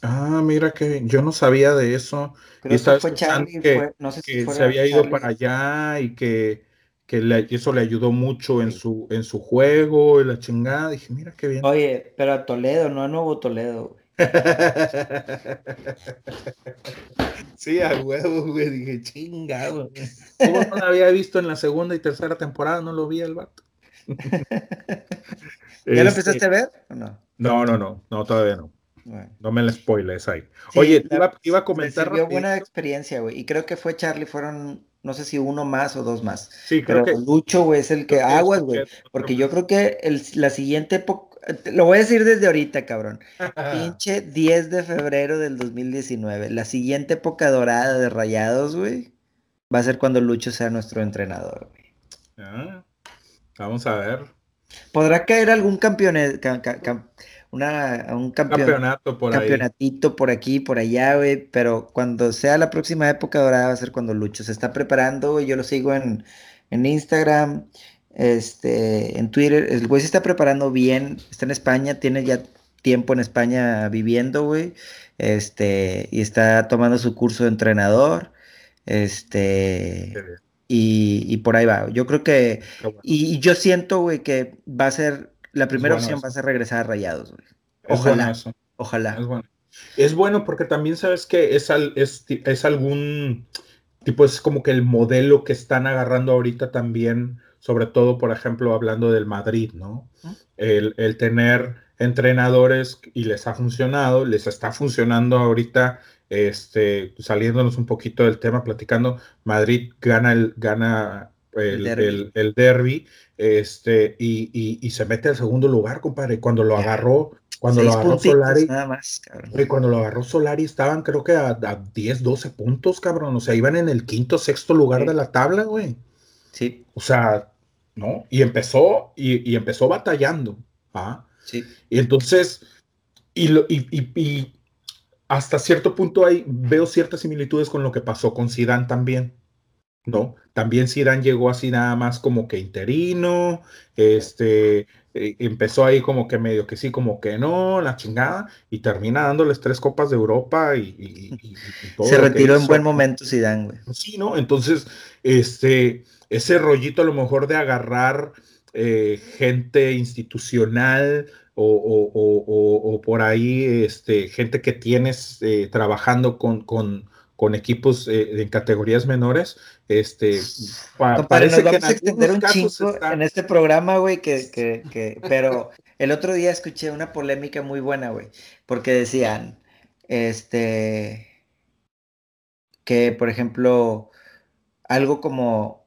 Ah, mira que yo no sabía de eso. Creo que fue Charlie, que, no sé si se había ido para allá y que, que eso le ayudó mucho en su, en su juego y la chingada. Dije, mira qué bien. Oye, pero a Toledo, no a Nuevo Toledo. sí, a huevo, güey. Dije, chingado. ¿Cómo no lo había visto en la segunda y tercera temporada? No lo vi el vato. ¿Ya lo empezaste este, a ver o no? No, no, no, no, todavía no. No me la spoiles ahí. Oye, iba, a comentar. Me buena experiencia, güey. Y creo que fue Charlie, fueron, no sé si uno más o dos más. Sí, creo Pero Lucho, güey, es el que aguas, güey. Porque yo creo que el, la siguiente época, lo voy a decir desde ahorita, cabrón. Pinche 10 de febrero del 2019. La siguiente época dorada de Rayados, güey, va a ser cuando Lucho sea nuestro entrenador, güey. Ah, vamos a ver. ¿Podrá caer algún campeón, una, un campeonato por campeonatito por aquí, por allá, güey. Pero cuando sea la próxima época dorada va a ser cuando Lucho se está preparando, güey. Yo lo sigo en, en Instagram, este, en Twitter. El güey se está preparando bien. Está en España, tiene ya tiempo en España viviendo, güey. Este, y está tomando su curso de entrenador. Este. Y, y, por ahí va. Yo creo que. Y, y, yo siento, güey, que va a ser la primera opción va a ser regresar a Rayados, güey. Ojalá. Ojalá. Es bueno. Es bueno porque también sabes que es, es, algún tipo, es como que el modelo que están agarrando ahorita también, sobre todo, por ejemplo, hablando del Madrid, ¿no? El, el, tener entrenadores y les ha funcionado, les está funcionando ahorita, este, saliéndonos un poquito del tema, platicando, Madrid gana el, gana el, el, derby. este, y, y, se mete al segundo lugar, compadre. Cuando lo agarró, cuando lo agarró Solari, nada más, cuando lo agarró Solari estaban creo que a, 10, 12 puntos, cabrón. O sea, iban en el quinto, sexto lugar de la tabla, güey. Sí. O sea, ¿no? Y empezó, y, y empezó batallando. ¿ah? Sí. Y entonces, y, lo, y, y, hasta cierto punto hay, veo ciertas similitudes con lo que pasó con Zidane también. ¿no? También Zidane llegó así nada más como que interino, este, eh, empezó ahí como que medio que sí, como que no, la chingada, y termina dándoles tres copas de Europa y, Se retiró en buen momento Zidane, güey. Sí, ¿no? Entonces, este, ese rollito a lo mejor de agarrar eh, gente institucional o, por ahí, este, gente que tienes eh, trabajando con, con con equipos en categorías menores, este, parece que a extender un chingo en este programa, güey, que, que, que, pero el otro día escuché una polémica muy buena, güey, porque decían, este, que, por ejemplo, algo como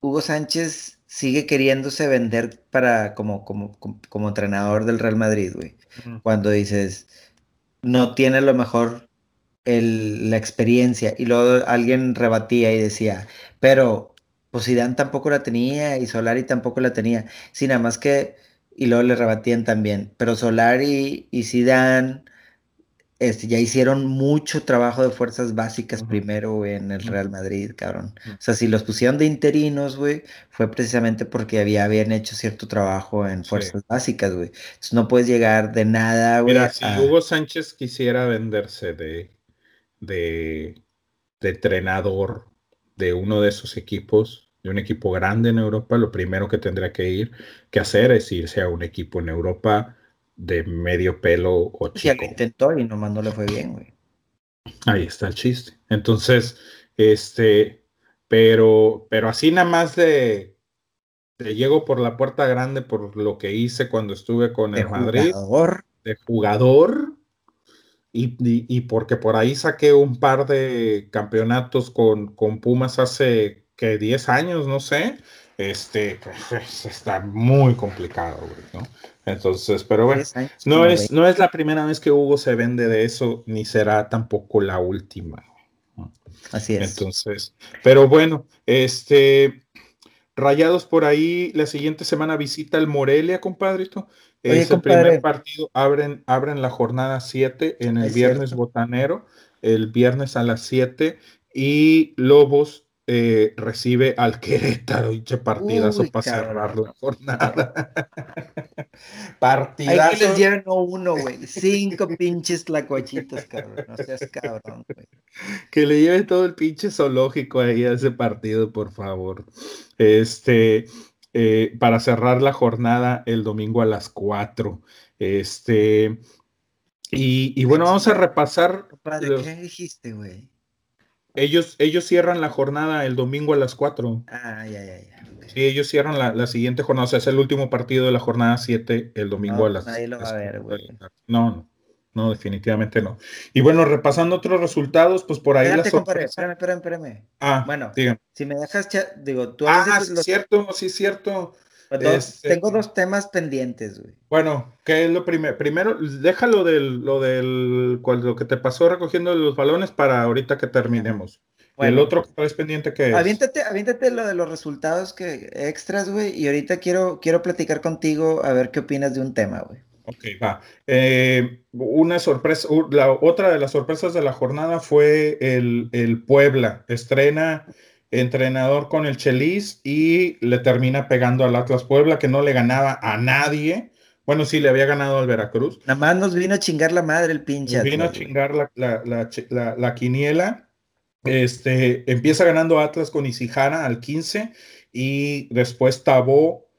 Hugo Sánchez sigue queriéndose vender para como, como, como, entrenador del Real Madrid, güey. Cuando dices, no tiene lo mejor el, la experiencia. Y luego alguien rebatía y decía, pero pues Zidane tampoco la tenía y Solari tampoco la tenía. Sí, nada más que, y luego le rebatían también, pero Solari y Zidane este, ya hicieron mucho trabajo de fuerzas básicas primero en el Real Madrid, cabrón. O sea, si los pusieron de interinos, güey, fue precisamente porque había, habían hecho cierto trabajo en fuerzas básicas, güey. Entonces no puedes llegar de nada, güey. Mira, si Hugo Sánchez quisiera venderse de, de, de entrenador de uno de esos equipos, de un equipo grande en Europa, lo primero que tendría que ir, que hacer es irse a un equipo en Europa de medio pelo o chico. Lo intentó y nomás no le fue bien, güey. Ahí está el chiste. Entonces, este, pero, pero así nada más de, de llego por la puerta grande por lo que hice cuando estuve con el Madrid. Jugador. De jugador. Y, y, porque por ahí saqué un par de campeonatos con, con Pumas hace que 10 años, no sé. Este, pues, está muy complicado, güey, ¿no? Entonces, pero bueno, no es, no es la primera vez que Hugo se vende de eso, ni será tampoco la última. Así es. Entonces, pero bueno, este, Rayados por ahí, la siguiente semana visita el Morelia, compadrito. es el primer partido, abren, abren la jornada 7 en el viernes botanero, el viernes a las 7, y Lobos eh, recibe al Querétaro, y partidazo para cerrar la jornada. partidazo. Ahí les llevan uno, güey. Cinco pinches tlacuachitos, cabrón. No seas cabrón, güey. Que le lleve todo el pinche zoológico ahí a ese partido, por favor. Este, eh, para cerrar la jornada el domingo a las 4. Este, y, y bueno, vamos a repasar. ¿Qué dijiste, güey? Ellos, ellos cierran la jornada el domingo a las 4. Ah, ya, ya, ya. Sí, ellos cierran la, siguiente jornada. O sea, es el último partido de la jornada 7 el domingo a las. Nadie lo va a ver, güey. No, no. No, definitivamente no. Y bueno, repasando otros resultados, pues por ahí Espérate, compadre, espérame, espérame, espérame. Ah, bueno, si me dejas, digo, tú Ah, sí, cierto, sí, cierto. Este, tengo dos temas pendientes, güey. Bueno, ¿qué es lo primero? Primero, déjalo del, lo del, lo que te pasó recogiendo los balones para ahorita que terminemos. el otro que es pendiente que es. Aviéntate, aviéntate lo de los resultados que extras, güey, y ahorita quiero, quiero platicar contigo a ver qué opinas de un tema, güey. Ok, va. Eh, una sorpresa, la otra de las sorpresas de la jornada fue el, el Puebla. Estrena entrenador con el Chelis y le termina pegando al Atlas Puebla, que no le ganaba a nadie. Bueno, sí, le había ganado al Veracruz. Nada más nos vino a chingar la madre el pinche. vino a chingar la, quiniela. Este, empieza ganando Atlas con Isijana al 15 y después Tabó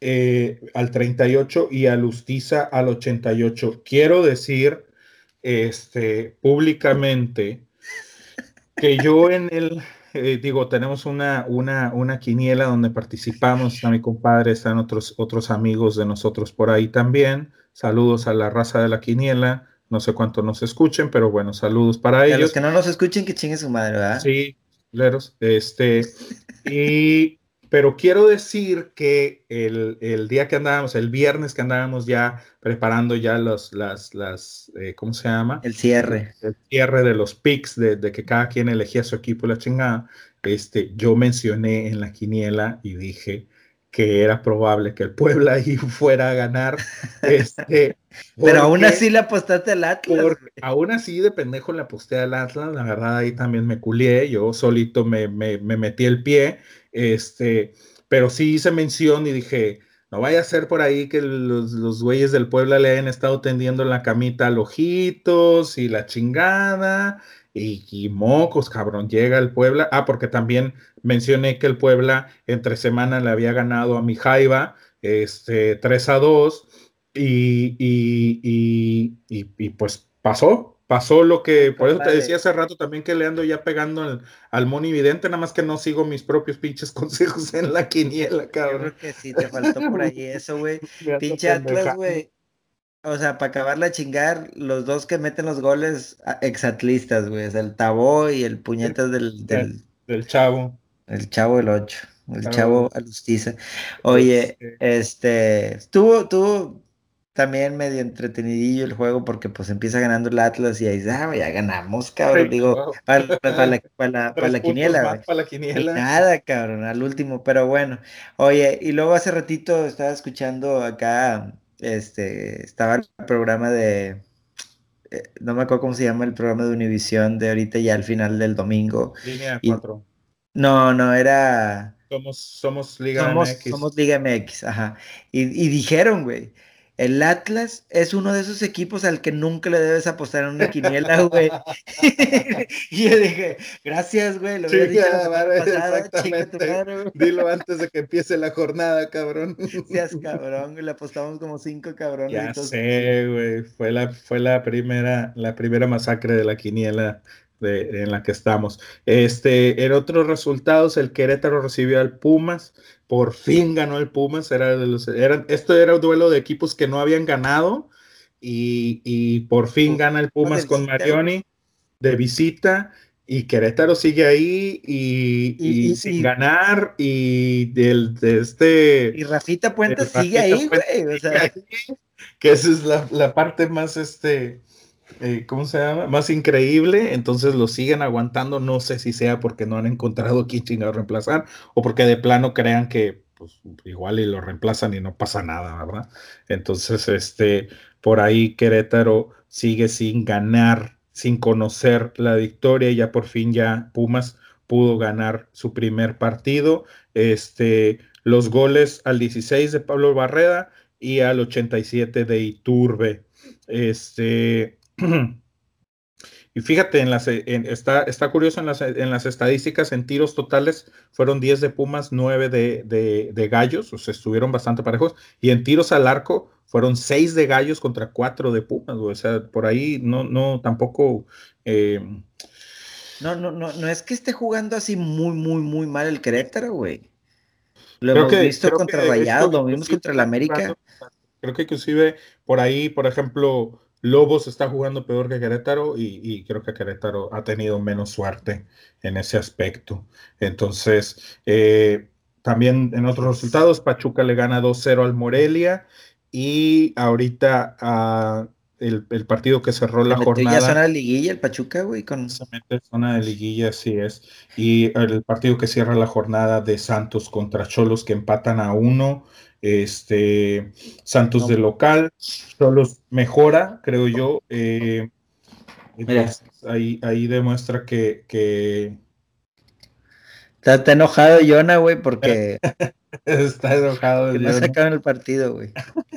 eh, al 38 y a Lustiza al 88. Quiero decir este, públicamente que yo en el eh, digo, tenemos una, una, una quiniela donde participamos, está mi compadre, están otros, otros amigos de nosotros por ahí también. Saludos a la raza de la quiniela. No sé cuánto nos escuchen, pero bueno, saludos para ellos. A los que no nos escuchen, que chingue su madre, ¿verdad? Sí, leros. Este, y pero quiero decir que el, día que andábamos, el viernes que andábamos ya preparando ya los, las, las eh, ¿cómo se llama? El cierre. El cierre de los picks, de, que cada quien elegía su equipo la chingada, este, yo mencioné en la quiniela y dije que era probable que el Puebla ahí fuera a ganar. Este, Pero aún así le apostaste al Atlas. aún así de pendejo le aposté al Atlas, la verdad ahí también me culié, yo solito me, me, me metí el pie este, pero sí hice mención y dije, no vaya a ser por ahí que los, los güeyes del Puebla le hayan estado tendiendo la camita al ojitos y la chingada. Y, mocos, cabrón, llega el Puebla. Ah, porque también mencioné que el Puebla entre semana le había ganado a mi Jaiba, este, 3 a 2. Y, y, y, pues pasó, pasó lo que, por eso te decía hace rato también que le ando ya pegando al, al Moni Vidente, nada más que no sigo mis propios pinches consejos en la quiniela, cabrón. Yo creo que sí, te faltó por ahí eso, güey. Pinche Atlas, güey. O sea, para acabarla a chingar, los dos que meten los goles exatlistas, güey. O sea, el Tabó y el puñetas del, del, del Chavo. El Chavo el 8. el chavo Alustiza. Oye, este, estuvo, tuvo también medio entretenidillo el juego porque pues empieza ganando el Atlas y ahí dice, ah, ya ganamos, cabrón. Digo, para, la, para, la, quiniela. Para la quiniela. nada, cabrón, al último, pero bueno. Oye, y luego hace ratito estaba escuchando acá, este, estaba el programa de, eh, no me acuerdo cómo se llama el programa de Univisión de ahorita ya al final del domingo. Línea 4. No, no, era... Somos, somos Liga MX. Somos Liga MX, ajá. Y, y dijeron, güey, el Atlas es uno de esos equipos al que nunca le debes apostar en una quiniela, güey. y yo dije, gracias, güey. Lo dicho exactamente. Dilo antes de que empiece la jornada, cabrón. Seas cabrón, le apostamos como cinco cabrones. Ya sé, güey. Fue la, fue la primera, la primera masacre de la quiniela en la que estamos. Este, en otros resultados, el Querétaro recibió al Pumas por fin ganó el Pumas, era de los, esto era un duelo de equipos que no habían ganado y, por fin gana el Pumas con Marioni de visita y Querétaro sigue ahí y, sin ganar y del, de este... Y Rafita Puente sigue ahí, güey. que esa es la, la parte más, este, eh, ¿cómo se llama? Más increíble, entonces lo siguen aguantando, no sé si sea porque no han encontrado quién chingado reemplazar o porque de plano crean que pues, igual y lo reemplazan y no pasa nada, ¿verdad? Entonces, este, por ahí Querétaro sigue sin ganar, sin conocer la victoria, ya por fin ya Pumas pudo ganar su primer partido, este, los goles al 16 de Pablo Barreda y al 87 de Iturbe. Este, y fíjate, en las, está, está curioso en las, en las estadísticas, en tiros totales fueron 10 de Pumas, 9 de, Gallos, o sea, estuvieron bastante parejos, y en tiros al arco fueron 6 de Gallos contra 4 de Pumas, o sea, por ahí no, no, tampoco... Eh, no, no, no, no es que esté jugando así muy, muy, muy mal el Querétaro, güey. Lo hemos visto contra Rayados, lo vimos contra el América. Creo que inclusive por ahí, por ejemplo, Lobos está jugando peor que Querétaro y, creo que Querétaro ha tenido menos suerte en ese aspecto. Entonces, eh, también en otros resultados, Pachuca le gana 2-0 al Morelia y ahorita ah, el, partido que cerró la jornada. Ya zona de liguilla el Pachuca, güey. Con... zona de liguilla, así es. Y el partido que cierra la jornada de Santos contra Cholos que empatan a uno este, Santos de local, solo mejora, creo yo. Eh, ahí, ahí demuestra que, que... Está, enojado Jonah, güey, porque está enojado. No sacaron el partido, güey.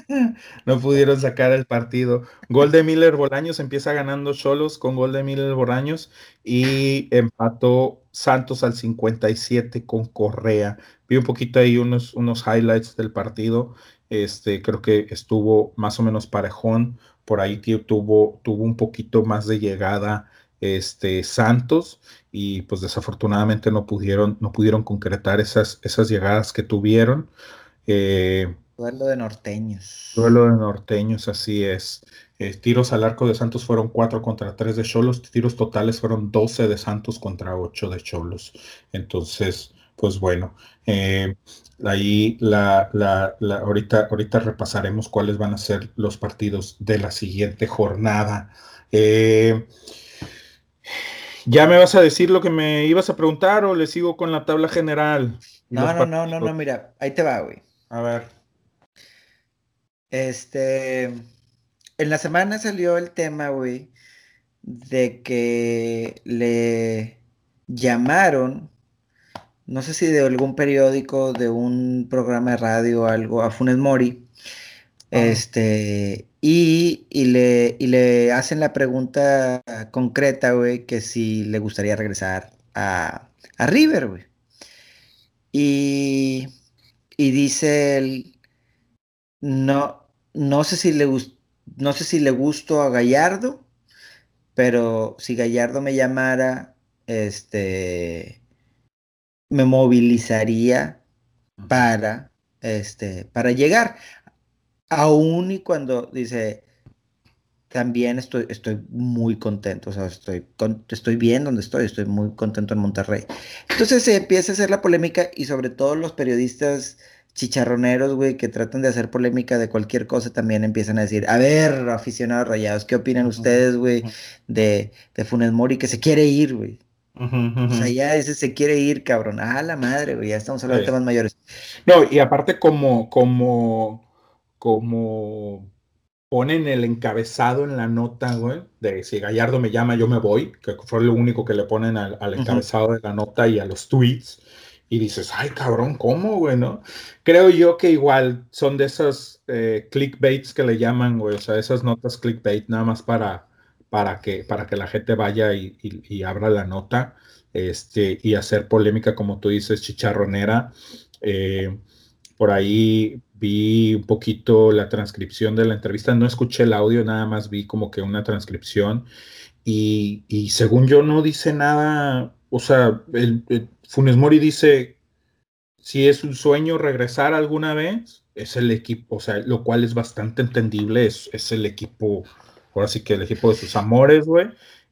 no pudieron sacar el partido. Gol de Miller Bolaños empieza ganando Cholos con gol de Miller Bolaños y empató Santos al 57 con Correa. Vi un poquito ahí unos, unos highlights del partido. Este, creo que estuvo más o menos parejón. Por ahí tuvo, tuvo un poquito más de llegada este, Santos y pues desafortunadamente no pudieron, no pudieron concretar esas, esas llegadas que tuvieron. Eh, duelo de norteños. Duelo de norteños, así es. Eh, tiros al arco de Santos fueron 4 contra 3 de Cholos, tiros totales fueron 12 de Santos contra 8 de Cholos. Entonces, pues bueno, eh, ahí la, la, ahorita, ahorita repasaremos cuáles van a ser los partidos de la siguiente jornada. Eh, ¿Ya me vas a decir lo que me ibas a preguntar o le sigo con la tabla general? No, no, no, no, no, mira, ahí te va, güey. A ver. Este, en la semana salió el tema, güey, de que le llamaron no sé si de algún periódico, de un programa de radio o algo, a Funes Mori, este, y, le, le hacen la pregunta concreta, güey, que si le gustaría regresar a, River, güey. Y, y dice él, no, no sé si le no sé si le gustó a Gallardo, pero si Gallardo me llamara, este, me movilizaría para, este, para llegar. Aún y cuando dice, también estoy, estoy muy contento, o sea, estoy, estoy bien donde estoy, estoy muy contento en Monterrey. Entonces se empieza a hacer la polémica y sobre todo los periodistas chicharroneros, güey, que tratan de hacer polémica de cualquier cosa, también empiezan a decir, a ver, aficionados rayados, ¿qué opinan ustedes, güey, de, de Funes Mori que se quiere ir, güey? O sea, ya ese se quiere ir, cabrón. Ah, la madre, güey, ya estamos hablando de temas mayores. No, y aparte como, como, como ponen el encabezado en la nota, güey, de si Gallardo me llama, yo me voy, que fue lo único que le ponen al, encabezado de la nota y a los tweets. Y dices, ay, cabrón, ¿cómo, güey, no? Creo yo que igual son de esas eh, clickbaits que le llaman, güey, o sea, esas notas clickbait nada más para, para, que, para que la gente vaya y, abra la nota este, y hacer polémica, como tú dices, chicharronera. Eh, por ahí vi un poquito la transcripción de la entrevista, no escuché el audio, nada más vi como que una transcripción. Y, según yo no dice nada, o sea, el, Funes Mori dice, si es un sueño regresar alguna vez, es el equipo, o sea, lo cual es bastante entendible, es, es el equipo, ahora sí que el equipo de sus amores, güey,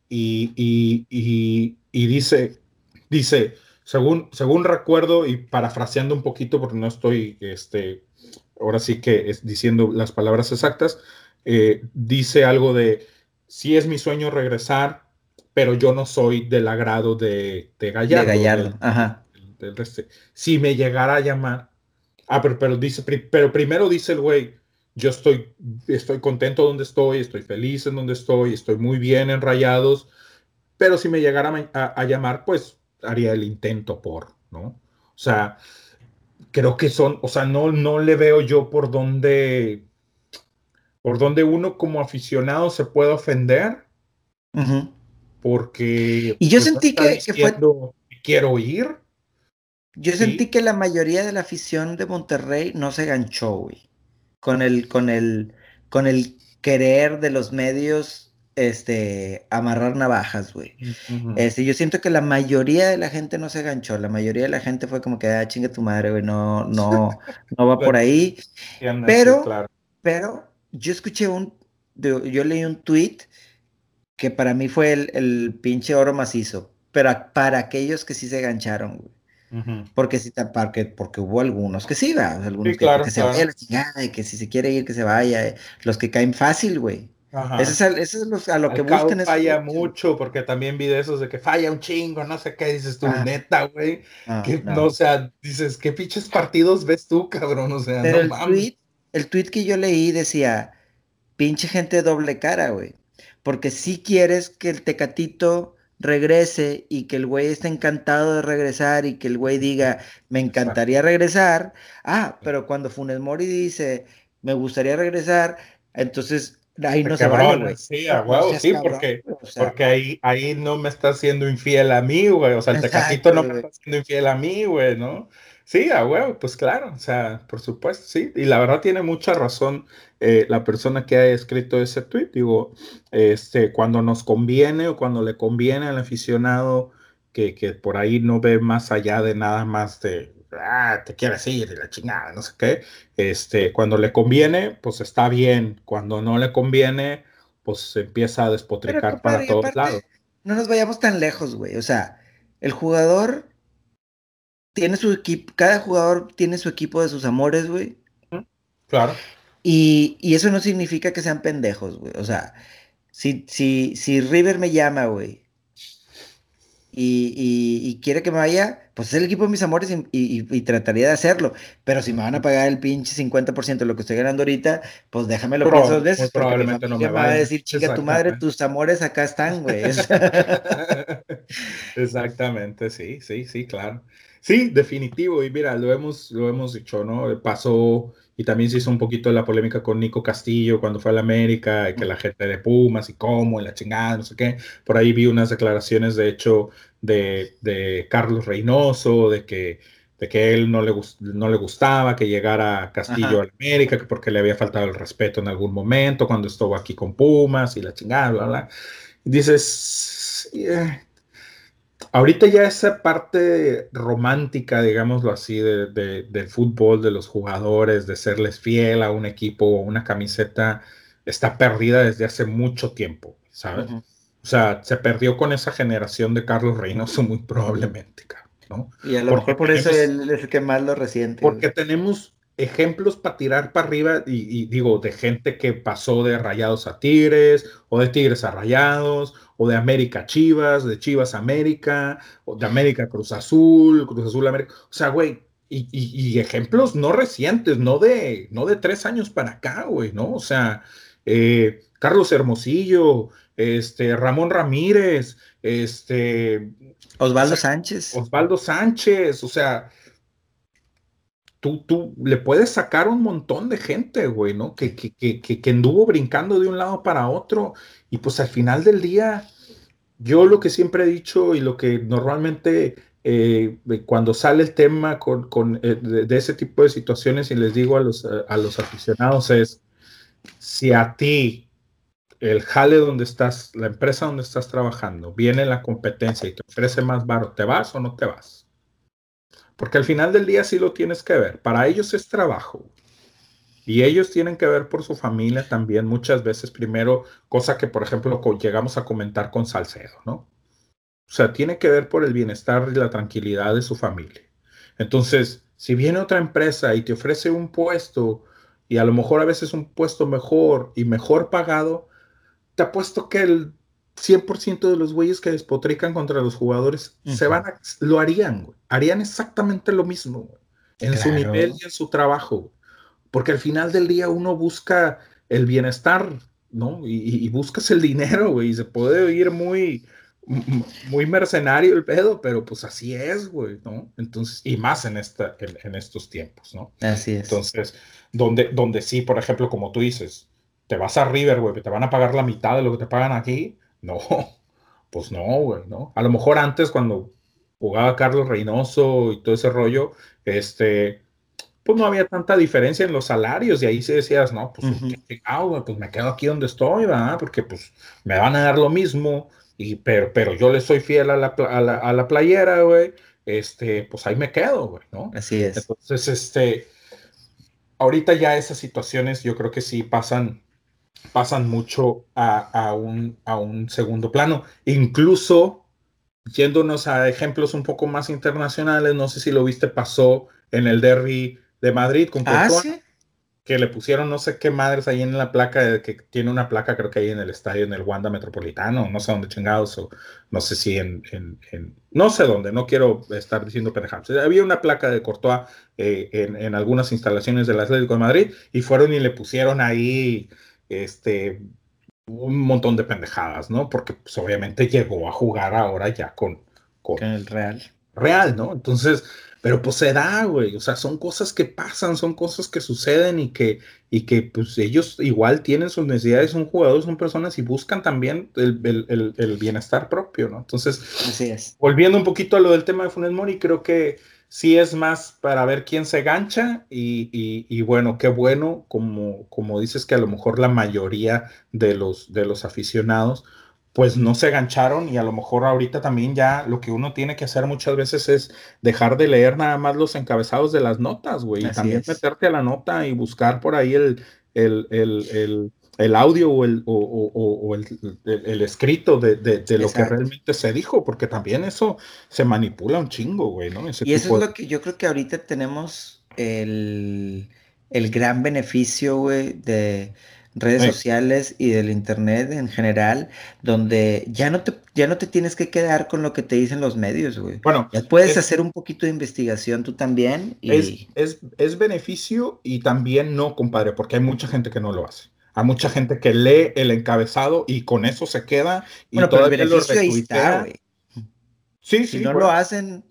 y, y, y dice, dice, según, según recuerdo y parafraseando un poquito porque no estoy, este, ahora sí que es diciendo las palabras exactas, eh, dice algo de, sí es mi sueño regresar, pero yo no soy del agrado de, de Gallardo. De Gallardo, ajá. si me llegara a llamar, ah, pero, pero dice, pero primero dice el güey, yo estoy, estoy contento donde estoy, estoy feliz en donde estoy, estoy muy bien en Rayados, pero si me llegara a llamar, pues haría el intento por, ¿no? O sea, creo que son, o sea, no, no le veo yo por dónde, por dónde uno como aficionado se puede ofender. Porque. Y yo pues, sentí que, fue. Quiero ir. Yo sentí que la mayoría de la afición de Monterrey no se ganchó, güey. Con el, con el, con el querer de los medios este, amarrar navajas, güey. Este, yo siento que la mayoría de la gente no se ganchó, la mayoría de la gente fue como que, ah, chinga tu madre, güey, no, no, no va por ahí. pero, pero yo escuché un, yo leí un tweet que para mí fue el, el pinche oro macizo, pero para aquellos que sí se gancharon, güey. Porque sí, porque, porque hubo algunos que sí, va, algunos que, se vaya la chingada y que si se quiere ir, que se vaya. Eh, los que caen fácil, güey. Eso es, a lo que buscan. Falla mucho, porque también vi de esos de que falla un chingo, no sé qué, dices tú, ah. neta, güey. Ah, no, o sea, dices, ¿qué pinches partidos ves tú, cabrón? O sea, no el Tweet, el tweet que yo leí decía, pinche gente doble cara, güey. Porque si quieres que el tecatito regrese y que el güey esté encantado de regresar y que el güey diga, me encantaría regresar. Ah, pero cuando Funes Mori dice, me gustaría regresar, entonces Ahí no se güey. Sí, sí, porque, porque ahí, ahí no me está siendo infiel a mí, güey. O sea, el tecatito no me está siendo infiel a mí, güey, ¿no? Sí, a huevo, pues claro, o sea, por supuesto, sí. Y la verdad tiene mucha razón eh, la persona que ha escrito ese tweet. Digo, este, cuando nos conviene o cuando le conviene al aficionado que, que por ahí no ve más allá de nada más de ah, te quieres ir y la chingada, no sé qué. Este, cuando le conviene, pues está bien. Cuando no le conviene, pues se empieza a despotricar para todos lados. No nos vayamos tan lejos, güey. O sea, el jugador tiene su equipo, cada jugador tiene su equipo de sus amores, güey. Claro. Y, y, eso no significa que sean pendejos, güey. O sea, si, si, si River me llama, güey, y, quiere que me vaya, pues es el equipo de mis amores y, trataría de hacerlo. Pero si me van a pagar el pinche 50% de lo que estoy ganando ahorita, pues déjamelo Pro, dos veces. probablemente no me, va a decir, chica, tu madre, tus amores acá están, güey. Exactamente, sí, sí, sí, claro. Sí, definitivo. Y mira, lo hemos, lo hemos dicho, ¿no? Pasó y también se hizo un poquito la polémica con Nico Castillo cuando fue a la América, y que la gente de Pumas y cómo, y la chingada, no sé qué. Por ahí vi unas declaraciones, de hecho, de, de Carlos Reynoso, de que, de que él no le, no le gustaba que llegara Castillo a la América, que porque le había faltado el respeto en algún momento cuando estuvo aquí con Pumas y la chingada, bla, bla. Y dices, eh, Ahorita ya esa parte romántica, digámoslo así, de, del fútbol, de los jugadores, de serles fiel a un equipo o una camiseta, está perdida desde hace mucho tiempo, ¿sabes? O sea, se perdió con esa generación de Carlos Reynoso muy probablemente, ¿no? Y a lo mejor por eso él es el que más lo resiente. Porque tenemos ejemplos para tirar para arriba y, digo, de gente que pasó de Rayados a Tigres, o de Tigres a Rayados, o de América Chivas, de Chivas América, o de América Cruz Azul, Cruz Azul América. O sea, güey, y, ejemplos no recientes, no de, no de tres años para acá, güey, ¿no? O sea, eh, Carlos Hermosillo, este, Ramón Ramírez, este... Osvaldo Sánchez. Osvaldo Sánchez, o sea, tú, tú le puedes sacar un montón de gente, güey, ¿no? Que, que, que, que, anduvo brincando de un lado para otro y pues al final del día, yo lo que siempre he dicho y lo que normalmente eh, cuando sale el tema con, con eh, de, ese tipo de situaciones y les digo a los, a los aficionados es, si a ti el jale donde estás, la empresa donde estás trabajando, viene la competencia y te ofrece más baro, ¿te vas o no te vas? Porque al final del día sí lo tienes que ver. Para ellos es trabajo. Y ellos tienen que ver por su familia también muchas veces primero, cosa que por ejemplo llegamos a comentar con Salcedo, ¿no? O sea, tiene que ver por el bienestar y la tranquilidad de su familia. Entonces, si viene otra empresa y te ofrece un puesto y a lo mejor a veces un puesto mejor y mejor pagado, te apuesto que el 100% de los güeyes que despotrican contra los jugadores se van lo harían, güey. harían exactamente lo mismo en su nivel y en su trabajo, porque al final del día uno busca el bienestar, ¿no? Y, buscas el dinero, güey, y se puede oír muy, muy mercenario el pedo, pero pues así es, güey, ¿no? Entonces, y más en, esta, en, estos tiempos, ¿no? Así es. Entonces, donde, donde sí, por ejemplo, como tú dices, te vas a River, güey, te van a pagar la mitad de lo que te pagan aquí, no, pues no, güey, ¿no? A lo mejor antes cuando jugaba Carlos Reynoso y todo ese rollo, este, pues no había tanta diferencia en los salarios y ahí se decías, no, pues, pues me quedo aquí donde estoy, ¿verdad? Porque pues me van a dar lo mismo, y, pero, pero yo le soy fiel a la, a la, a la playera, güey, este, pues ahí me quedo, güey, ¿no? Así es. Entonces, este, ahorita ya esas situaciones yo creo que sí pasan pasan mucho a, un, a un segundo plano. Incluso yéndonos a ejemplos un poco más internacionales, no sé si lo viste, pasó en el derby de Madrid con ¿Ah, que le pusieron no sé qué madres ahí en la placa, que tiene una placa creo que ahí en el estadio, en el Wanda Metropolitano, no sé dónde chingados, o no sé si en, no sé dónde, no quiero estar diciendo pendejadas. Había una placa de Courtois eh, en, en, algunas instalaciones del Atlético de Madrid y fueron y le pusieron ahí este, un montón de pendejadas, ¿no? Porque pues, obviamente llegó a jugar ahora ya con, con, el Real. Real, ¿no? Entonces, pero pues se da, güey, o sea, son cosas que pasan, son cosas que suceden y que, y que pues ellos igual tienen sus necesidades, son jugadores, son personas y buscan también el, el bienestar propio, ¿no? Entonces, Así es. volviendo un poquito a lo del tema de Funes Mori, creo que sí es más para ver quién se gancha y, bueno, qué bueno, como, como dices que a lo mejor la mayoría de los, de los aficionados pues no se gancharon y a lo mejor ahorita también ya lo que uno tiene que hacer muchas veces es dejar de leer nada más los encabezados de las notas, güey, y también meterte a la nota y buscar por ahí el, el, el el audio o el, o, el, escrito de, lo que realmente se dijo, porque también eso se manipula un chingo, güey, ¿no? y eso es lo que yo creo que ahorita tenemos el, gran beneficio, güey, de redes sociales y del internet en general, donde ya no te ya no te tienes que quedar con lo que te dicen los medios, güey. Bueno, ya puedes hacer un poquito de investigación tú también. Y... Es, es beneficio y también no, compadre, porque hay mucha gente que no lo hace. Hay mucha gente que lee el encabezado y con eso se queda y bueno, todavía lo retuitea. Sí, sí. Si no lo hacen.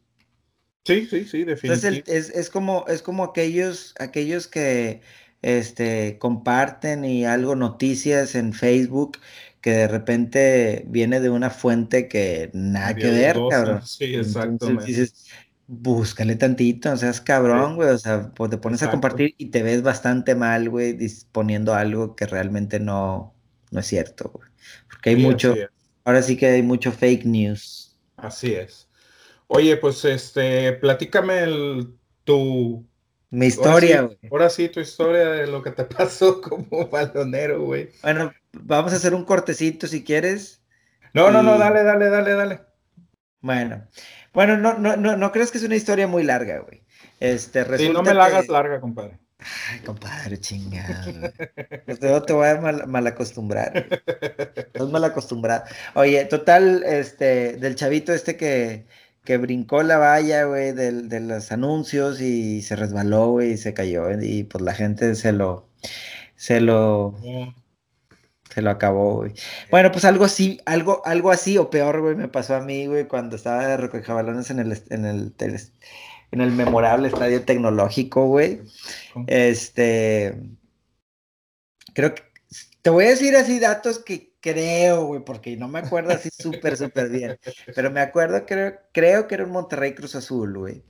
Sí, sí, sí, definitivamente. es, es, como, es como aquellos, aquellos que este, comparten y algo noticias en Facebook que de repente viene de una fuente que nada que ver, cabrón. Sí, exactamente búscale tantito, o sea, es cabrón, güey, o sea, pues te pones a compartir y te ves bastante mal, güey, disponiendo algo que realmente no, no es cierto, güey. Porque hay mucho, ahora sí que hay mucho fake news. Así es. Oye, pues este, platícame el, tu, Mi historia, güey. Ahora, sí, tu historia de lo que te pasó como balonero, güey. Bueno, vamos a hacer un cortecito si quieres. No, no, no, dale, dale, dale, dale. Bueno, bueno, no, no, no, no crees que es una historia muy larga, güey. Este, resulta sí, no me la hagas larga, compadre. Ay, compadre, chingado. Pues te voy a mal, acostumbrar. Estás mal acostumbrado. Oye, total, este, del chavito este que, que brincó la valla, güey, de los anuncios y se resbaló, güey, y se cayó. Y pues la gente se lo, se lo, se lo acabó, güey. Bueno, pues algo así, algo, algo así o peor, güey, me pasó a mí, güey, cuando estaba de recoger balones en el, en el, en el memorable estadio tecnológico, güey. Este. Creo que. Te voy a decir así datos que creo, güey, porque no me acuerdo así súper, súper bien. Pero me acuerdo, creo, creo que era un Monterrey Cruz Azul, güey.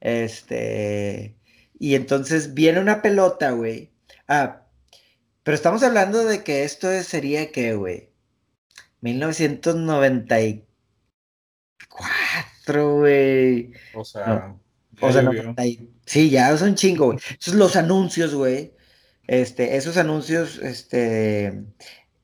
Este. Y entonces viene una pelota, güey. Ah, pero estamos hablando de que esto sería, ¿qué, güey? 1994, güey. O sea. O sea, sí, ya son chingo, güey. Esos los anuncios, güey. Este, esos anuncios, este,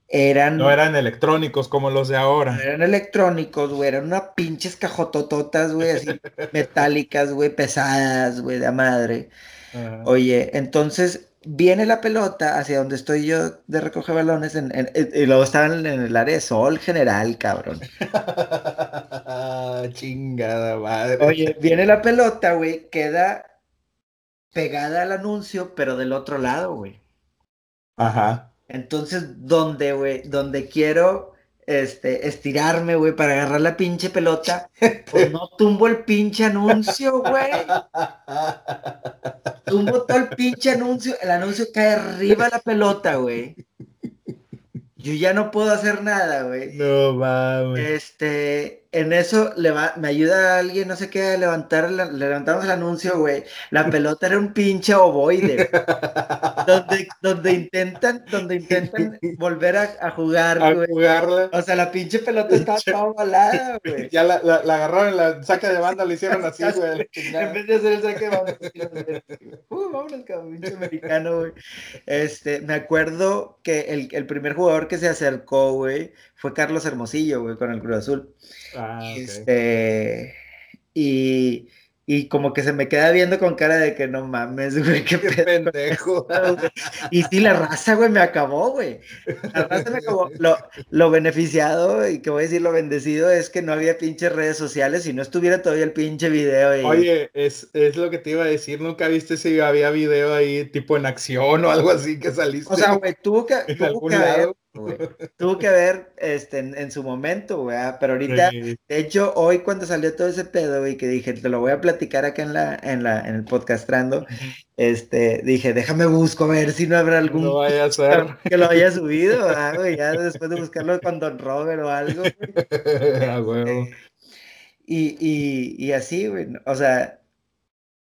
eran. No eran electrónicos como los de ahora. Eran electrónicos, güey. Eran unas pinches cajotototas, güey, así metálicas, güey, pesadas, güey, de madre. Oye, entonces viene la pelota hacia donde estoy yo de recoger balones y luego estaban en el área de sol general, cabrón. Chingada madre. Oye, viene la pelota, güey, queda pegada al anuncio, pero del otro lado, güey. Ajá. Entonces, donde, güey, donde quiero este, estirarme, güey, para agarrar la pinche pelota, pues no tumbo el pinche anuncio, güey. Tumbo todo el pinche anuncio, el anuncio cae arriba de la pelota, güey. Yo ya no puedo hacer nada, güey. No mames. Este, en eso le va, me ayuda alguien, no sé qué, a levantar, le levantamos el anuncio, güey. La pelota era un pinche ovoide. donde, donde intentan, donde intentan volver a, jugar, güey. jugarla. O sea, la pinche pelota estaba toda balada, güey. Ya la, la, agarraron en la saca de banda, le hicieron así, güey. en vez de hacer el saque de banda, uh, vámonos, cabrón, pinche americano, güey. Este, me acuerdo que el, el primer jugador que se acercó, güey, fue Carlos Hermosillo, güey, con el Cruz Azul. Ah, este, y, y como que se me queda viendo con cara de que no mames, güey, qué, pendejo. y sí, la raza, güey, me acabó, güey. La raza me acabó. Lo, lo, beneficiado y que voy a decir lo bendecido es que no había pinches redes sociales y no estuviera todavía el pinche video. Y... Oye, es, es lo que te iba a decir. Nunca viste si había video ahí tipo en acción o algo así que saliste. O sea, güey, tuvo que, tuvo que haber Tuvo que ver este, en, su momento, güey. Ah, pero ahorita, de hecho, hoy cuando salió todo ese pedo, güey, que dije, te lo voy a platicar acá en la, en la, en el podcastrando, este, dije, déjame busco a ver si no habrá algún no vaya a ser. que lo haya subido, ah, güey, ya después de buscarlo con Don Robert o algo. Güey. Y, y, y así, güey, o sea,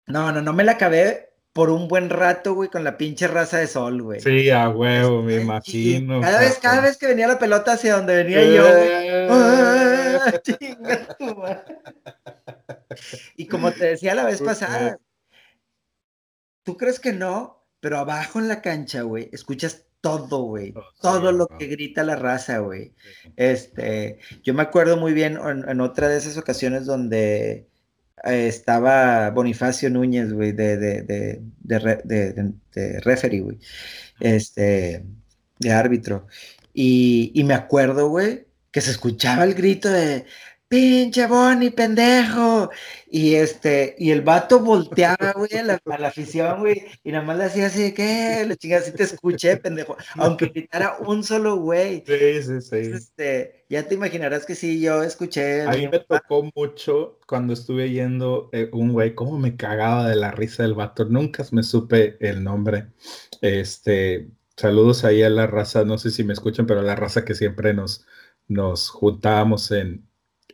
no, no, no me la acabé, por un buen rato, güey, con la pinche raza de sol, güey. Sí, a huevo, me imagino. Cada vez, cada vez que venía la pelota hacia donde venía yo, ¡ah! y como te decía la vez pasada, tú crees que no, pero abajo en la cancha, güey, escuchas todo, güey. Oh, todo lo que grita la raza, güey. Este, yo me acuerdo muy bien en otra de esas ocasiones donde estaba Bonifacio Núñez, güey, de, de, de, de, de referee, güey, este, de árbitro. Y, y me acuerdo, güey, que se escuchaba el grito de, pinche Bonnie, pendejo. Y este, y el vato volteaba, güey, a la, afición, güey, y nada más le hacía así, ¿qué? Le chingas, así te escuché, pendejo. Aunque gritara un solo güey. Sí, sí, sí. este, ya te imaginarás que sí, yo escuché. A mí me tocó mucho cuando estuve yendo eh, un güey, cómo me cagaba de la risa del vato. Nunca me supe el nombre. Este, saludos ahí a la raza, no sé si me escuchan, pero a la raza que siempre nos, nos juntábamos en,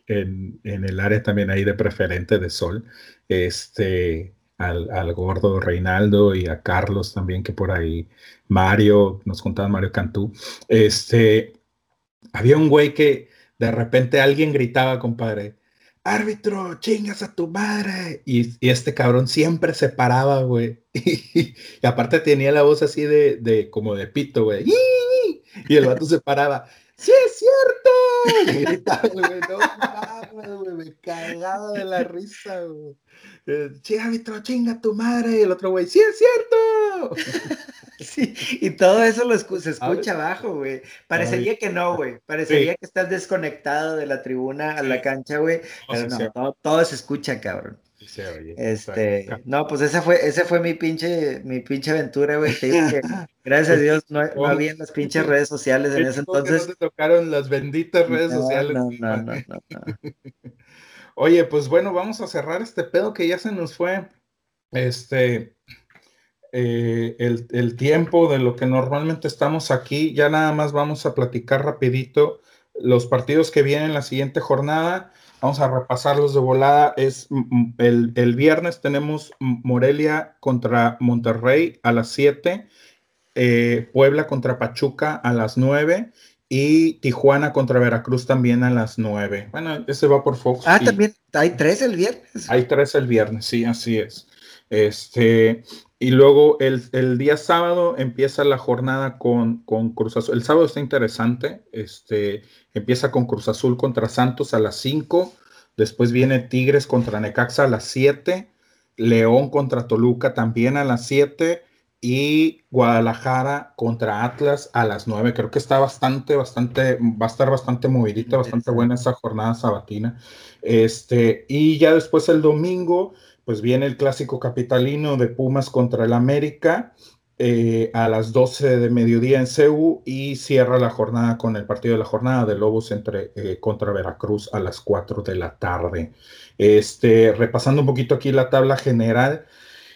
en, el área también ahí de preferente de sol, este, al, gordo Reinaldo y a Carlos también, que por ahí, Mario, nos contaba Mario Cantú, este, había un güey que de repente alguien gritaba, compadre, árbitro, chingas a tu madre. Y, este cabrón siempre se paraba, güey. Y, aparte tenía la voz así de, de como de pito, güey. Y el vato se paraba. ¡Sí es cierto! no cagaba de la risa, güey. Sí, árbitro, chinga tu madre. Y el otro güey, ¡sí es cierto! Sí, y todo eso lo se escucha abajo, güey. Parecería que no, güey. Parecería que estás desconectado de la tribuna a la cancha, güey. Pero no, todo, se escucha, cabrón. Sí, oye, este, no, pues esa fue, esa fue mi pinche, mi pinche aventura, güey. gracias a Dios no, no había las pinches redes sociales en ese entonces. No te tocaron las benditas redes sociales. No, no, no, no. Oye, pues bueno, vamos a cerrar este pedo que ya se nos fue. Este, eh, el, tiempo de lo que normalmente estamos aquí. Ya nada más vamos a platicar rapidito los partidos que vienen la siguiente jornada. Vamos a repasarlos de volada. Es el, el viernes tenemos Morelia contra Monterrey a las 7, eh, Puebla contra Pachuca a las 9 y Tijuana contra Veracruz también a las 9. Bueno, ese va por Fox. Ah, también hay tres el viernes. Hay tres el viernes, sí, así es. Este, y luego el, día sábado empieza la jornada con, con, Cruz Azul. El sábado está interesante. Este, empieza con Cruz Azul contra Santos a las 5. Después viene Tigres contra Necaxa a las 7. León contra Toluca también a las 7. Y Guadalajara contra Atlas a las 9. Creo que está bastante, bastante, va a estar bastante movidita, bastante buena esa jornada sabatina. Este, y ya después el domingo pues viene el clásico capitalino de Pumas contra el América eh, a las 12 de mediodía en CEU y cierra la jornada con el partido de la jornada de Lobos entre, eh, contra Veracruz a las 4 de la tarde. Este, repasando un poquito aquí la tabla general,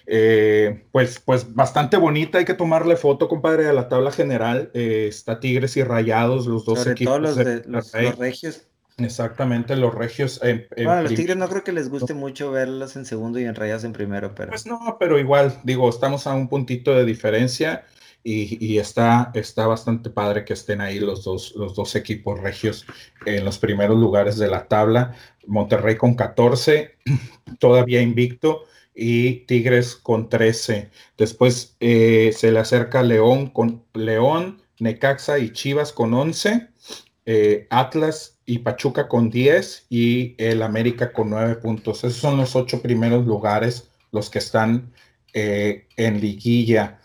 eh, pues, pues bastante bonita, hay que tomarle foto, compadre, a la tabla general. está Tigres y Rayados, los dos equipos. los, de, los, los regios Exactamente, los regios. En, bueno, los Tigres no creo que les guste mucho verlos en segundo y en rayas en primero, pero. Pues no, pero igual, digo, estamos a un puntito de diferencia y, está, está bastante padre que estén ahí los dos, los dos equipos regios en los primeros lugares de la tabla. Monterrey con 14, todavía invicto, y Tigres con 13. Después eh, se le acerca León con León, Necaxa y Chivas con 11. Eh, Atlas y Pachuca con 10 y el América con 9 puntos. Esos son los ocho primeros lugares, los que están eh, en liguilla.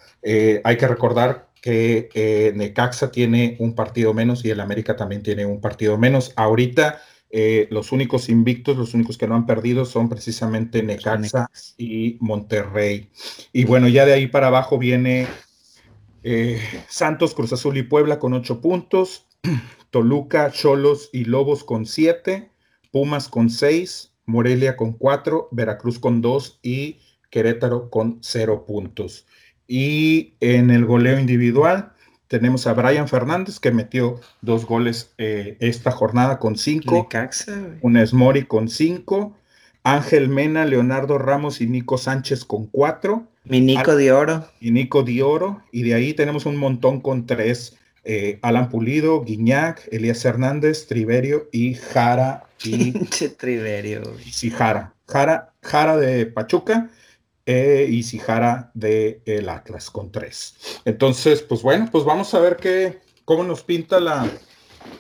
Hay que recordar que Necaxa tiene un partido menos y el América también tiene un partido menos. Ahorita los únicos invictos, los únicos que no han perdido son precisamente Necaxa y Monterrey. Y bueno, ya de ahí para abajo viene Santos, Cruz Azul y Puebla con 8 puntos. Toluca, Cholos y Lobos con 7, Pumas con 6, Morelia con 4, Veracruz con 2 y Querétaro con 0 puntos. Y en el goleo individual tenemos a Brian Fernández que metió dos goles eh, esta jornada con 5, un Esmori con 5, Ángel Mena, Leonardo Ramos y Nico Sánchez con 4. Mi Nico de Oro. Y Nico de Oro. Y de ahí tenemos un montón con 3. Eh, Alan Pulido, Guiñac, Elías Hernández, Triverio y Jara. Y, Triverio. Y Jara. Jara de Pachuca eh, y Sijara de el Atlas con tres. Entonces, pues bueno, pues vamos a ver qué, cómo nos pinta la,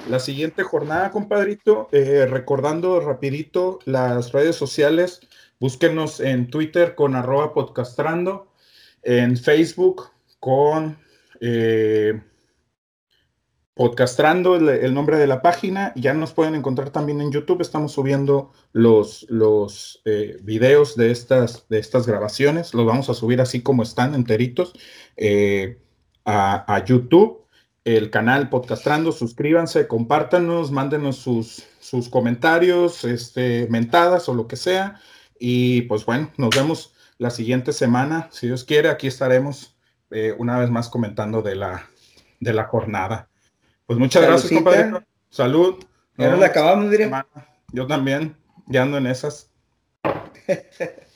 la siguiente jornada, compadrito. Eh, recordando rapidito las redes sociales, búsquenos en Twitter con arroba podcastrando, en Facebook con... Eh, Podcastrando el, nombre de la página, ya nos pueden encontrar también en YouTube. Estamos subiendo los, los eh, videos de estas, de estas grabaciones. Los vamos a subir así como están, enteritos, eh, a, YouTube. El canal Podcastrando, suscríbanse, compártanos, mándenos sus, sus comentarios, este, mentadas o lo que sea. Y pues bueno, nos vemos la siguiente semana. Si Dios quiere, aquí estaremos eh, una vez más comentando de la, de la jornada. Pues muchas gracias, compadre. Salud. Ya nos acabamos, diría. Yo también, ya ando en esas.